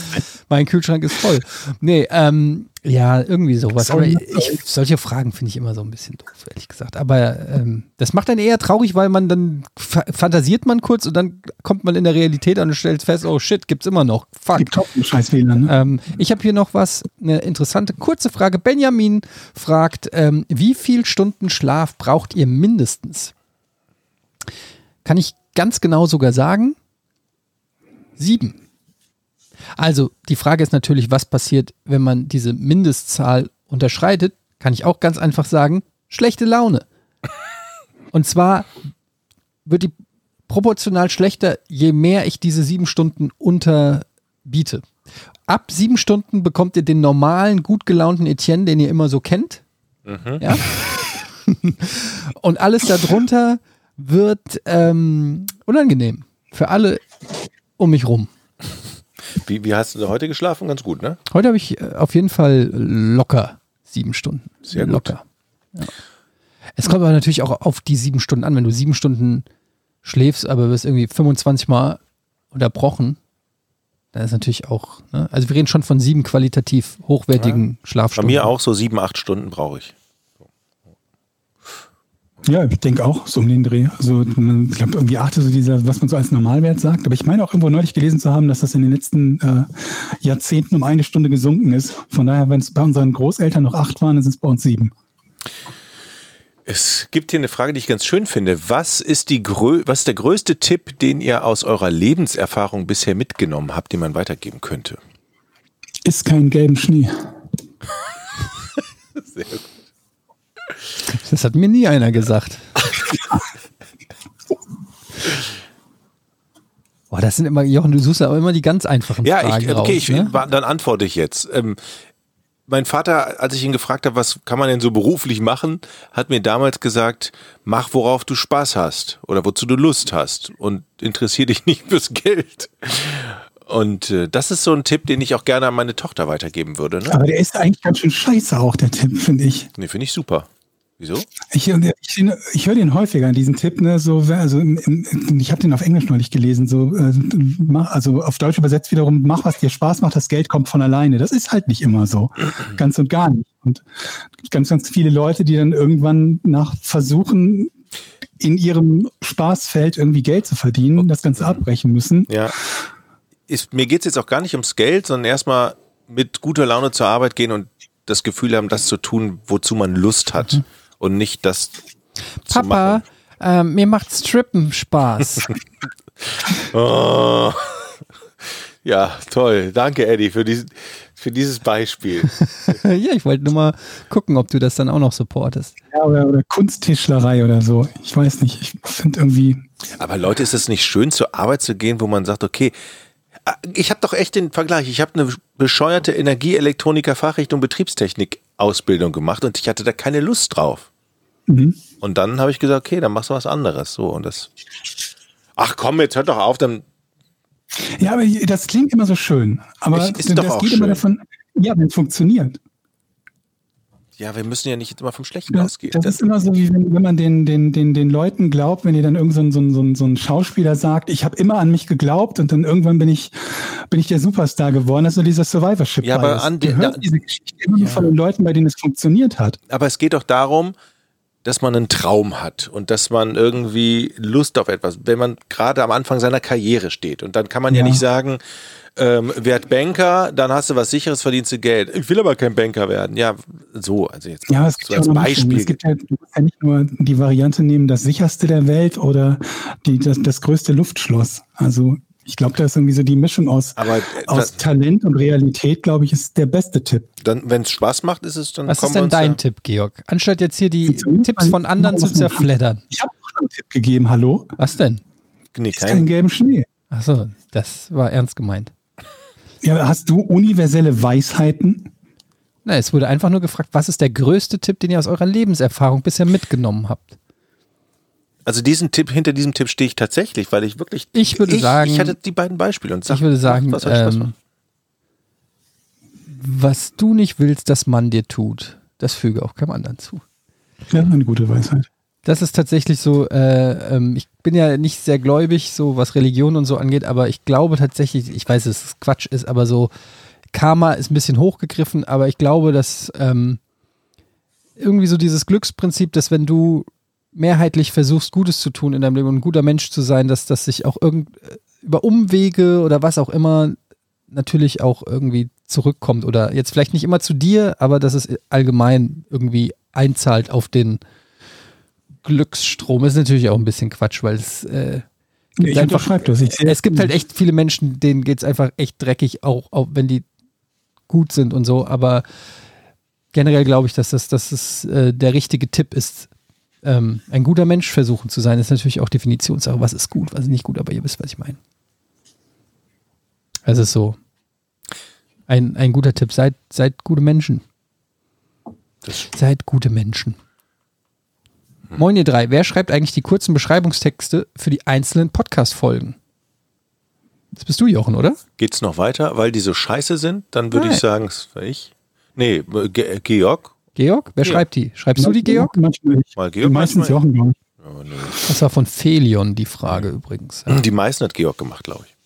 Mein Kühlschrank ist voll. Nee, ähm, ja, irgendwie sowas. Aber ich, solche Fragen finde ich immer so ein bisschen doof, ehrlich gesagt. Aber ähm, das macht dann eher traurig, weil man dann fa fantasiert man kurz und dann kommt man in der Realität an und stellt fest, oh shit, gibt's immer noch. Fuck. Gibt einen scheiß WLAN, ne? Ähm, ich habe hier noch was, eine interessante kurze Frage. Benjamin fragt, ähm, wie viel Stunden Schlaf braucht ihr mindestens? Kann ich ganz genau sogar sagen? Sieben. Also die Frage ist natürlich, was passiert, wenn man diese Mindestzahl unterschreitet, kann ich auch ganz einfach sagen, schlechte Laune. (laughs) Und zwar wird die proportional schlechter, je mehr ich diese sieben Stunden unterbiete. Ab sieben Stunden bekommt ihr den normalen, gut gelaunten Etienne, den ihr immer so kennt. Ja? (laughs) Und alles darunter wird ähm, unangenehm für alle um mich rum. Wie, wie hast du heute geschlafen? Ganz gut, ne? Heute habe ich äh, auf jeden Fall locker sieben Stunden. Sehr gut. Locker. Ja. Es kommt aber natürlich auch auf die sieben Stunden an. Wenn du sieben Stunden schläfst, aber wirst irgendwie 25 Mal unterbrochen, dann ist natürlich auch, ne? also wir reden schon von sieben qualitativ hochwertigen Bei Schlafstunden. mir auch so sieben, acht Stunden brauche ich. Ja, ich denke auch so um den Dreh. Also ich glaube irgendwie achte so dieser, was man so als Normalwert sagt. Aber ich meine auch irgendwo neulich gelesen zu haben, dass das in den letzten äh, Jahrzehnten um eine Stunde gesunken ist. Von daher, wenn es bei unseren Großeltern noch acht waren, dann sind es bei uns sieben. Es gibt hier eine Frage, die ich ganz schön finde. Was ist, die grö was ist der größte Tipp, den ihr aus eurer Lebenserfahrung bisher mitgenommen habt, den man weitergeben könnte? Ist kein gelben Schnee. (laughs) Sehr gut. Das hat mir nie einer gesagt. Boah, das sind immer, Jochen, du suchst aber immer die ganz einfachen Ja, Fragen ich, okay, raus, ich, ne? dann antworte ich jetzt. Ähm, mein Vater, als ich ihn gefragt habe, was kann man denn so beruflich machen, hat mir damals gesagt, mach worauf du Spaß hast oder wozu du Lust hast und interessier dich (laughs) nicht fürs Geld. Und äh, das ist so ein Tipp, den ich auch gerne an meine Tochter weitergeben würde. Ne? Aber der ist eigentlich ganz schön scheiße auch, der Tipp, finde ich. Nee, finde ich super. Wieso? Ich, ich, ich höre den häufiger, diesen Tipp, ne, so, also ich habe den auf Englisch neulich gelesen, so, äh, also auf Deutsch übersetzt wiederum, mach, was dir Spaß macht, das Geld kommt von alleine. Das ist halt nicht immer so. ganz und gar nicht. Und ganz, ganz viele Leute, die dann irgendwann nach Versuchen, in ihrem Spaßfeld irgendwie Geld zu verdienen, das Ganze abbrechen müssen. Ja. Ist, mir geht es jetzt auch gar nicht ums Geld, sondern erstmal mit guter Laune zur Arbeit gehen und das Gefühl haben, das zu tun, wozu man Lust hat. Und nicht das zu Papa, machen. ähm, mir macht Strippen Spaß. (laughs) Oh. Ja, toll. Danke, Eddie, für, diesen, für dieses Beispiel. (laughs) ja, ich wollte nur mal gucken, ob du das dann auch noch supportest. Ja, oder, oder Kunsttischlerei oder so. Ich weiß nicht. Ich finde irgendwie, Aber Leute, ist es nicht schön, zur Arbeit zu gehen, wo man sagt, okay, ah, ich habe doch echt den Vergleich. Ich habe eine bescheuerte Energieelektroniker-Fachrichtung Betriebstechnik-Ausbildung gemacht und ich hatte da keine Lust drauf. Mhm. Und dann habe ich gesagt, okay, dann machst du was anderes. So und das. Ach komm, jetzt hört doch auf, dann. Ja, aber das klingt immer so schön. Aber Ich- ist das doch auch geht immer schön. davon, ja, wenn es funktioniert. Ja, wir müssen ja nicht immer vom Schlechten Das, ausgehen. das ist immer so, wie wenn, wenn man den, den, den, den Leuten glaubt, wenn ihr dann irgend so ein, so ein, so ein, Schauspieler sagt, ich habe immer an mich geglaubt und dann irgendwann bin ich, bin ich der Superstar geworden. Das ist so dieser Survivorship. Ja, aber an den- hörst da- diese Geschichte immer nur von den Leuten, bei denen es funktioniert hat. Aber es geht doch darum, dass man einen Traum hat und dass man irgendwie Lust auf etwas, wenn man gerade am Anfang seiner Karriere steht. Und dann kann man ja, Ja. nicht sagen, ähm, werd Banker, dann hast du was sicheres, verdienst du Geld. Ich will aber kein Banker werden. Ja, so, also jetzt Ja, es gibt so ja als. Beispiel. Es gibt ja, du musst ja nicht nur die Variante nehmen, das sicherste der Welt oder die, das, das größte Luftschloss. Also ich glaube, da ist irgendwie so die Mischung aus, Aber äh, aus Talent und Realität, glaube ich, ist der beste Tipp. dann, wenn es Spaß macht, ist es dann. Was ist denn dein ja- Tipp, Georg? Anstatt jetzt hier die Tipps von anderen zu zerfleddern. Ich habe auch schon einen Tipp gegeben, hallo? Was denn? Nee, kein kein, gelben Schnee. Achso, das war ernst gemeint. Ja, hast du universelle Weisheiten? Na, es wurde einfach nur gefragt, was ist der größte Tipp, den ihr aus eurer Lebenserfahrung bisher mitgenommen habt? Also diesen Tipp, hinter diesem Tipp stehe ich tatsächlich, weil ich wirklich. Ich würde sagen- Ich hatte die beiden Beispiele und sag, ich würde sagen, was ähm, was du nicht willst, dass man dir tut, das füge auch keinem anderen zu. Ja, eine gute Weisheit. Das ist tatsächlich so, äh, ähm, ich bin ja nicht sehr gläubig, so was Religion und so angeht, aber ich glaube tatsächlich, ich weiß, dass es Quatsch ist, aber so Karma ist ein bisschen hochgegriffen, aber ich glaube, dass ähm, irgendwie so dieses Glücksprinzip, dass wenn du mehrheitlich versuchst, Gutes zu tun in deinem Leben und ein guter Mensch zu sein, dass das sich auch irgend über Umwege oder was auch immer natürlich auch irgendwie zurückkommt oder jetzt vielleicht nicht immer zu dir, aber dass es allgemein irgendwie einzahlt auf den Glücksstrom. Ist natürlich auch ein bisschen Quatsch, weil es äh, Ich einfach- das. Ich es gibt halt echt viele Menschen, denen geht es einfach echt dreckig, auch, auch wenn die gut sind und so, aber generell glaube ich, dass das, dass das äh, der richtige Tipp ist, ähm, ein guter Mensch versuchen zu sein. ist natürlich auch Definitionssache. Was ist gut, was ist nicht gut, aber ihr wisst, was ich meine. Es ist so. Ein, ein guter Tipp. Seid, seid gute Menschen. Seid gute Menschen. Moin ihr drei. Wer schreibt eigentlich die kurzen Beschreibungstexte für die einzelnen Podcast-Folgen? Das bist du, Jochen, oder? Geht's noch weiter, weil die so scheiße sind? Dann würde ich sagen, das war ich. Nee, äh, Georg. Georg? Wer Ja. schreibt die? Schreibst du die, Georg? Manchmal nicht. Mal Georg, Meistens manchmal- Jochen, glaube ich. Oh, nee. Das war von Felion die Frage übrigens. Die meisten hat Georg gemacht, glaube ich.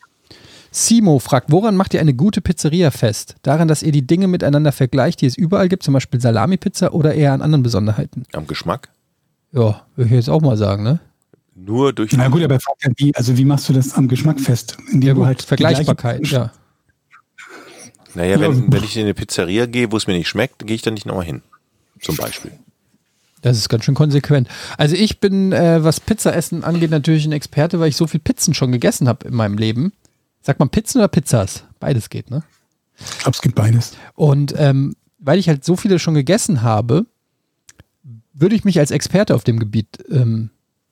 Simo fragt, woran macht ihr eine gute Pizzeria fest? Daran, dass ihr die Dinge miteinander vergleicht, die es überall gibt, zum Beispiel Salami-Pizza oder eher an anderen Besonderheiten? Am Geschmack. Ja, würde ich jetzt auch mal sagen, ne? Nur durch Na gut, aber frag ja, wie, also wie machst du das am Geschmack fest? Indem Ja, gut, halt die Vergleichbarkeit, ja. Naja, Ja. wenn, wenn ich in eine Pizzeria gehe, wo es mir nicht schmeckt, gehe ich dann nicht nochmal hin. Zum Beispiel. Das ist ganz schön konsequent. Also ich bin, äh, was Pizzaessen angeht, natürlich ein Experte, weil ich so viel Pizzen schon gegessen habe in meinem Leben. Sagt man Pizzen oder Pizzas? Beides geht, ne? Ich glaube, es gibt beides. Und ähm, weil ich halt so viele schon gegessen habe, würde ich mich als Experte auf dem Gebiet ähm,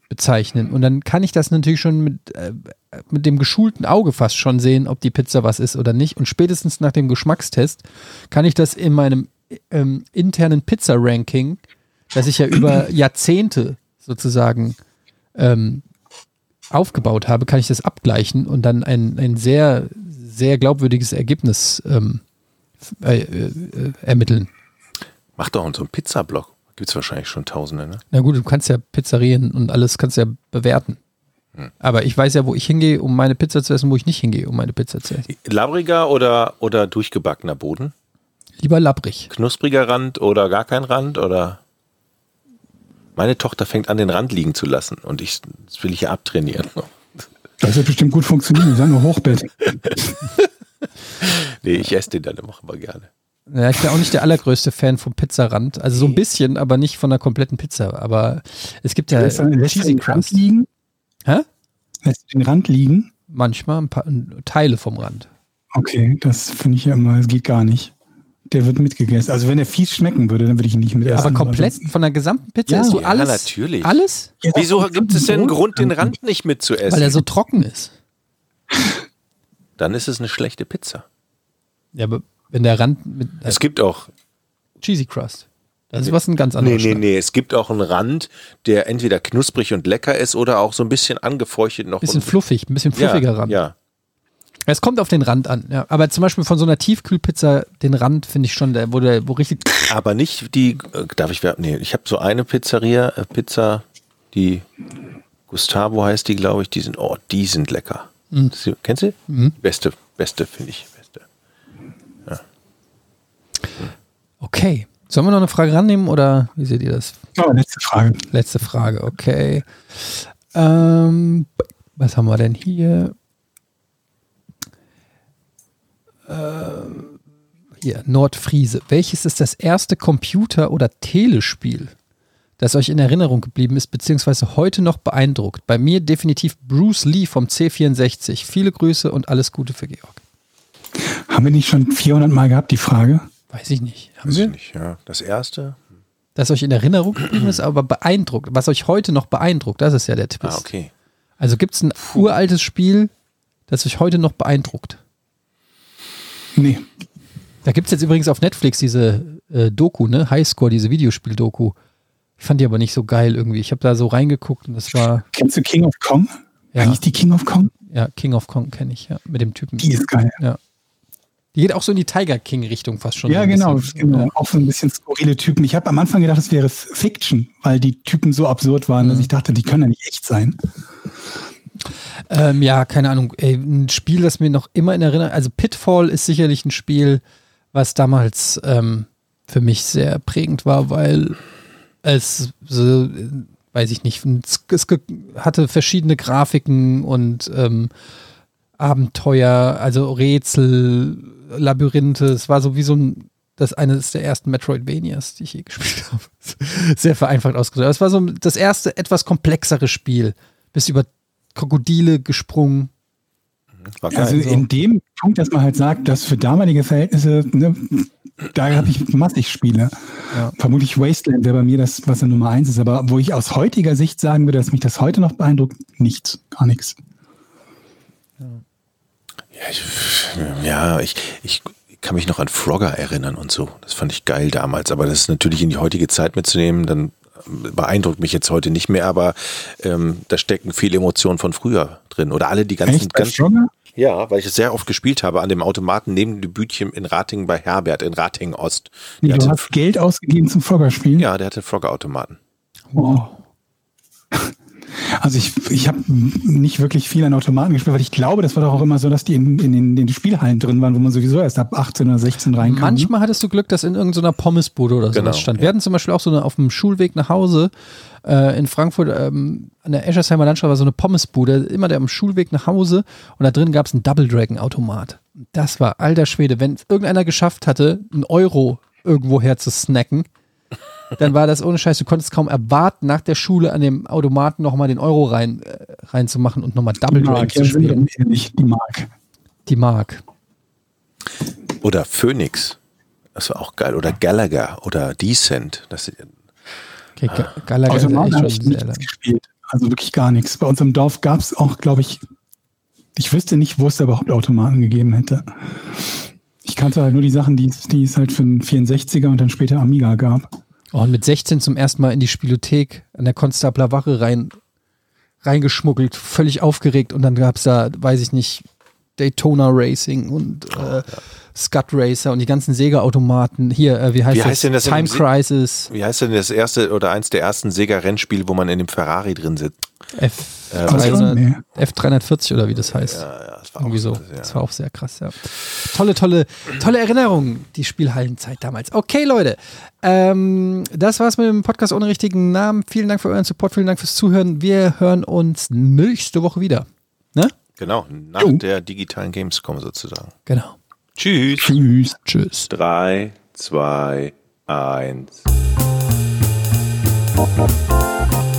bezeichnen. Und dann kann ich das natürlich schon mit, äh, mit dem geschulten Auge fast schon sehen, ob die Pizza was ist oder nicht. Und spätestens nach dem Geschmackstest kann ich das in meinem ähm, internen Pizza-Ranking, das ich ja über (clears throat) Jahrzehnte sozusagen ähm, aufgebaut habe, kann ich das abgleichen und dann ein, ein sehr, sehr glaubwürdiges Ergebnis ähm, äh, äh, ermitteln. Mach doch so einen Pizzablog. Gibt es wahrscheinlich schon Tausende, ne? Na gut, du kannst ja Pizzerien und alles kannst ja bewerten. Aber ich weiß ja, wo ich hingehe, um meine Pizza zu essen, wo ich nicht hingehe, um meine Pizza zu essen. Labriger oder, oder durchgebackener Boden? Lieber labbrig. Knuspriger Rand oder gar kein Rand? Oder meine Tochter fängt an, den Rand liegen zu lassen und ich, das will ich ja abtrainieren. Das wird bestimmt gut funktionieren. Die sagen nur Hochbett. (laughs) Nee, ich esse den dann immer aber gerne. Ja, ich bin auch nicht der allergrößte Fan vom Pizzarand. Also so ein bisschen, aber nicht von der kompletten Pizza. Aber es gibt ja Lässt du den Rand liegen? Hä? Lässt du den Rand liegen? Manchmal ein paar Teile vom Rand. Okay, das finde ich ja immer, das geht gar nicht. Der wird mitgegessen. Also wenn er fies schmecken würde, dann würde ich ihn nicht mitessen. Aber komplett ansonsten- von der gesamten Pizza Ja, isst du ja, alles? natürlich. Alles? Ja, Wieso gibt es denn einen Grund, den Rand nicht mitzuessen? Weil er so trocken ist. (laughs) dann ist es eine schlechte Pizza. Ja, aber wenn der Rand mit äh, Es gibt auch Cheesy Crust. Das ist was ein ganz Nee, anderes. nee, nee. Es gibt auch einen Rand, der entweder knusprig und lecker ist oder auch so ein bisschen angefeuchtet noch. Bisschen und, fluffig, ein bisschen fluffiger ja, Rand. Ja. Es kommt auf den Rand an. Ja. Aber zum Beispiel von so einer Tiefkühlpizza, den Rand finde ich schon, der, wo, der, wo richtig. Aber nicht die, äh, darf ich, wer- nee, ich habe so eine Pizzeria, äh, Pizza, die Gustavo heißt die, glaube ich, die sind, oh, die sind lecker. Sie, kennst du? Beste, beste, finde ich, beste. Okay. Sollen wir noch eine Frage rannehmen oder wie seht ihr das? Oh, letzte Frage. Letzte Frage, okay. Ähm, was haben wir denn hier? Ähm, hier, Nordfriese. Welches ist das erste Computer- oder Telespiel, das euch in Erinnerung geblieben ist, beziehungsweise heute noch beeindruckt? Bei mir definitiv Bruce Lee vom C64. Viele Grüße und alles Gute für Georg. Haben wir nicht schon 400 Mal gehabt, die Frage? Weiß ich nicht. Haben Weiß wir? ich nicht, ja. Das erste? Das euch in Erinnerung geblieben ist, aber beeindruckt. Was euch heute noch beeindruckt, das ist ja der Twist. Ah, okay. Also gibt es ein uraltes Spiel, das euch heute noch beeindruckt? Nee. Da gibt es jetzt übrigens auf Netflix diese äh, Doku, ne? Highscore, diese Videospiel-Doku. Ich fand die aber nicht so geil irgendwie. Ich habe da so reingeguckt und das war, Kennst du King of Kong? Ja. Hieß die King of Kong? ja, King of Kong kenne ich, ja, mit dem Typen. Die ist geil. Die geht auch so in die Tiger King-Richtung fast schon. ja, genau, bisschen. genau. Ja. Auch so ein bisschen skurrile Typen. Ich habe am Anfang gedacht, es wäre Fiction, weil die Typen so absurd waren, Mhm. dass ich dachte, die können ja nicht echt sein. Ähm, ja, keine Ahnung. Ey, ein Spiel, das mir noch immer in Erinnerung, also Pitfall ist sicherlich ein Spiel, was damals ähm, für mich sehr prägend war, weil es so, weiß ich nicht, es, hatte verschiedene Grafiken und ähm, Abenteuer, also Rätsel, Labyrinthe. Es war so wie so ein, das eines der ersten Metroidvanias, die ich je gespielt (laughs) habe. Sehr vereinfacht ausgedrückt. Es war so das erste etwas komplexere Spiel. Bist über Krokodile gesprungen. War geil. Also in dem Punkt, dass man halt sagt, dass für damalige Verhältnisse, ne, da habe ich massig Spiele. Ja. Vermutlich Wasteland wäre bei mir das, was der Nummer eins ist. Aber wo ich aus heutiger Sicht sagen würde, dass mich das heute noch beeindruckt, nichts, gar nichts. Ja, ich, ja, ich, ich kann mich noch an Frogger erinnern und so. Das fand ich geil damals. Aber das ist natürlich in die heutige Zeit mitzunehmen, dann beeindruckt mich jetzt heute nicht mehr, aber ähm, da stecken viele Emotionen von früher drin. Oder alle die ganzen, Echt? Ganzen? Ja, weil ich es sehr oft gespielt habe an dem Automaten neben dem Bütchen in Ratingen bei Herbert in Ratingen Ost. Nee, Der du hast Geld ausgegeben zum Frogger-Spielen? ja, der hatte Frogger-Automaten. Wow. Also ich, ich habe nicht wirklich viel an Automaten gespielt, weil ich glaube, das war doch auch immer so, dass die in, in, den, in den Spielhallen drin waren, wo man sowieso erst ab 18 oder 16 reinkam. ne? Manchmal hattest du Glück, dass in irgendeiner Pommesbude oder sowas Genau, stand. ja. Wir hatten zum Beispiel auch so eine auf dem Schulweg nach Hause äh, in Frankfurt ähm, an der Eschersheimer Landstraße war so eine Pommesbude, immer der am Schulweg nach Hause und da drin gab es einen Double Dragon Automat. Das war alter Schwede, wenn es irgendeiner geschafft hatte, einen Euro irgendwo her zu snacken, dann war das ohne Scheiß, du konntest kaum erwarten, nach der Schule an dem Automaten nochmal den Euro rein, äh, reinzumachen und nochmal Double Mark, zu spielen. ehrlich, die Mark. Die Mark. Oder Phoenix. Das war auch geil. Oder Gallagher oder Decent. Das, Okay, Ga- Gallagher ist Automaten habe echt ich schon sehr nichts gespielt. Also wirklich gar nichts. Bei uns im Dorf gab es auch, glaube ich, ich wüsste nicht, wo es da überhaupt Automaten gegeben hätte. Ich kannte halt nur die Sachen, die, es- die es halt für den 64er und dann später Amiga gab. Oh, und mit 16 zum ersten Mal in die Spielothek an der Konstabler Wache rein, reingeschmuggelt, völlig aufgeregt und dann gab es da, weiß ich nicht, Daytona Racing und äh, Scud Racer und die ganzen Sega-Automaten. Hier, äh, wie heißt Wie das? heißt denn das Time Crisis, wie heißt denn das erste oder eins der ersten Sega-Rennspiele, wo man in dem Ferrari drin sitzt? F, Äh, 300 nee. F340 oder wie das heißt. Ja, ja, das war Irgendwie auch so. Ja. Das war auch sehr krass, ja. Tolle, tolle, tolle Erinnerungen, die Spielhallenzeit damals. Okay, Leute. Ähm, das war's mit dem Podcast ohne richtigen Namen. Vielen Dank für euren Support, vielen Dank fürs Zuhören. Wir hören uns nächste Woche wieder. Ne? Genau, nach Jo. der digitalen Gamescom sozusagen. Genau. Tschüss. Tschüss. Tschüss. 3, 2, 1.